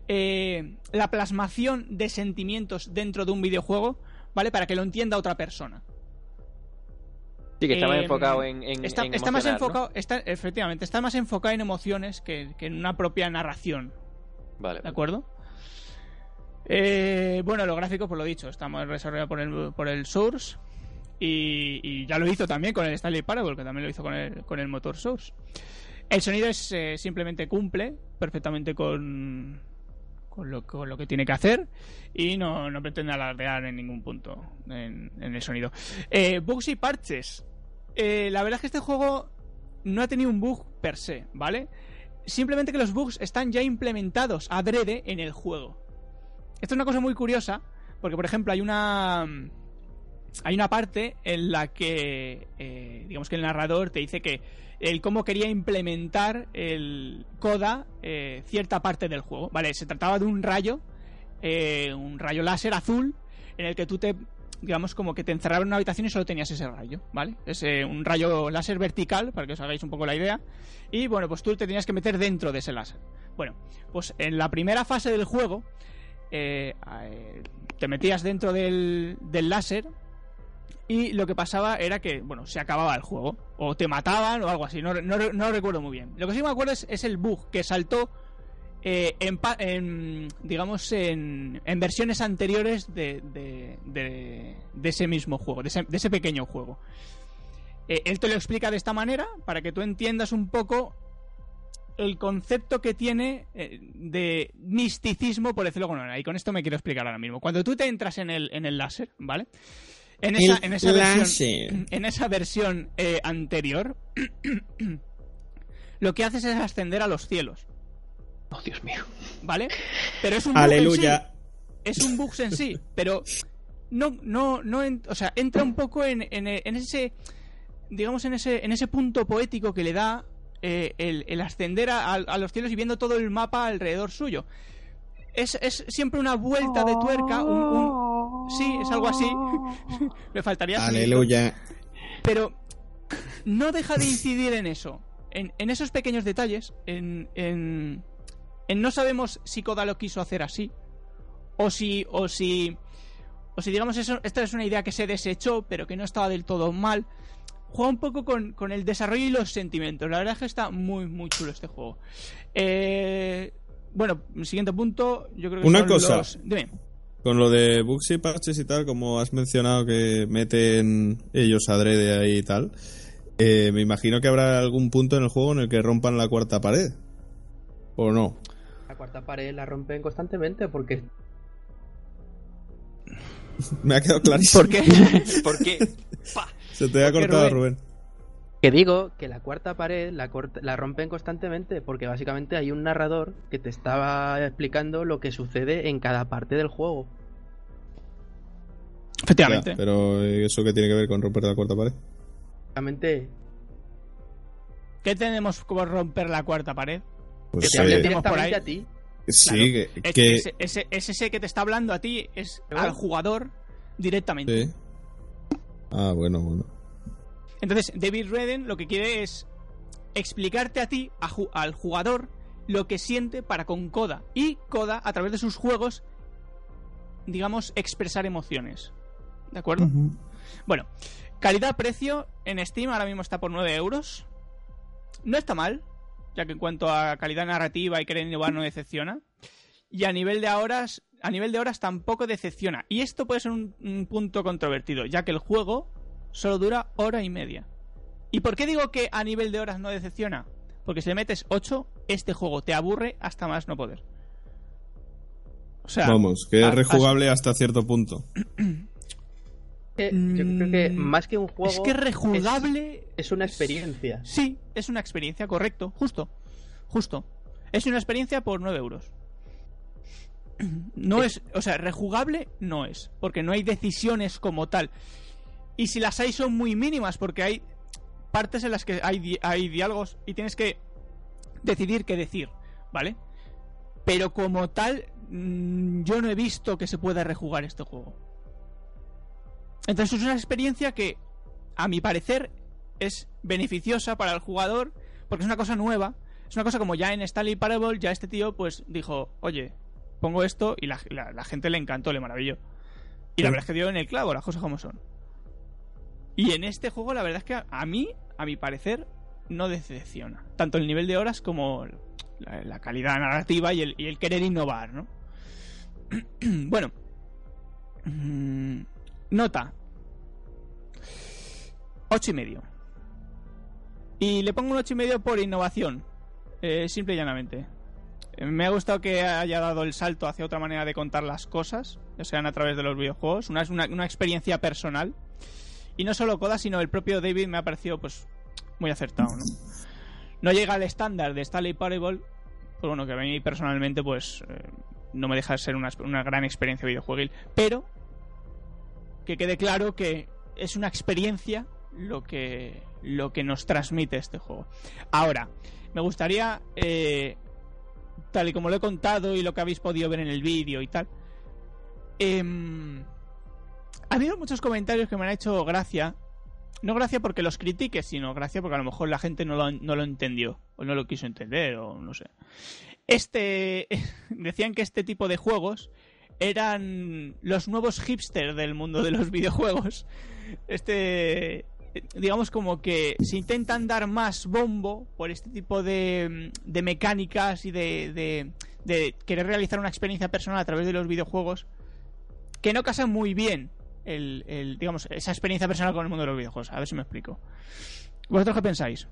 eh, la plasmación de sentimientos dentro de un videojuego, ¿vale? Para que lo entienda otra persona. Sí, que está más em, enfocado en, está, más enfocado, está, efectivamente, está más enfocado en emociones que, que en una propia narración. Vale. ¿De acuerdo? Eh, bueno, los gráficos, por lo dicho, estamos desarrollados por el, por el Source. Y, ya lo hizo también con el Stanley Parable, que también lo hizo con el, con el motor Source. El sonido es eh, simplemente cumple perfectamente con, con lo, que tiene que hacer y no, no pretende alardear en ningún punto en, el sonido. Eh, bugs y parches. Eh, la verdad es que este juego no ha tenido un bug per se, ¿vale? Simplemente que los bugs están ya implementados adrede en el juego. Esto es una cosa muy curiosa, porque por ejemplo hay una hay una parte en la que, eh, digamos que el narrador te dice que el cómo quería implementar el Coda eh, cierta parte del juego. Vale, se trataba de un rayo, eh, un rayo láser azul, en el que tú te, digamos, como que te encerraba en una habitación y solo tenías ese rayo, ¿vale? Es un rayo láser vertical, para que os hagáis un poco la idea. Y bueno, pues tú te tenías que meter dentro de ese láser. Bueno, pues en la primera fase del juego, te metías dentro del, del láser y lo que pasaba era que, bueno, se acababa el juego. O te mataban o algo así, no, no, recuerdo muy bien. Lo que sí me acuerdo es, el bug que saltó eh, en, digamos, en, en versiones anteriores de, de, ese mismo juego, de ese, pequeño juego. Eh, él te lo explica de esta manera para que tú entiendas un poco el concepto que tiene eh, de misticismo, por decirlo con una. Y con esto me quiero explicar ahora mismo. Cuando tú te entras en el, en el láser, ¿vale? En esa, en esa versión, en esa versión eh, anterior, lo que haces es ascender a los cielos. Oh, Dios mío. ¿Vale? Pero es un bug Aleluya. En sí. Es un bug en sí, pero no, no, no, o sea, entra un poco en, en, ese, digamos, en ese, en ese punto poético que le da eh, el, ascender a, los cielos y viendo todo el mapa alrededor suyo. Es, es siempre una vuelta de tuerca, un Sí, es algo así. Me faltaría. Aleluya. Pero no deja de incidir en eso. En, esos pequeños detalles. En, en, no sabemos si Koda lo quiso hacer así. O si. O si. O si digamos eso, esta es una idea que se desechó, pero que no estaba del todo mal. Juega un poco con, con el desarrollo y los sentimientos. La verdad es que está muy, muy chulo este juego. Eh, bueno, siguiente punto. Yo creo que una cosa. Con lo de bugs y parches y tal, como has mencionado que meten ellos adrede ahí y tal, eh, me imagino que habrá algún punto en el juego en el que rompan la cuarta pared. ¿O no? La cuarta pared la rompen constantemente porque... me ha quedado clarísimo. ¿Por qué? ¿Por qué? Se te ha cortado, Rubén? Que digo que la cuarta pared la, la rompen constantemente porque básicamente hay un narrador que te estaba explicando lo que sucede en cada parte del juego. Efectivamente. pero ¿eso qué tiene que ver con romper la cuarta pared? Efectivamente. ¿Qué tenemos como romper la cuarta pared? Pues que te habla por ahí. a ti. Sí, que, Ese, ese, que te está hablando a ti es al jugador directamente. Ah, bueno, bueno. Entonces, David Redden lo que quiere es explicarte a ti, al jugador, lo que siente para con Koda. Y Koda, a través de sus juegos, digamos, expresar emociones. ¿De acuerdo? Bueno, calidad-precio en Steam ahora mismo está por 9 euros. No está mal, ya que en cuanto a calidad narrativa y querer innovar no decepciona. Y a nivel de horas, a nivel de horas tampoco decepciona. Y esto puede ser un punto controvertido, ya que el juego solo dura hora y media. ¿Y por qué digo que a nivel de horas no decepciona? Porque si le metes 8, este juego te aburre hasta más no poder. O sea, Vamos, que es rejugable hasta cierto punto. yo creo que mm, más que un juego. Es que rejugable. Es, una experiencia. Sí, es una experiencia, correcto. Justo. Justo. Es una experiencia por 9 euros. No es. O sea, rejugable no es. Porque no hay decisiones como tal. Y si las hay son muy mínimas, porque hay partes en las que hay, hay diálogos y tienes que decidir qué decir, ¿vale? Pero como tal, mm, yo no he visto que se pueda rejugar este juego. Entonces es una experiencia que, a mi parecer, es beneficiosa para el jugador, porque es una cosa nueva. Es una cosa como ya en Stanley Parable, ya este tío pues dijo, oye, pongo esto y la, gente le encantó, le maravilló. Y la verdad es que dio en el clavo, las cosas como son. Y en este juego la verdad es que a mí, a mi parecer, no decepciona. Tanto el nivel de horas como la, calidad narrativa y el, querer innovar, ¿no? bueno. Mm, nota. Ocho y medio. Y le pongo un ocho y medio por innovación. Eh, simple y llanamente. Me ha gustado que haya dado el salto hacia otra manera de contar las cosas, ya sean a través de los videojuegos, una, una, una experiencia personal. Y no solo Koda, sino el propio David me ha parecido pues muy acertado, ¿no? No llega al estándar de Stanley Parable, pues bueno, que a mí personalmente pues eh, no me deja de ser una, una gran experiencia videojueguil, pero que quede claro que es una experiencia lo que, lo que nos transmite este juego. Ahora, me gustaría, eh, tal y como lo he contado y lo que habéis podido ver en el vídeo y tal, eh, ha habido muchos comentarios que me han hecho gracia. No gracia porque los critique, sino gracia porque a lo mejor la gente no lo, entendió, o no lo quiso entender, o no sé. Este. Decían que este tipo de juegos eran los nuevos hipsters del mundo de los videojuegos. Este digamos como que se intentan dar más bombo por este tipo de, de mecánicas y de, de, de, querer realizar una experiencia personal a través de los videojuegos que no casan muy bien el, el, digamos esa experiencia personal con el mundo de los videojuegos. A ver si me explico. ¿Vosotros qué pensáis?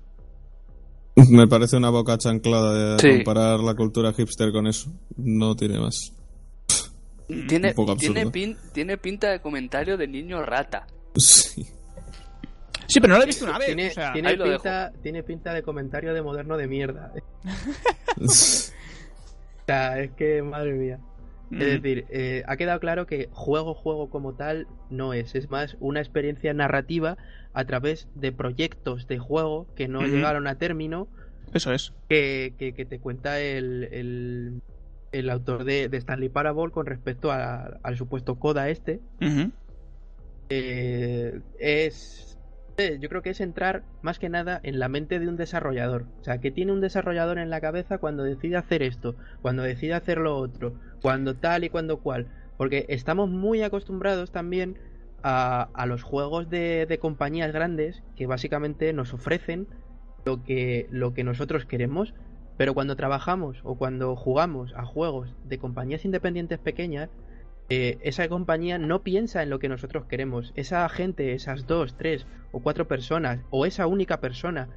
Me parece una boca chanclada de sí. comparar la cultura hipster con eso. No tiene más. Tiene, tiene, pin, tiene pinta de comentario de niño rata. Sí. Sí, pero no lo he visto una vez. Tiene, o sea, tiene, pinta, tiene pinta de comentario de moderno de mierda. o sea, es que, madre mía. Mm. Es decir, eh, ha quedado claro que juego, juego como tal no es. Es más una experiencia narrativa a través de proyectos de juego que no mm -hmm. llegaron a término. Eso es. Que, que, que te cuenta el, el, el autor de, de, Stanley Parable con respecto a, al supuesto Coda este. Eh, es yo creo que es entrar más que nada en la mente de un desarrollador. O sea, que tiene un desarrollador en la cabeza cuando decide hacer esto, cuando decide hacer lo otro, cuando tal y cuando cual. Porque estamos muy acostumbrados también a, a los juegos de, de, compañías grandes que básicamente nos ofrecen lo que, lo que nosotros queremos. Pero cuando trabajamos o cuando jugamos a juegos de compañías independientes pequeñas, eh, esa compañía no piensa en lo que nosotros queremos. Esa gente, esas dos, tres o cuatro personas, o esa única persona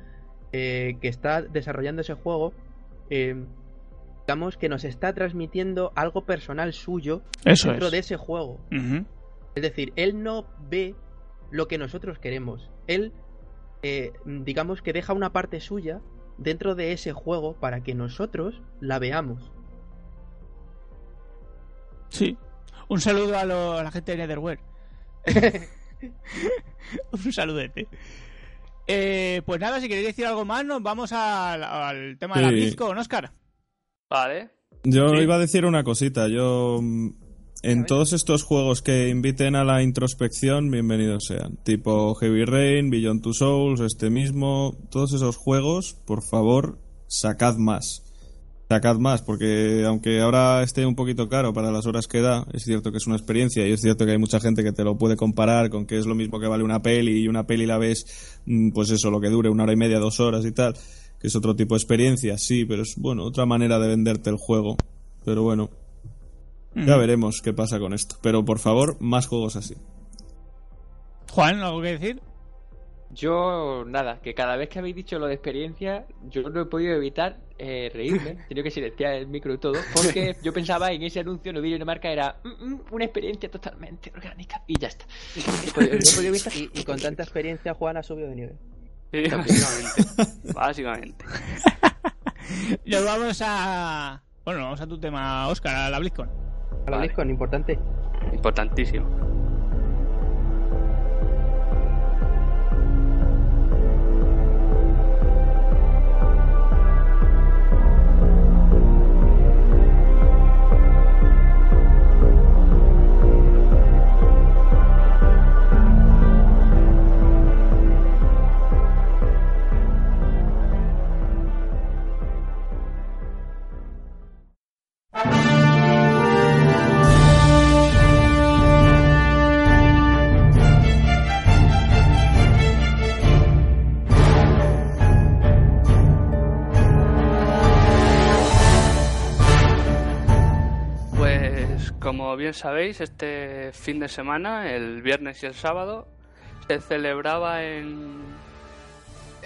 eh, que está desarrollando ese juego, eh, digamos que nos está transmitiendo algo personal suyo Eso dentro es. de ese juego. Uh -huh. Es decir, él no ve lo que nosotros queremos. Él, digamos que deja una parte suya dentro de ese juego para que nosotros la veamos. Sí, un saludo a, lo, a la gente de Netherware. un saludete. Eh, pues nada, si queréis decir algo más, nos vamos al, al tema sí. de la BlizzCon, Oscar. Vale. Yo sí. iba a decir una cosita. Yo. En todos estos juegos que inviten a la introspección, bienvenidos sean. Tipo Heavy Rain, Beyond Two Souls, este mismo. Todos esos juegos, por favor, sacad más sacad más, porque aunque ahora esté un poquito caro para las horas que da, es cierto que es una experiencia y es cierto que hay mucha gente que te lo puede comparar con que es lo mismo que vale una peli y una peli la ves, pues eso, lo que dure una hora y media, dos horas y tal, que es otro tipo de experiencia, sí, pero es, bueno, otra manera de venderte el juego. Pero bueno, ya veremos qué pasa con esto. Pero por favor, más juegos así. Juan, ¿algo que decir? Yo, nada, que cada vez que habéis dicho lo de experiencia, yo no he podido evitar eh, reírme. He tenido que silenciar el micro y todo, porque yo pensaba en ese anuncio en vídeo de marca era mm, mm, una experiencia totalmente orgánica y ya está. y, y, con tanta experiencia, Juan ha subido de nivel. Sí, básicamente. básicamente. Nos vamos a. Bueno, vamos a tu tema, Oscar, a la BlizzCon. A la vale. BlizzCon, importante. Importantísimo. Bien sabéis, este fin de semana, el viernes y el sábado, se celebraba en,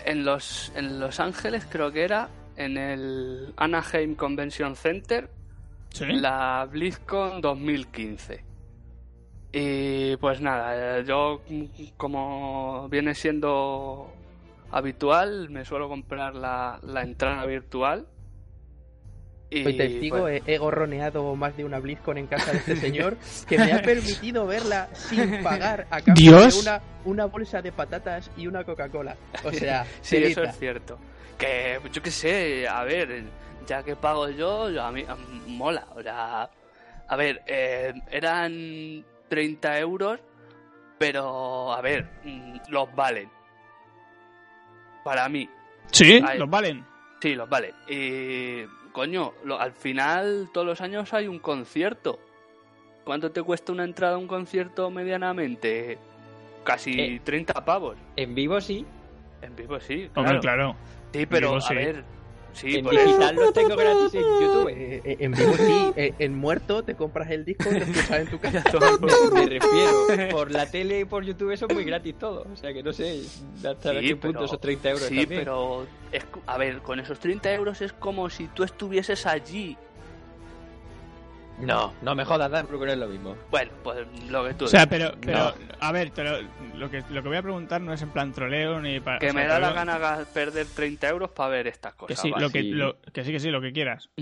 en, los, en Los Ángeles, creo que era, en el Anaheim Convention Center Sí. la BlizzCon 2015. Y pues nada, yo como viene siendo habitual, me suelo comprar la, la entrada virtual. Y Soy testigo, pues, he, he gorroneado más de una BlizzCon en casa de este señor que me ha permitido verla sin pagar a cambio Dios. de una, una bolsa de patatas y una Coca-Cola. O sea, sí, eso es cierto. Que yo qué sé, a ver, ya que pago yo, yo a mí a mí mola. O sea, a ver, eh, eran 30 euros, pero a ver, mm, los valen. Para mí, Sí, Ay. los valen. sí, los valen. Y, coño, lo- al final todos los años hay un concierto. ¿Cuánto te cuesta una entrada a un concierto medianamente? Casi Eh. 30 pavos. En vivo sí, En vivo sí, Hombre, claro. claro. Sí, pero Vivo, a sí. ver. Sí, en por eso. digital los tengo gratis en YouTube. Eh, eh, en vivo sí, eh, en muerto te compras el disco y lo escuchas en tu casa. Me, me refiero, por la tele y por YouTube eso es muy gratis todo. O sea que no sé hasta Sí, qué punto pero- esos 30 euros Sí, también. pero es, cu- a ver, con esos 30 euros es como si tú estuvieses allí. No, no me jodas, Dan, no es lo mismo. Bueno, pues lo que tú O sea, pero, pero a ver, te lo, lo que, lo que voy a preguntar no es en plan troleo ni para... que o sea, me da la gana ga- perder 30 euros para ver estas Que cosas. sí, ¿vale? lo que, sí. lo- que sí, que sí, lo que quieras.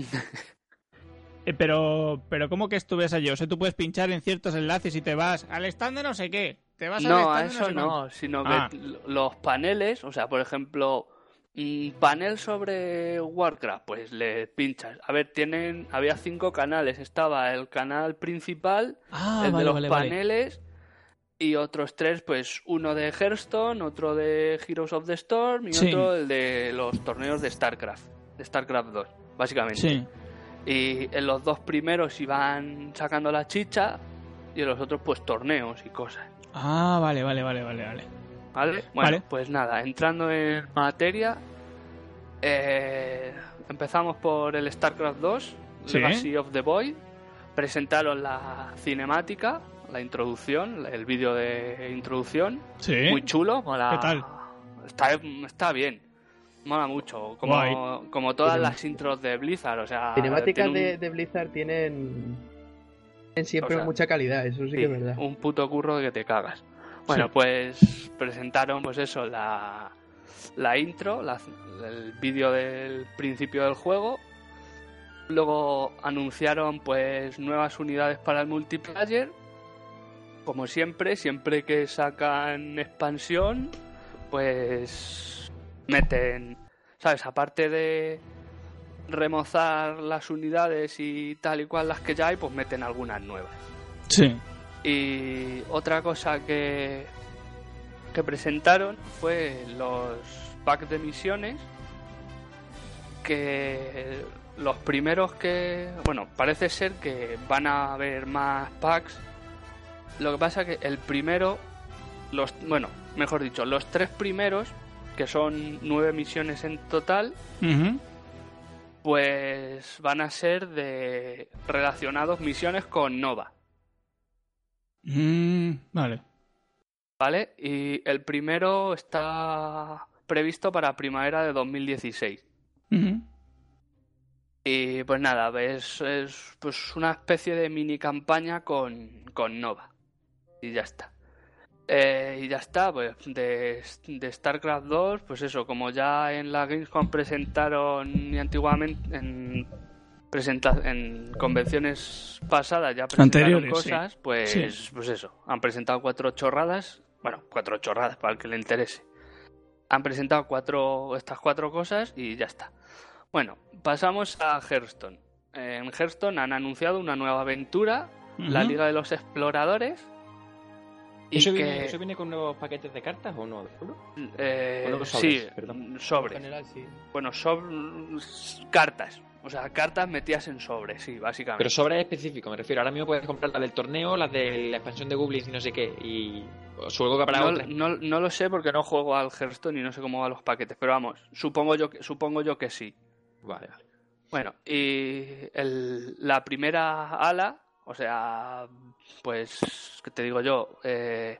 Eh, pero, pero ¿cómo que estuvieras allí? O sea, tú puedes pinchar en ciertos enlaces y te vas al stand de no sé qué. Te vas al No, stand a eso sé no, sino Ah. que l- los paneles, o sea, por ejemplo, panel sobre Warcraft, pues le pinchas. A ver, tienen, había cinco canales, estaba el canal principal, Ah, el vale, de los vale, vale. paneles y otros tres, pues uno de Hearthstone, otro de Heroes of the Storm y Sí. otro el de los torneos de StarCraft, de StarCraft 2, básicamente. Sí. Y en los dos primeros iban sacando la chicha y en los otros pues torneos y cosas. Ah, vale, vale, vale, vale, vale. ¿Vale? Bueno, Vale. pues nada, entrando en materia, eh, empezamos por el StarCraft 2, Sí. Legacy of the Void. Presentaron la cinemática, la introducción, el vídeo de introducción. Sí. Muy chulo, mola. ¿Qué tal? Está, está bien. Mola mucho, como, Guay. como todas Cinemática. las intros de Blizzard, o sea... Cinemáticas un- de, de Blizzard tienen, tienen siempre O sea, mucha calidad, eso sí, Sí, que es verdad. un puto curro de que te cagas. Bueno, Sí. pues presentaron pues eso, la, la intro, la- el vídeo del principio del juego. Luego anunciaron pues nuevas unidades para el multiplayer. Como siempre, siempre que sacan expansión, pues meten, ¿sabes? Aparte de remozar las unidades y tal y cual las que ya hay, pues meten algunas nuevas. Sí. Y otra cosa que, que presentaron fue los packs de misiones. Que los primeros que. Bueno, parece ser que van a haber más packs. Lo que pasa que el primero. Los, bueno, mejor dicho, los tres primeros, que son nueve misiones en total, pues van a ser de relacionados misiones con Nova. Mm, vale. ¿Vale? Y el primero está previsto para primavera de 2016. Ujú. Y pues nada, es, es pues una especie de mini campaña con, con Nova. Y ya está. Eh, y ya está, pues de, de StarCraft 2, pues eso, como ya en la Gamescom presentaron y antiguamente en, presenta- en convenciones pasadas ya presentaron Anteriores, sí. cosas, pues, Sí. pues eso, han presentado cuatro chorradas, bueno, cuatro chorradas para el que le interese. Han presentado cuatro, estas cuatro cosas y ya está. Bueno, pasamos a Hearthstone. En Hearthstone han anunciado una nueva aventura, la. Liga de los Exploradores. Y ¿Eso, que, viene, ¿Eso viene con nuevos paquetes de cartas o no? eh, con nuevos sí, sobres, perdón. sobres. En general, sí. Bueno, sobre cartas. O sea, cartas metidas en sobres, sí, básicamente. Pero sobre específico, me refiero. Ahora mismo puedes comprar las del torneo, las de la expansión de Goblins y no sé qué. Y supongo que habrá no, otras. no, no lo sé porque no juego al Hearthstone y no sé cómo van los paquetes, pero vamos, supongo yo que, supongo yo que sí. Vale, vale. Bueno, y el- la primera ala, o sea, pues, ¿qué te digo yo? Eh,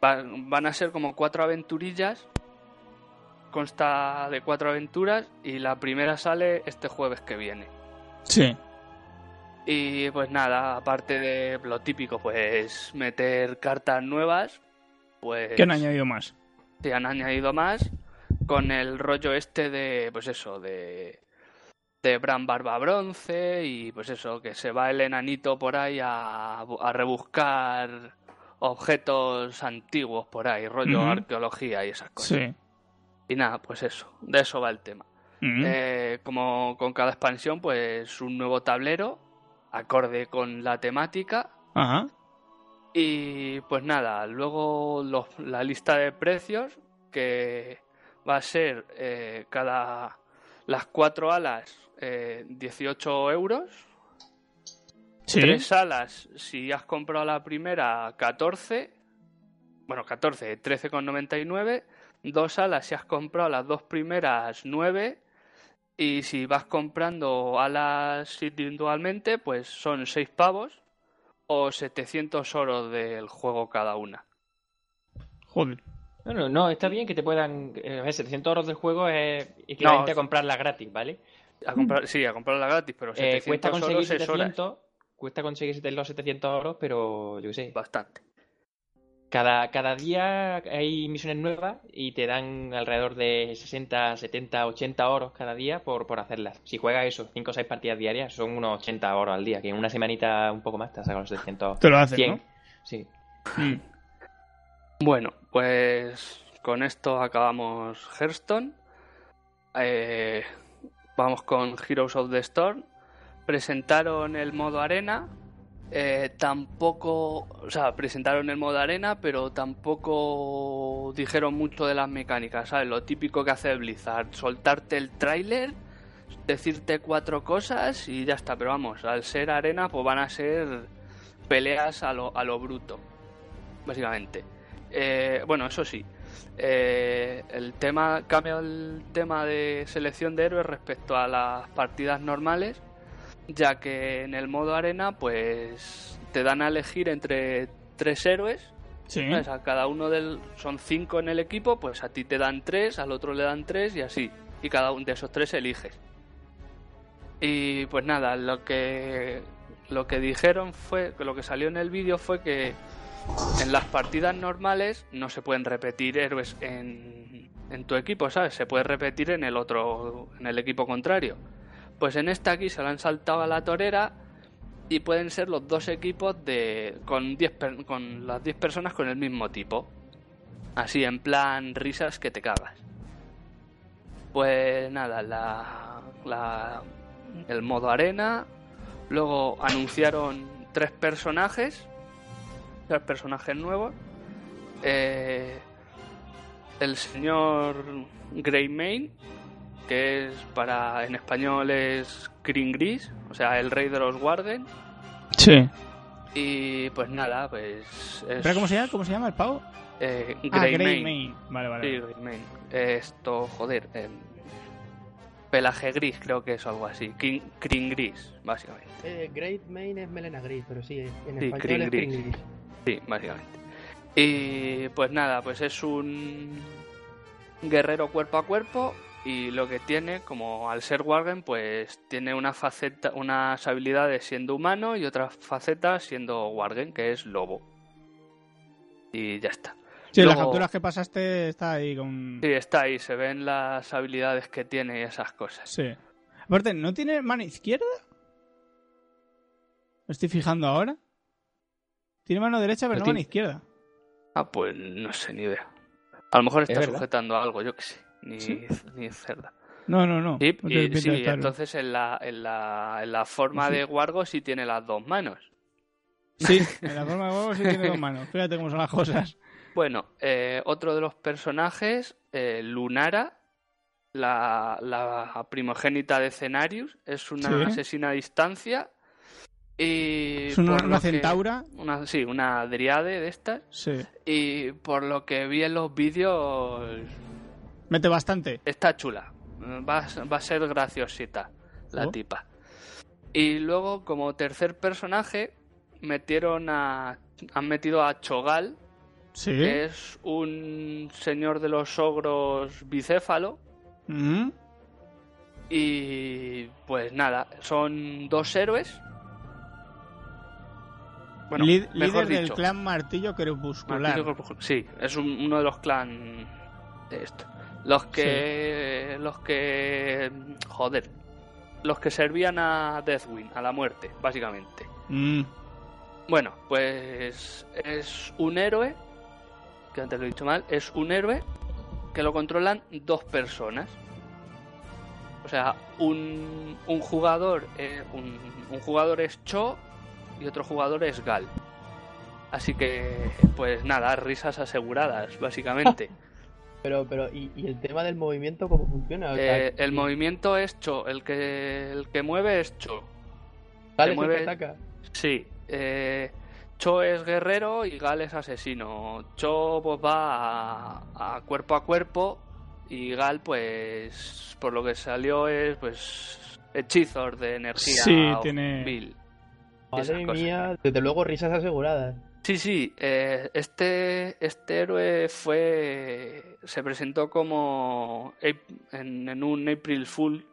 van, van a ser como cuatro aventurillas consta de cuatro aventuras y la primera sale este jueves que viene. Sí. Y pues nada, aparte de lo típico, pues meter cartas nuevas, pues... ¿Qué han añadido más? Sí, han añadido más con el rollo este de, pues eso, de de Bran Barba Bronce y pues eso, que se va el enanito por ahí a, a rebuscar objetos antiguos por ahí, rollo arqueología y esas cosas. Sí. Y nada, pues eso, de eso va el tema. Eh, como con cada expansión, pues un nuevo tablero, acorde con la temática. Ajá. Y pues nada, luego la lista de precios, que va a ser eh, cada las cuatro alas eh, 18 euros. Tres alas, si has comprado la primera, 14. Bueno, 14, 13,99. Dos alas, si has comprado las dos primeras, 9. Y si vas comprando alas individualmente, pues son 6 pavos o 700 oros del juego cada una. Joder. No, no, está bien que te puedan. 700 euros del juego es equivalente a comprarla gratis, ¿vale? A comprar, sí, a comprarla gratis, pero 700 eh, cuesta conseguir euros 700, Cuesta conseguir los 700 euros, pero yo qué sé. Bastante. Cada, cada día hay misiones nuevas y te dan alrededor de 60, 70, 80 euros cada día por, por hacerlas. Si juegas eso, 5 o 6 partidas diarias, son unos 80 euros al día, que en una semanita un poco más te has sacado los 700. Te lo haces, 100. ¿no? Sí. Mm. Bueno, pues con esto acabamos Hearthstone. Eh, vamos con Heroes of the Storm. Presentaron el modo arena. Eh, tampoco, o sea, presentaron el modo arena, pero tampoco dijeron mucho de las mecánicas, ¿sabes? Lo típico que hace Blizzard, soltarte el tráiler, decirte cuatro cosas y ya está. Pero vamos, al ser arena, pues van a ser peleas a lo, a lo bruto, básicamente. Eh, bueno, eso sí, eh, el tema cambia el tema de selección de héroes respecto a las partidas normales, ya que en el modo arena, pues te dan a elegir entre tres héroes. Sí. ¿sabes? A cada uno del son cinco en el equipo, pues a ti te dan tres, al otro le dan tres y así. Y cada uno de esos tres eliges. Y pues nada, lo que lo que dijeron fue, lo que salió en el vídeo fue que en las partidas normales no se pueden repetir héroes en, en tu equipo, ¿sabes? Se puede repetir en el otro, en el equipo contrario. Pues en esta aquí se lo han saltado a la torera y pueden ser los dos equipos de con 10 per- con las 10 personas con el mismo tipo. Así en plan risas que te cagas. Pues nada, la, la el modo arena, luego anunciaron tres personajes tres personajes nuevos. Eh, el señor Greymane, que es para en español es Green Gris, o sea, el rey de los Warden. Sí. Y pues nada, pues. Es, ¿Pero cómo se llama? ¿Cómo se llama el pavo? Eh, Ah, Greymane. Greymane. Vale, vale. Sí, Greymane. Esto, joder. em, pelaje gris, creo que es algo así. King- Green Gris, básicamente. Eh, Great Main es melena gris, pero sí, en Sí, español Green es Gris. Sí, básicamente. Y pues nada, pues es un guerrero cuerpo a cuerpo y lo que tiene, como al ser Wargen, pues tiene una faceta, unas habilidades siendo humano y otras facetas siendo Wargen, que es lobo. Y ya está. Sí, las Luego- capturas que pasaste está ahí con... Sí, está ahí, se ven las habilidades que tiene y esas cosas. Sí. Aparte, ¿no tiene mano izquierda? Me estoy fijando ahora. Tiene mano derecha, pero No no mano tiene- izquierda. Ah, pues no sé, ni idea. A lo mejor está verdad? sujetando algo, yo que sé. Ni, Sí. ni cerda. No, no, no. Sí, No y- sí, entonces en la, en la, en la forma Sí. de Wargo sí tiene las dos manos. Sí, en la forma de huevo sí tiene dos manos. Fíjate cómo son las cosas. Bueno, eh, otro de los personajes, eh, Lunara, la, la primogénita de Cenarius, es una asesina a distancia. Y Es una, que- centaura. una- sí, una driade de estas. Sí. Y por lo que vi en los vídeos, Mete bastante. está chula. Va, a- va a ser graciosita la Oh. tipa. Y luego, como tercer personaje, metieron a. Han metido a Chogal, Sí. que es un señor de los ogros bicéfalo. Mm. Y pues nada, son dos héroes. Bueno, mejor líder del clan Martillo Crepuscular. Martillo Crepuscular. Sí, es un- uno de los clan de esto. Los que. Los que. Joder. Los que servían a Deathwing, a la muerte, básicamente. Mm. Bueno, pues es un héroe, que antes lo he dicho mal, es un héroe que lo controlan dos personas. O sea, un, un jugador eh, un, un jugador es Cho y otro jugador es Gal. Así que, pues nada, risas aseguradas, básicamente. Pero, pero, ¿y, y el tema del movimiento cómo funciona? O sea, Eh, el ¿y- movimiento es Cho, el que, el que mueve es Cho. Gal se es el que mueve- ataca? Sí, eh, Cho es guerrero y Gal es asesino. Cho pues va a, a cuerpo a cuerpo y Gal pues por lo que salió es pues hechizos de energía. Sí, o tiene- esas Madre mía, desde luego risas aseguradas. Sí, sí, eh, este, este héroe fue se presentó como en, en un April Fool.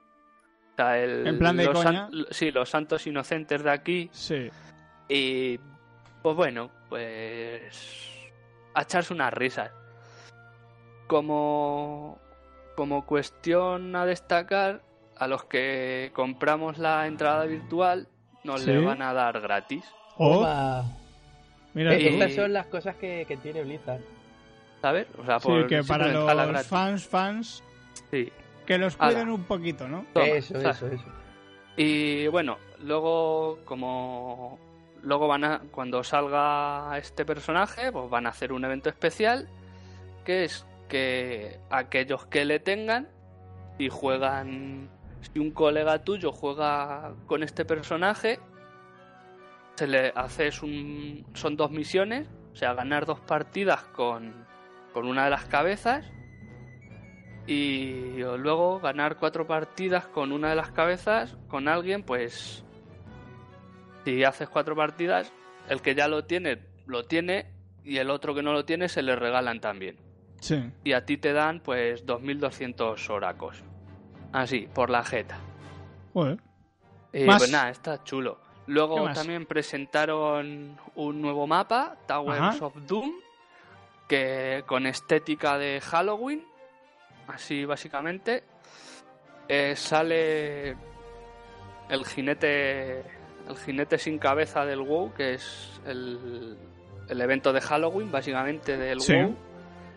O sea, el- En plan de los coña. san- sí, los santos inocentes de aquí Sí. Y pues bueno, pues a echarse unas risas. Como como cuestión a destacar, a los que compramos la entrada virtual nos Sí. le van a dar gratis, Oh. Mira Eh. Estas son las cosas que, que tiene Blizzard. ¿sabes? O sea, Sí, por que para los gratis. fans, fans, Sí. que los cuiden un poquito, ¿no? Toma, eso, o sea, eso, eso. Y bueno, luego como luego van a cuando salga este personaje, pues van a hacer un evento especial que es que aquellos que le tengan y juegan si un colega tuyo juega con este personaje se le haces un son dos misiones, o sea, ganar dos partidas con con una de las cabezas y luego ganar cuatro partidas con una de las cabezas con alguien, pues si haces cuatro partidas, el que ya lo tiene, lo tiene y el otro que no lo tiene se le regalan también. Sí. Y a ti te dan pues 2200 oracos. Así, por la jeta. Joder. Y Más. pues nada, está chulo. ¿Qué Luego también presentaron un nuevo mapa, Towers Ajá. of Doom, que con estética de Halloween, así básicamente. Eh, sale el jinete, el jinete sin cabeza del WoW, que es el, el evento de Halloween, básicamente del Sí. WoW.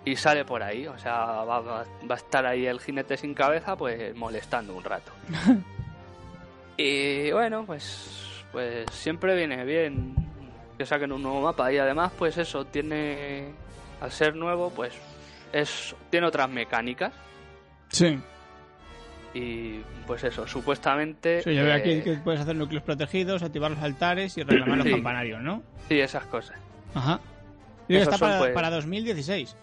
Y sale por ahí, o sea, va, va- va a estar ahí el jinete sin cabeza, pues molestando un rato. Y bueno, pues, pues siempre viene bien que saquen un nuevo mapa. Y además, pues eso, tiene, al ser nuevo, pues es, tiene otras mecánicas. Sí. Y pues eso, supuestamente... Sí, yo veo eh, aquí que puedes hacer núcleos protegidos, activar los altares y reclamar los Sí. campanarios, ¿no? Sí, esas cosas. Ajá. Y está son, para, pues- para 2016.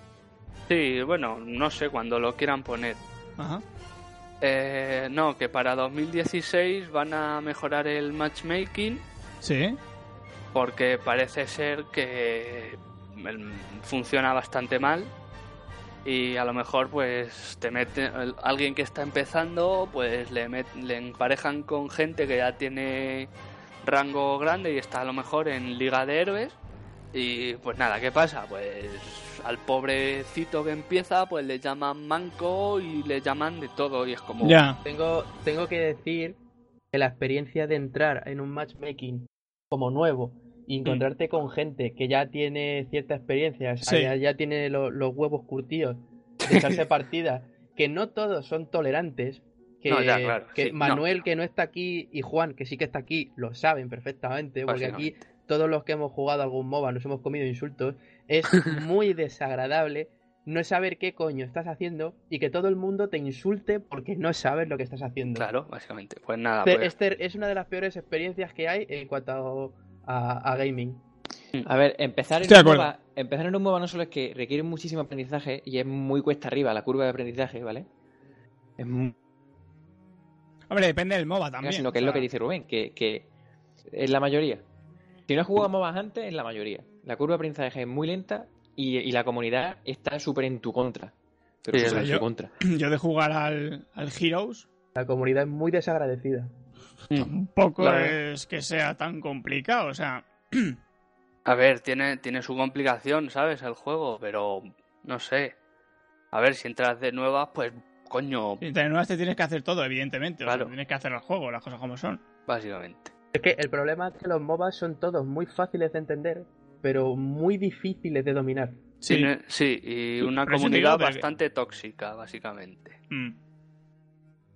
Sí, bueno, no sé, cuando lo quieran poner. Ajá. Eh, no, que para 2016 van a mejorar el matchmaking Sí. porque parece ser que el- funciona bastante mal y a lo mejor pues te mete alguien que está empezando pues le, met- le emparejan con gente que ya tiene rango grande y está a lo mejor en liga de héroes y pues nada, ¿qué pasa? Pues al pobrecito que empieza pues le llaman manco y le llaman de todo y es como Ya. Tengo, tengo que decir que la experiencia de entrar en un matchmaking como nuevo y encontrarte con gente que ya tiene cierta experiencia, o sea, Sí. ya, ya tiene lo- los huevos curtidos de echarse partida, que no todos son tolerantes, que, No, ya, claro, que sí, no. Manuel que no está aquí y Juan que sí que está aquí lo saben perfectamente, porque aquí. Todos los que hemos jugado algún MOBA nos hemos comido insultos, es muy desagradable no saber qué coño estás haciendo y que todo el mundo te insulte porque no sabes lo que estás haciendo. Claro, básicamente. Pues nada, Este- pues, este es una de las peores experiencias que hay en cuanto a, a gaming. A ver, empezar en, un. MOBA, empezar en un MOBA no solo es que requiere muchísimo aprendizaje y es muy cuesta arriba la curva de aprendizaje, ¿vale? Es muy Hombre, depende del MOBA también. sino que o es lo que dice Rubén, que, que es la mayoría. Si no has jugado MOBAs antes, es la mayoría. La curva de aprendizaje es muy lenta y, la comunidad está súper en tu contra. Pero en yo, contra. Yo de jugar al, al Heroes. La comunidad es muy desagradecida. Tampoco es que sea tan complicado, o sea. A ver, tiene, tiene su complicación, ¿sabes? El juego, pero no sé. A ver, si entras de nuevas, pues coño. Si entras de nuevas te tienes que hacer todo, evidentemente. Claro. tienes que hacer el juego, las cosas como son. Básicamente. Es que el problema es que los MOBAs son todos muy fáciles de entender, pero muy difíciles de dominar. Sí, sí y una comunidad bastante tóxica, básicamente. Mm.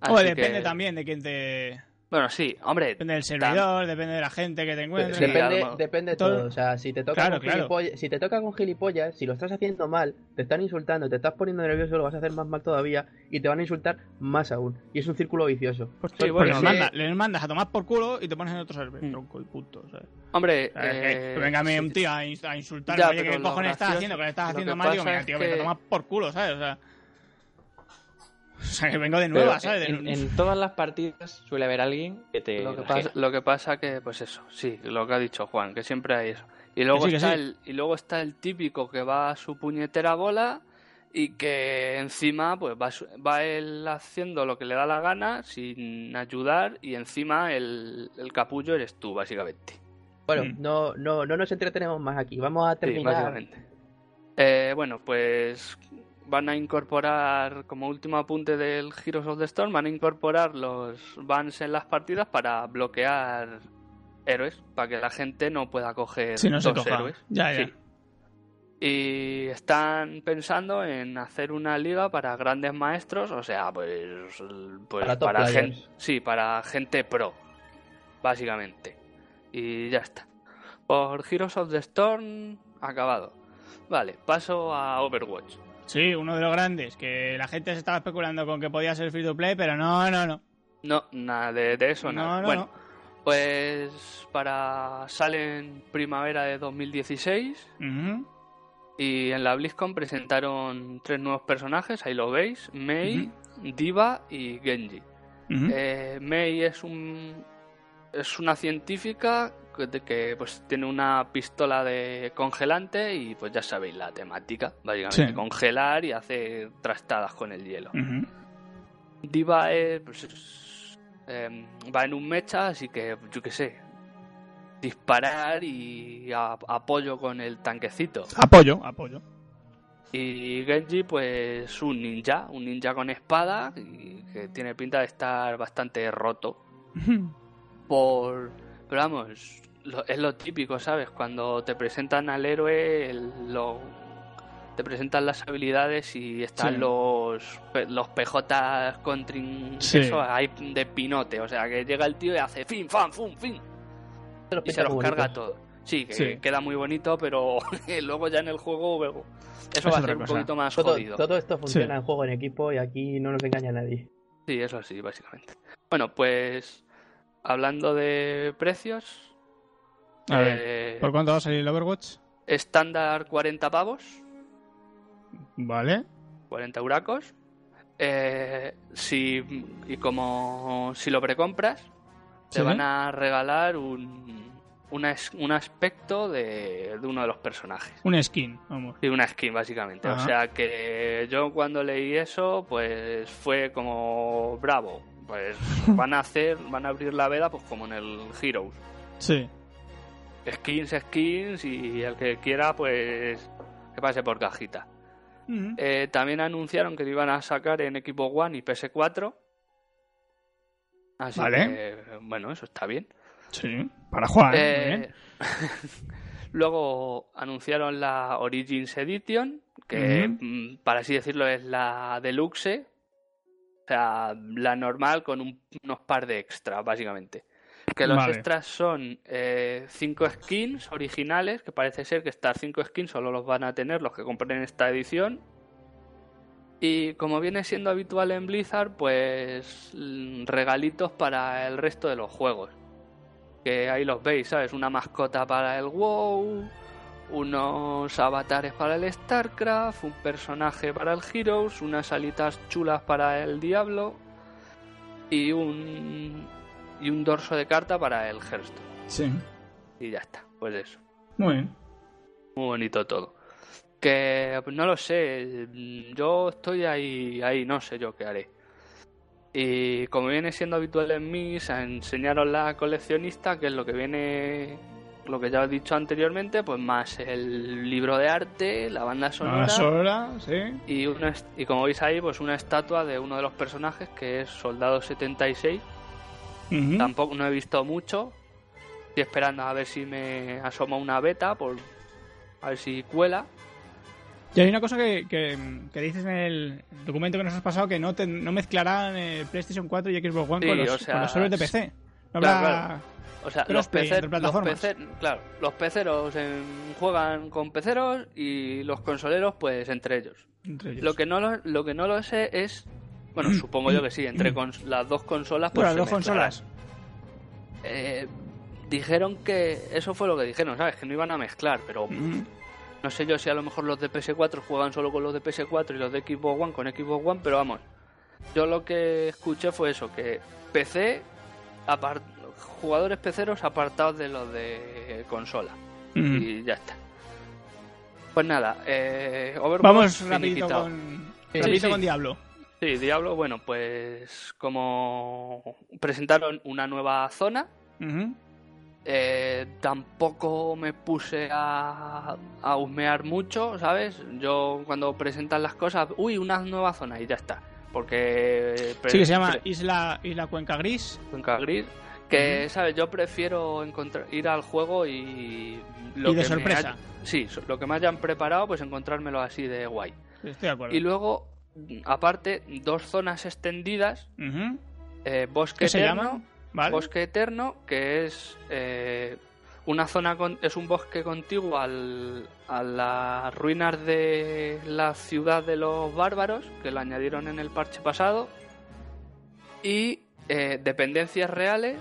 O depende también de quién te bueno, sí, hombre. Depende del servidor, depende de la gente que te encuentres. Depende, depende de todo. O sea, si te, toca con Gilipollas, si te toca con gilipollas, si lo estás haciendo mal, te están insultando, te estás poniendo nervioso, lo vas a hacer más mal todavía y te van a insultar más aún. Y es un círculo vicioso. Pues, sí, bueno, les, mandas a tomar por culo y te pones en otro server, mm. tronco y punto. Hombre, eh, venga un tío a, insultar, oye, ¿qué cojones estás haciendo? Que le estás haciendo mal, digo, mira, tío, que... te tomas por culo, ¿sabes? O sea. O sea, que vengo de nueva, ¿sabes? En, todas las partidas suele haber alguien que te. Lo que, pasa, lo que pasa que, pues eso, sí, lo que ha dicho Juan, que siempre hay eso. Y luego, está, El, y luego está el típico que va a su puñetera bola y que encima pues va, va él haciendo lo que le da la gana sin ayudar y encima el, el capullo eres tú, básicamente. Bueno, mm. no, no, no nos entretenemos más aquí, vamos a terminar. Eh, bueno, pues van a incorporar, como último apunte del Heroes of the Storm, van a incorporar los bans en las partidas para bloquear héroes, para que la gente no pueda coger dos héroes. Ya, ya. Y están pensando en hacer una liga para grandes maestros, o sea, pues, pues para, gente, sí, para gente pro, básicamente. Y ya está. Por Heroes of the Storm, acabado. Vale, paso a Overwatch. Sí, uno de los grandes, que la gente se estaba especulando con que podía ser free to play, pero no, no, no. No, nada de, eso, nada. bueno, pues para sale en primavera de 2016 y en la BlizzCon presentaron tres nuevos personajes, ahí lo veis, Mei, Diva y Genji. Eh, Mei es un es una científica de que pues tiene una pistola de congelante y pues ya sabéis la temática, básicamente congelar y hacer trastadas con el hielo. Diva pues, em, va en un mecha, así que yo qué sé, disparar y apoyo con el tanquecito. Apoyo, apoyo. Y Genji, pues un ninja, un ninja con espada y que tiene pinta de estar bastante roto. Por. Pero vamos, es lo típico, ¿sabes? Cuando te presentan al héroe, lo, te presentan las habilidades y están los, los PJ contring. Eso hay de pinote. O sea, que llega el tío y hace fin, fan, fum, fin. y se los carga todo. Sí, que queda muy bonito, pero luego ya en el juego eso, va a ser un poquito más jodido. Todo esto funciona en juego en equipo y aquí no nos engaña nadie. Sí, eso sí, básicamente. Bueno, pues hablando de precios, eh, ¿por cuánto va a salir el Overwatch? Estándar 40 pavos. Vale. 40 huracos. Eh, si, y como si lo precompras, te van a regalar un, un aspecto de, uno de los personajes. Un skin, vamos. Sí, una skin, básicamente. O sea que yo cuando leí eso, pues fue como bravo. Pues van a hacer, van a abrir la veda, pues como en el Heroes. Sí skins, skins y el que quiera, pues que pase por cajita. Eh, también anunciaron que lo iban a sacar en Equipo One y PS4. Así que, bueno, eso está bien. Sí, para jugar. Eh, luego anunciaron la Origins Edition, que mm, para así decirlo es la deluxe. O sea, la normal con unos par de extras, básicamente. Que los extras son eh, cinco skins originales, que parece ser que estas cinco skins solo los van a tener los que compren esta edición. Y como viene siendo habitual en Blizzard, pues mm, regalitos para el resto de los juegos. Que ahí los veis, ¿sabes? Una mascota para el WoW, unos avatares para el StarCraft, un personaje para el Heroes, unas alitas chulas para el Diablo y un y un dorso de carta para el Hearthstone. Sí. Y ya está, pues eso. Muy bien. Muy bonito todo. Que pues, no lo sé, yo estoy ahí, ahí, no sé yo qué haré. Y como viene siendo habitual en mí, a enseñaros la coleccionista, que es lo que viene, lo que ya he dicho anteriormente, pues más el libro de arte, la banda sonora. La sonora, sí. Y, una, y como veis ahí, pues una estatua de uno de los personajes, que es Soldado 76. Tampoco no he visto mucho. Estoy esperando a ver si me asoma una beta, por a ver si cuela. Y hay una cosa que, que, dices en el documento que nos has pasado que no, te, no mezclarán el PlayStation 4 y Xbox One con, los, servidores de PC. No habrá O sea, los, PC, los claro, los peceros juegan con peceros y los consoleros pues entre ellos. Lo que no lo, lo que no lo sé es bueno, supongo yo que sí, entre las dos consolas pues las dos consolas. Eh, dijeron que eso fue lo que dijeron, ¿sabes? Que no iban a mezclar, pero no sé yo si a lo mejor los de PS4 juegan solo con los de PS4 y los de Xbox One con Xbox One, pero vamos. Yo lo que escuché fue eso, que PC, jugadores peceros apartados de los de consola. Y ya está. Pues nada, eh, Vamos rapidito con, con Diablo. Sí, Diablo, bueno, pues como presentaron una nueva zona, eh, tampoco me puse a, a husmear mucho, ¿sabes? Yo cuando presentan las cosas, uy, una nueva zona y ya está. Porque... Sí, que se llama Isla, Isla Cuenca Gris. Cuenca Gris. Que, ¿sabes? Yo prefiero encontrar, ir al juego y... Lo de sorpresa. sí, lo que me hayan preparado, pues encontrármelo así de guay. Estoy de acuerdo. Y luego, aparte, dos zonas extendidas. eh, bosque ¿Qué se llama? Bosque Eterno, que es eh, una zona con, es un bosque contiguo al, a las ruinas de la ciudad de los bárbaros, que lo añadieron en el parche pasado, y eh, dependencias reales,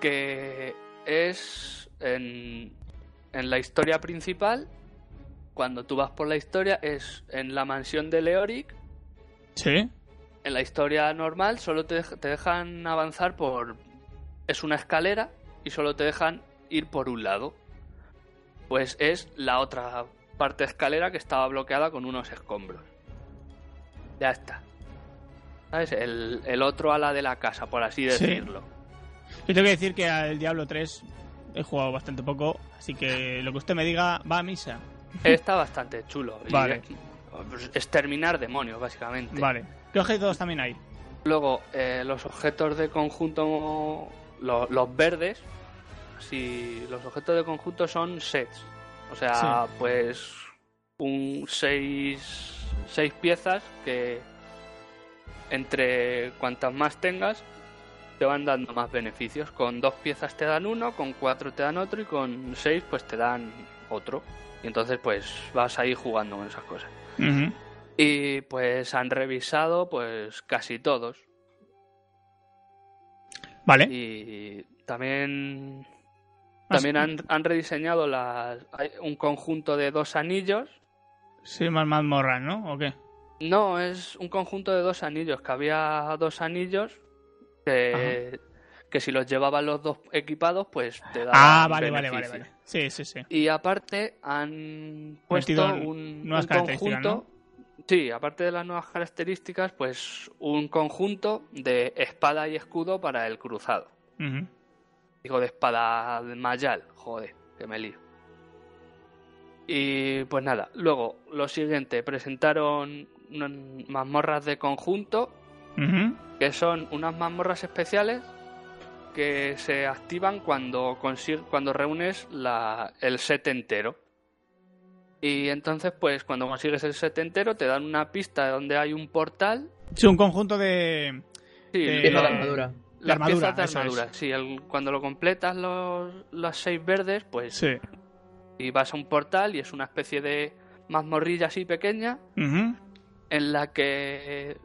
que es en, en la historia principal, cuando tú vas por la historia, es en la mansión de Leoric. Sí en la historia normal solo te, dejan avanzar por... Es una escalera y solo te dejan ir por un lado. Pues es la otra parte de escalera que estaba bloqueada con unos escombros. Ya está. ¿Sabes? El, otro ala de la casa, por así decirlo. Yo tengo que decir que al Diablo 3 he jugado bastante poco, así que lo que usted me diga va a misa. Está bastante chulo. Vale. Pues, exterminar demonios, básicamente. Vale. ¿Qué objetos también hay? Luego, eh, los objetos de conjunto, los, verdes, si los objetos de conjunto son sets. O sea, pues un seis, seis piezas que entre cuantas más tengas te van dando más beneficios. Con dos piezas te dan uno, con cuatro te dan otro y con seis pues te dan otro. Y entonces pues vas ahí jugando con esas cosas. Y pues han revisado pues casi todos. Vale. Y también también han, han rediseñado las, un conjunto de dos anillos. Sí, más mazmorras, ¿no? ¿O qué? No, es un conjunto de dos anillos, que había dos anillos que, que si los llevaban los dos equipados, pues te daban Ah, vale, vale, vale, vale. Sí, sí, sí. Y aparte han puesto un, un conjunto... Sí, aparte de las nuevas características, pues un conjunto de espada y escudo para el cruzado. Digo de espada de mayal, joder, que me lío. Y pues nada, luego lo siguiente, presentaron mazmorras de conjunto, que son unas mazmorras especiales que se activan cuando, cuando reúnes la, el set entero. Y entonces, pues cuando consigues el set entero, te dan una pista de donde hay un portal. Sí, un conjunto de. Sí, de, de armadura. Las piezas de armadura. Sí, cuando lo completas los, las seis verdes, pues. Sí. Y vas a un portal y es una especie de mazmorrilla así pequeña. En la que,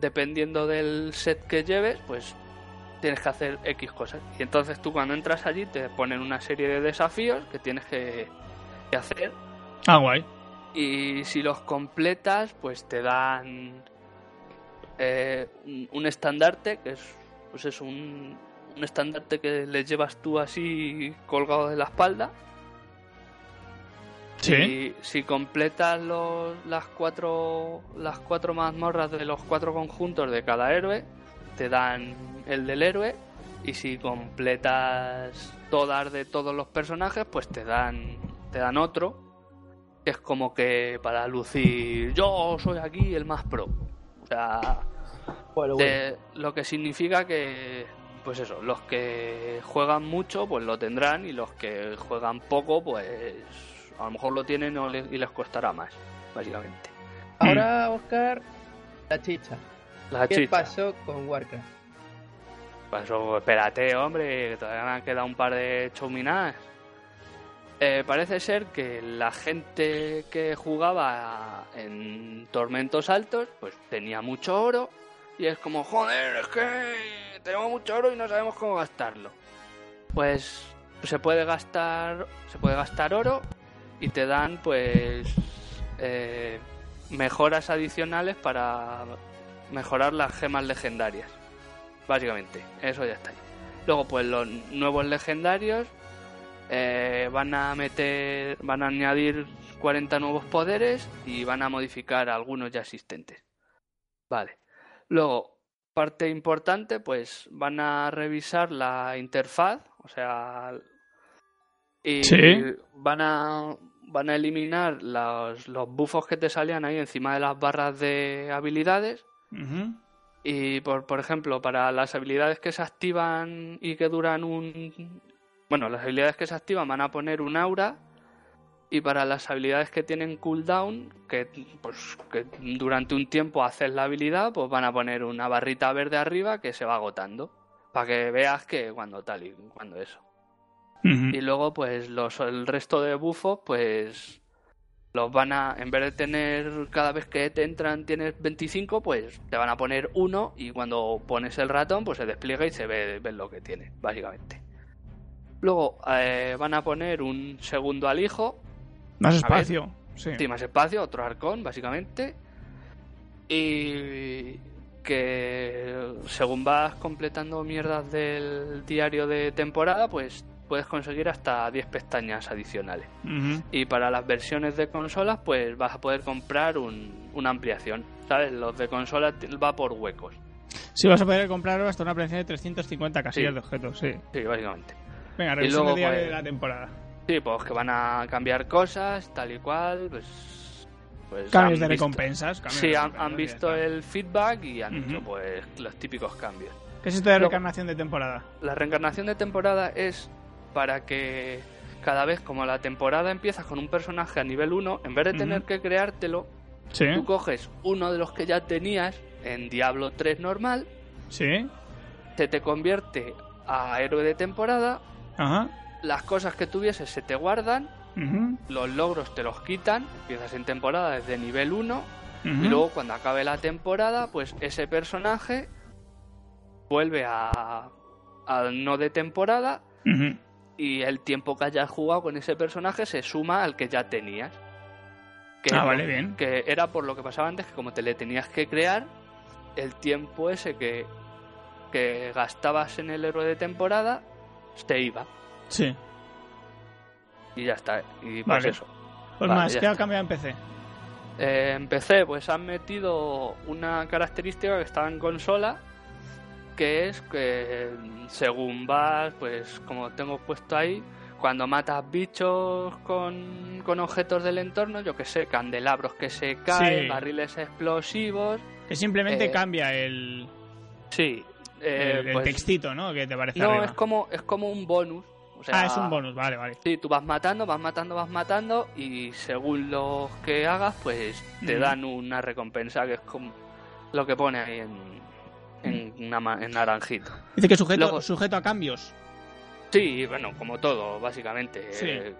dependiendo del set que lleves, pues tienes que hacer X cosas. Y entonces tú cuando entras allí te ponen una serie de desafíos que tienes que, que hacer Ah, guay. Y si los completas, pues te dan eh, un estandarte, que es, pues es un, un estandarte que le llevas tú así colgado de la espalda. Sí. Y si completas los, las cuatro las cuatro mazmorras de los cuatro conjuntos de cada héroe, te dan el del héroe. Y si completas todas de todos los personajes, pues te dan te dan otro. Que es como que para lucir, yo soy aquí el más pro. O sea, Bueno, bueno. de- lo que significa que, pues eso, los que juegan mucho, pues lo tendrán, y los que juegan poco, pues a lo mejor lo tienen y les costará más, básicamente. Ahora, Oscar, la chicha. La ¿Qué chicha. pasó con Warcraft? Pasó, espérate, hombre, que todavía me han quedado un par de chominadas. Eh, parece ser que la gente que jugaba en tormentos altos, pues tenía mucho oro. Y es como, joder, es que tenemos mucho oro y no sabemos cómo gastarlo. Pues se puede gastar, se puede gastar oro y te dan, pues, eh, mejoras adicionales para mejorar las gemas legendarias. Básicamente, eso ya está ahí. Luego, pues los nuevos legendarios eh, van a meter, van a añadir 40 nuevos poderes y van a modificar algunos ya existentes. Vale. Luego, parte importante, pues van a revisar la interfaz, o sea, y Sí. van a van a eliminar los, los bufos que te salían ahí encima de las barras de habilidades Y por, por ejemplo, para las habilidades que se activan y que duran un... Bueno, las habilidades que se activan van a poner un aura y para las habilidades que tienen cooldown, que, pues, que durante un tiempo haces la habilidad, pues van a poner una barrita verde arriba que se va agotando. Para que veas que cuando tal y cuando eso. Y luego, pues los, el resto de bufos, pues los van a, en vez de tener cada vez que te entran tienes 25, pues te van a poner uno y cuando pones el ratón, pues se despliega y se ve, lo que tiene, básicamente. Luego eh, van a poner un segundo alijo, Más ver. espacio. Sí. sí, más espacio, otro arcón, básicamente. Y que según vas completando mierdas del diario de temporada, pues puedes conseguir hasta 10 pestañas adicionales. Y para las versiones de consolas, pues vas a poder comprar un- una ampliación. ¿Sabes? Los de consola va por huecos. Sí, vas a poder comprar hasta una presencia de 350 casillas Sí. de objetos, sí. Sí, básicamente. Venga, revisión luego, de diario pues- de la temporada. Sí, pues que van a cambiar cosas, tal y cual, pues... pues Cambios de recompensas. cambios Sí, de han, recompensas, han ya visto el feedback y han Ujú. hecho pues los típicos cambios. ¿Qué es esto de Luego- reencarnación de temporada? La reencarnación de temporada es para que cada vez como la temporada empieza con un personaje a nivel 1, en vez de tener que creártelo, Sí. tú coges uno de los que ya tenías en Diablo 3 normal, Sí. se te convierte a héroe de temporada, Ajá. las cosas que tuvieses se te guardan, los logros te los quitan, empiezas en temporada desde nivel 1 Ujú. y luego cuando acabe la temporada, pues ese personaje vuelve a, al no de temporada. Y el tiempo que hayas jugado con ese personaje se suma al que ya tenías. Que Ah, vale, bien. Que era por lo que pasaba antes, que como te le tenías que crear, el tiempo ese que, que gastabas en el héroe de temporada se iba. Sí. Y ya está. Y pues Vale. eso. Pues Vale, más, ¿qué ha cambiado en PC? Eh, en PC, pues han metido una característica que estaba en consola, que es que según vas, pues como tengo puesto ahí, cuando matas bichos con, con objetos del entorno, yo que sé, candelabros que se caen, Sí. barriles explosivos, Que simplemente Eh, cambia el, sí. eh, el, el pues, textito, ¿no? Que te aparece no, arriba. es como, es como un bonus. O sea, Ah, es un bonus, vale, vale. Sí, tú vas matando, vas matando, vas matando y según lo que hagas, pues te Ujú. dan una recompensa que es como lo que pone ahí en, en, una ma- en naranjito. Dice que sujeto, Luego- sujeto a cambios. Sí, bueno, como todo, básicamente. Sí. Eh,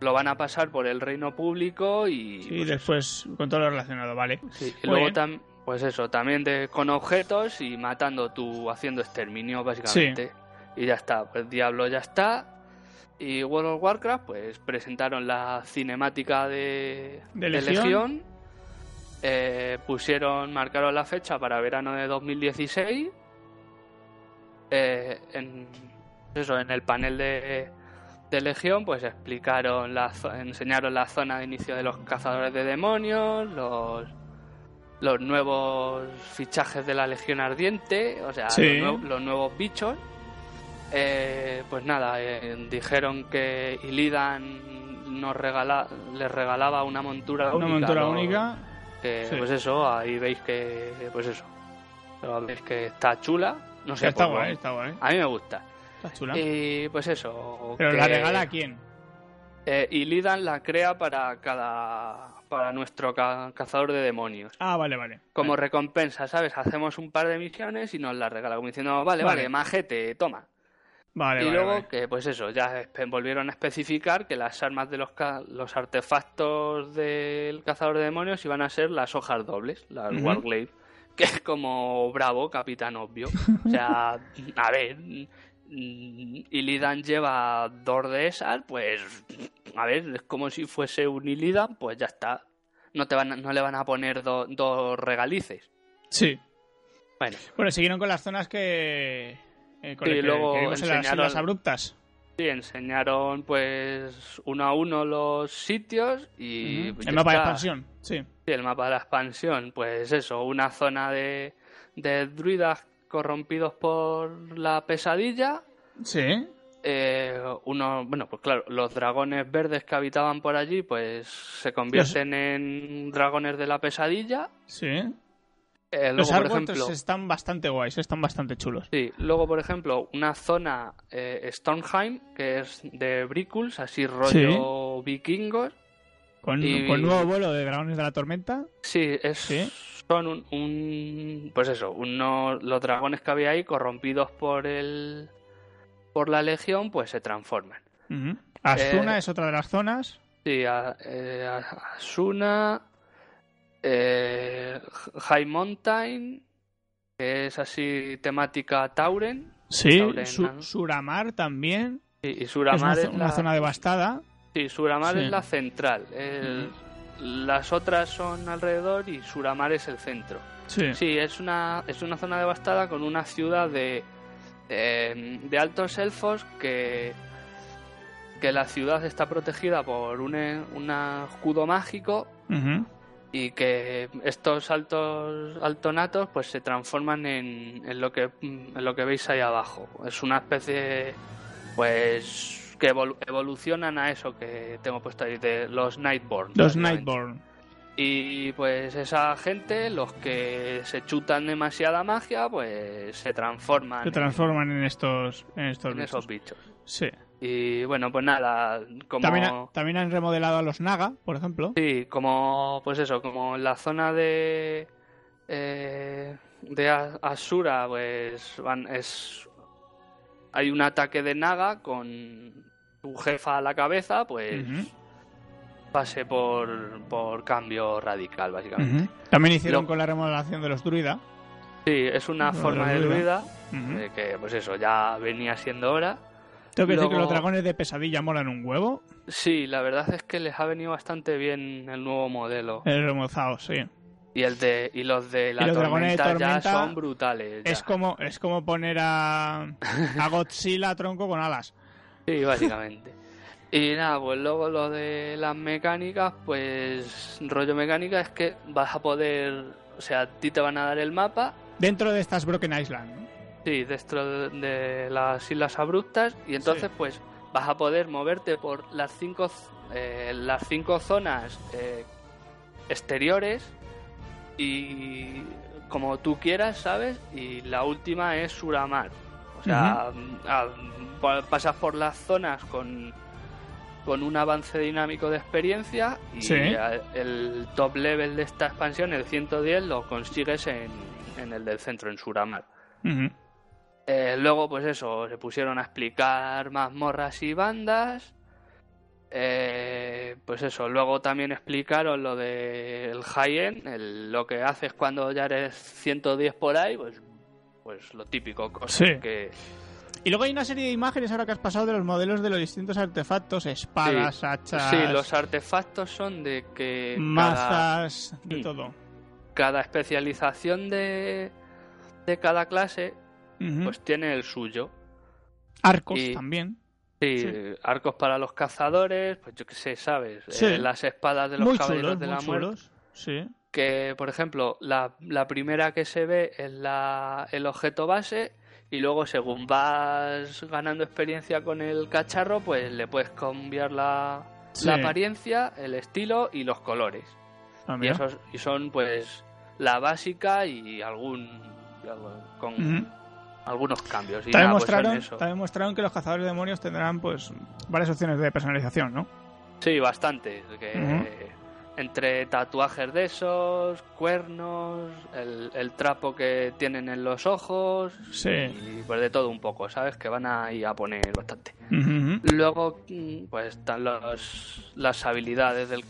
lo van a pasar por el reino público y, Sí, pues, después con todo lo relacionado, vale. sí, y luego bien. tam- pues eso, también de, con objetos y matando tú, haciendo exterminio, básicamente. Y ya está, pues Diablo ya está. Y World of Warcraft, pues presentaron la cinemática de, ¿De de Legión? Legión. Eh, pusieron, marcaron la fecha para verano de 2016. Eh, en, eso, en el panel de, de Legión, pues explicaron, la, enseñaron la zona de inicio de los cazadores de demonios, los, los nuevos fichajes de la Legión Ardiente, o sea, los, nuevos bichos. Eh, pues nada, eh, dijeron que Illidan nos regala, les regalaba una montura una montura única. Que, Pues eso, ahí veis que, pues eso, veis que está chula. No sé, está guay, está guay. A mí me gusta. Está chula. Y pues eso. ¿Pero la regala a quién? Eh, y Lidan la crea para cada. para nuestro cazador de demonios. Ah, vale, vale. Como recompensa, ¿sabes? Hacemos un par de misiones y nos la regala. Como diciendo, vale, vale, majete, toma. Vale, y luego que, pues eso, ya volvieron a especificar que las armas de los, los artefactos del cazador de demonios iban a ser las hojas dobles, las Warglaive, que es como bravo, capitán obvio. O sea, a ver, Illidan lleva dos de esas, pues a ver, es como si fuese un Illidan, pues ya está. No, te van, no le van a poner dos regalices. Sí. Bueno. Bueno, siguieron con las zonas que. Eh, y luego enseñaron, las abruptas. Sí, enseñaron pues uno a uno los sitios y. el mapa de expansión, sí. Sí, el mapa de la expansión. Pues eso, una zona de, de druidas corrompidos por la pesadilla. Sí. Eh, uno, bueno, pues claro, los dragones verdes que habitaban por allí, pues se convierten en dragones de la pesadilla. Sí. Eh, los ejemplo, están bastante guays, están bastante chulos. Sí, luego, por ejemplo, una zona eh, Stornheim, que es de Briculs, así rollo vikingos. ¿Con, nuevo vuelo de dragones de la tormenta? Sí, es, son un, Pues eso, unos, los dragones que había ahí, corrompidos por el. por la legión, pues se transforman. Asuna eh, es otra de las zonas. Sí, eh, Asuna. Eh, High Mountain, que es así temática Tauren. Sí, Suramar también. y Suramar es, una, zona devastada. Sí, Suramar es la central. Las otras son alrededor y Suramar es el centro. Sí. sí, es una, es una zona devastada con una ciudad de, de, altos elfos que, que la ciudad está protegida por un, un escudo mágico y que estos altos altonatos pues se transforman en, en, lo que en lo que veis ahí abajo. Es una especie pues que evolucionan a eso que tengo puesto ahí de los Nightborn. Los Nightborn. Y pues esa gente los que se chutan demasiada magia pues se transforman se transforman en, estos en estos en esos bichos. Sí y bueno, pues nada, como... También, han remodelado a los Naga, por ejemplo. Sí, como, pues eso, como en la zona de... Eh, de Asura, pues van, es... Hay un ataque de Naga con su jefa a la cabeza, pues... Pase por, por cambio radical, básicamente. También hicieron con la remodelación de los druida. Sí, es una forma de druida, que pues eso, ya venía siendo hora. Tengo que decir que los dragones de pesadilla molan un huevo. Sí, la verdad es que les ha venido bastante bien el nuevo modelo. El remozado, sí. Y el de y los de la tormenta, ya son brutales. Es como es como poner a, a Godzilla tronco con alas. Sí, básicamente. y nada, pues luego lo de las mecánicas, pues rollo mecánica es que vas a poder, o sea, a ti te van a dar el mapa dentro de estas Broken Island. ¿no? Sí, dentro de las islas abruptas y entonces pues vas a poder moverte por las cinco eh, las cinco zonas eh, exteriores y como tú quieras, ¿sabes? Y la última es Suramar. O sea, pasas por las zonas con con un avance dinámico de experiencia y el top level de esta expansión, el 110, lo consigues en, en el del centro, en Suramar. Eh, luego, pues eso, se pusieron a explicar mazmorras y bandas. Eh, pues eso, luego también explicaron lo del high-end, lo que haces cuando ya eres 110 por ahí, pues, pues lo típico, cosas que... Y luego hay una serie de imágenes ahora que has pasado de los modelos de los distintos artefactos, espadas, hachas... Sí, los artefactos son de que... Mazas, de mm. todo. Cada especialización de, de cada clase pues tiene el suyo. Arcos también. Sí, arcos para los cazadores, pues yo qué sé, ¿sabes? Eh, las espadas de los caballeros de la muerte. Sí. Que, por ejemplo, la, la primera que se ve es la, el objeto base y luego según vas ganando experiencia con el cacharro, pues le puedes cambiar la, la apariencia, el estilo y los colores. Ah, y, esos, y son pues la básica y algún con algunos cambios. Y también, pues, mostraron, que los cazadores de demonios tendrán pues varias opciones de personalización, ¿no? Sí, bastante. Que, entre tatuajes de esos, cuernos, el, trapo que tienen en los ojos sí. y pues de todo un poco, ¿sabes? Que van a ir a poner bastante. Luego, pues están los, las habilidades del,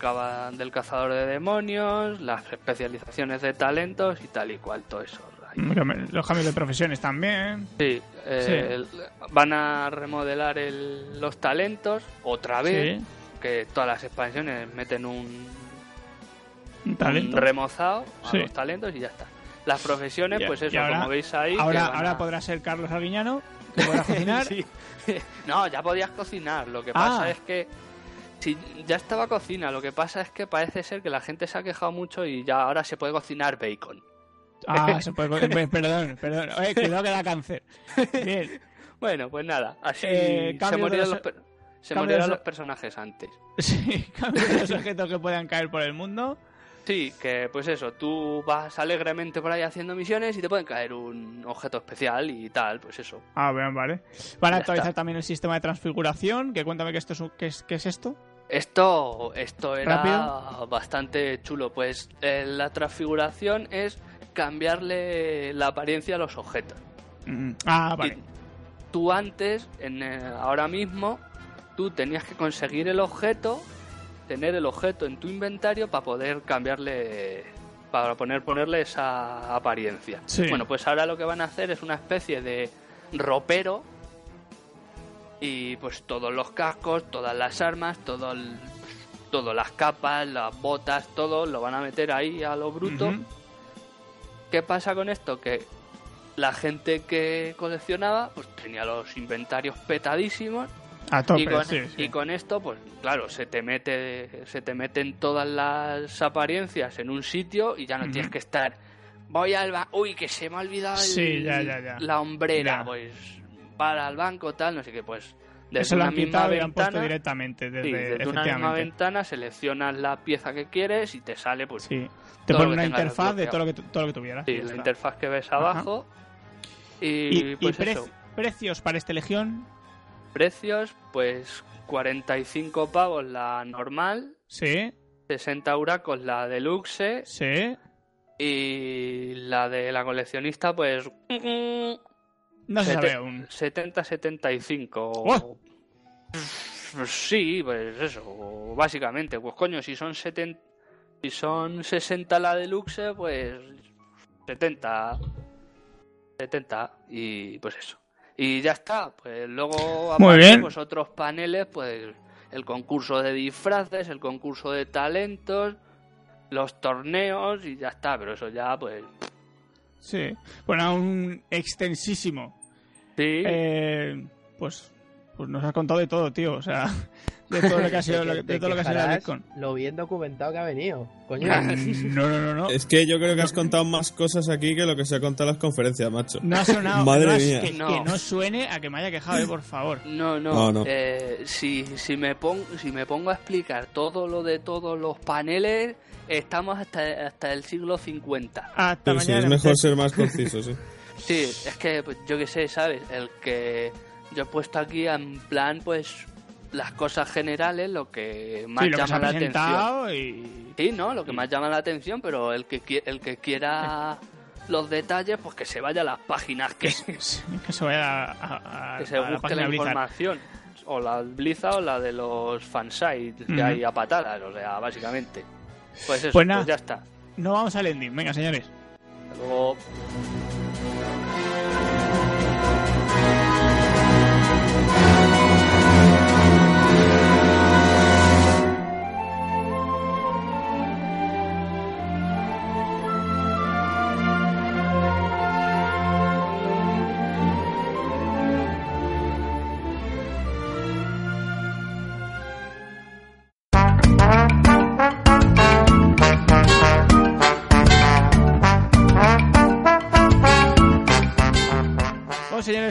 del cazador de demonios, las especializaciones de talentos y tal y cual, todo eso. Los cambios de profesiones también. Sí, eh, van a remodelar los talentos otra vez. Que todas las expansiones meten un, talento. remozado a los talentos y ya está. Las profesiones, pues eso, como veis ahí. Ahora, ahora podrá ser Carlos Arguiñano, que podrá cocinar. no, ya podías cocinar. Lo que pasa ah. es que. Si ya estaba cocina, lo que pasa es que parece ser que la gente se ha quejado mucho y ya ahora se puede cocinar bacon. Ah, se puede Perdón, perdón. cuidado que da cáncer. Bien. Bueno, pues nada. Así eh, se morirán los, se los personajes antes. Sí, cambio de los objetos que puedan caer por el mundo. Sí, que pues eso, tú vas alegremente por ahí haciendo misiones y te pueden caer un objeto especial y tal, pues eso. Ah, bien, vale. Van a actualizar también el sistema de transfiguración, que cuéntame que esto es, qué es, qué es esto. Esto, esto era bastante chulo, pues eh, la transfiguración es cambiarle la apariencia a los objetos. Mm, ah, vale. tú antes, en, eh, ahora mismo, tú tenías que conseguir el objeto tener el objeto en tu inventario para poder cambiarle para poner ponerle esa apariencia. Bueno, pues ahora lo que van a hacer es una especie de ropero y pues todos los cascos, todas las armas, todo todas las capas, las botas, todo lo van a meter ahí a lo bruto. ¿Qué pasa con esto? Que la gente que coleccionaba pues tenía los inventarios petadísimos y, con, esto, pues claro, se te mete, se te meten todas las apariencias en un sitio y ya no tienes que estar. Voy al banco, uy, que se me ha olvidado la hombrera, pues para al banco tal, no sé qué, pues desde una misma ventana directamente desde, una misma ventana seleccionas la pieza que quieres y te sale pues sí. te pone una interfaz de todo lo que todo lo que tuvieras sí, la interfaz que ves abajo y, pues precios para esta legión Precios, pues 45 pavos la normal. Sí. 60 huracos la deluxe. Sí. Y la de la coleccionista, pues. No se sabe aún. 70-75. Sí, pues eso, básicamente. Pues coño, si son 70. Si son 60 la deluxe, pues 70. 70. Y pues eso. Y ya está. Pues luego aparecen pues, otros paneles, pues el concurso de disfraces, el concurso de talentos, los torneos y ya está. Pero eso ya, pues. Sí. Bueno, un extensísimo. Sí. Eh, pues, pues nos ha contado de todo, tío. O sea, de todo lo que ha sido, de, todo lo que ha sido la Lo bien documentado que ha venido, coño. No, no, no, no. Es que yo creo que has contado más cosas aquí que lo que se ha contado en las conferencias, macho. No ha sonado. Madre mía. Que, no. suene a que me haya quejado, eh, por favor. No, no. Eh, si, si, me pongo, si me pongo a explicar todo lo de todos los paneles, estamos hasta, hasta el siglo 50. Hasta sí, es mejor ser más conciso, sí. Sí, es que pues, yo qué sé, ¿sabes? El que yo he puesto aquí en plan, pues las cosas generales, lo que más llama la atención. Y... Sí, ¿no? Lo que más llama la atención, pero el que, el que quiera los detalles, pues que se vaya a las páginas que, que se vaya a, que se busque la, información. O la Blizzard o la de los fansites que hay a patadas, o sea, básicamente. Pues eso, pues, pues ya está. No vamos al ending, venga señores. luego.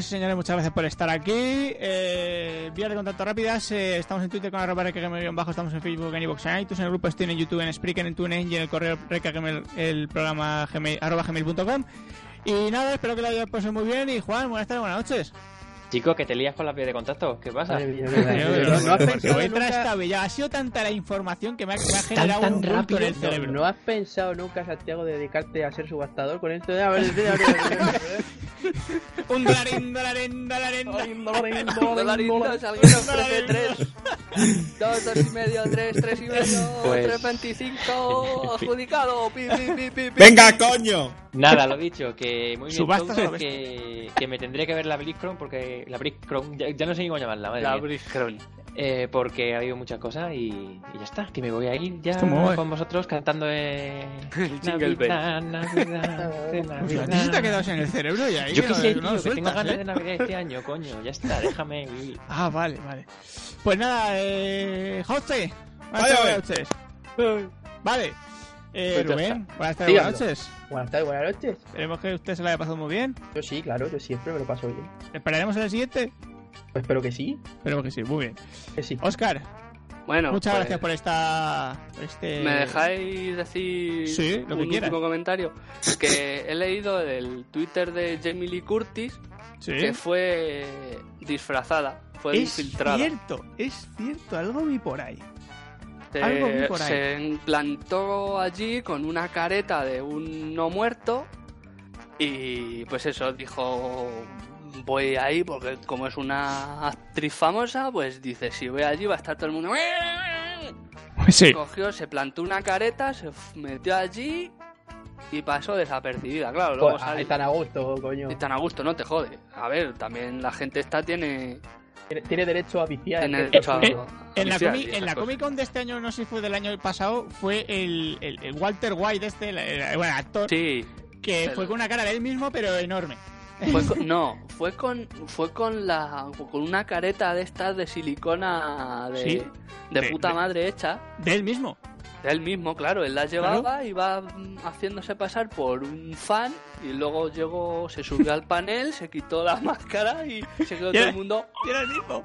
Señores y señores, muchas gracias por estar aquí. Eh, vías de contacto rápidas. Eh, estamos en Twitter con arroba bajo estamos en Facebook, en iVoox, en iTunes, en el grupo Steam, en YouTube, en Spreaker, en TuneIn y en el correo recagmail, el programa gmail, arroba gmail.com. Y nada, espero que lo hayáis pasado muy bien. Y Juan, buenas tardes, buenas noches. Chico, que te lías con la piel de contacto. ¿Qué pasa? no, has pensado nunca... Ha sido tanta la información que me ha, generado un rápido en el cerebro. ¿No has pensado nunca, Santiago, dedicarte a ser subastador con esto de... Un dolarín, dolarín, dolarín, dolarín, dolarín, dolarín, alguien ofrece tres. Dos, dos y medio, tres, tres y medio, pues... tres veinticinco, adjudicado, pi, pi, pi, ¡Venga, coño! Nada, lo dicho, que muy bien, que, que me tendré que ver la BlizzCon porque la BlizzCon, ya, ya no sé ni cómo llamarla, madre La BlizzCon. Eh, porque ha habido muchas cosas y, y, ya está, que me voy a ir ya con vosotros cantando eh, Navidad, Navidad, Navidad. ¿A se te ha quedado en el cerebro ya? Yo que sé, tío, que tengo ganas ¿eh? de Navidad este año, coño, ya está, déjame vivir. Ah, vale, vale. Pues nada, eh, José, buenas noches. Vale. Eh, pues Rubén, buenas tardes, buenas noches. Buenas tardes, buenas noches. Esperemos que usted se la haya pasado muy bien. Yo sí, claro, yo siempre me lo paso bien. ¿Esperaremos en el siguiente? Pues espero que sí. Espero que sí, muy bien. Que sí. Oscar. Bueno, muchas pues, gracias por esta. Este... ¿Me dejáis decir sí, lo que un quieras. último comentario? Que he leído el Twitter de Jamie Lee Curtis ¿Sí? que fue disfrazada, fue es infiltrada. Es cierto, es cierto, algo vi por ahí. Se, algo vi por ahí. se implantó allí con una careta de un no muerto y pues eso, dijo voy ahí porque como es una actriz famosa, pues dice, si voy allí va a estar todo el mundo... Sí. Cogió, se plantó una careta, se metió allí y pasó desapercibida, claro. Luego Pues, sale... tan a gusto, coño. Y tan a gusto, no te jode. A ver, también la gente esta tiene... Tiene, derecho a viciar. Derecho a- Eh, a En la, comi- en la. Comic Con de este año, no sé si fue del año pasado, fue el, el- el Walter White, este, el, el- bueno, actor, Sí, que el- fue con una cara de él mismo, pero enorme. Fue con- no, fue con fue con la con una careta de estas de silicona de, Sí. de De- puta de- madre hecha. De él mismo. De él mismo, claro, él la llevaba y iba haciéndose pasar por un fan y luego llegó, se subió al panel, se quitó la máscara y se quedó todo el mundo. Era el mismo.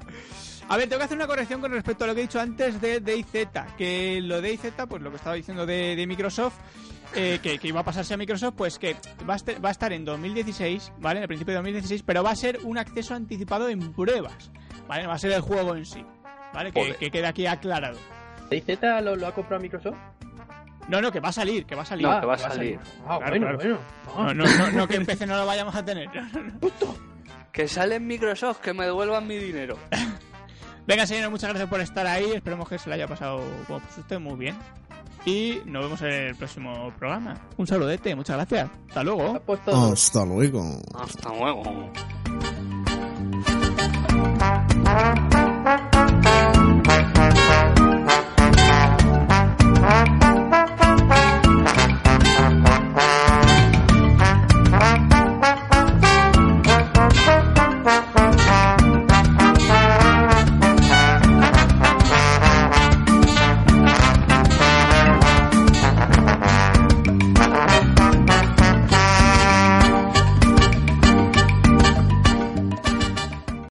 A ver, tengo que hacer una corrección con respecto a lo que he dicho antes de DayZ. Que lo de DayZ, pues lo que estaba diciendo de, de Microsoft, eh, que, que iba a pasarse a Microsoft, pues que va a, estar, va a estar en 2016, ¿vale? En el principio de 2016, pero va a ser un acceso anticipado en pruebas, ¿vale? Va a ser el juego en sí, ¿vale? Que, que quede aquí aclarado. ¿DayZ lo, lo ha comprado Microsoft? No, no, que va a salir, que va a salir. No, que va a salir. Ah, Claro, bueno, claro. bueno. No, no, no, no que en PC no lo vayamos a tener. Que sale en Microsoft, que me devuelvan mi dinero. Venga, señores, muchas gracias por estar ahí. Esperemos que se le haya pasado como pues, usted muy bien. Y nos vemos en el próximo programa. Un saludete, muchas gracias. Hasta luego. Hasta luego. Hasta luego.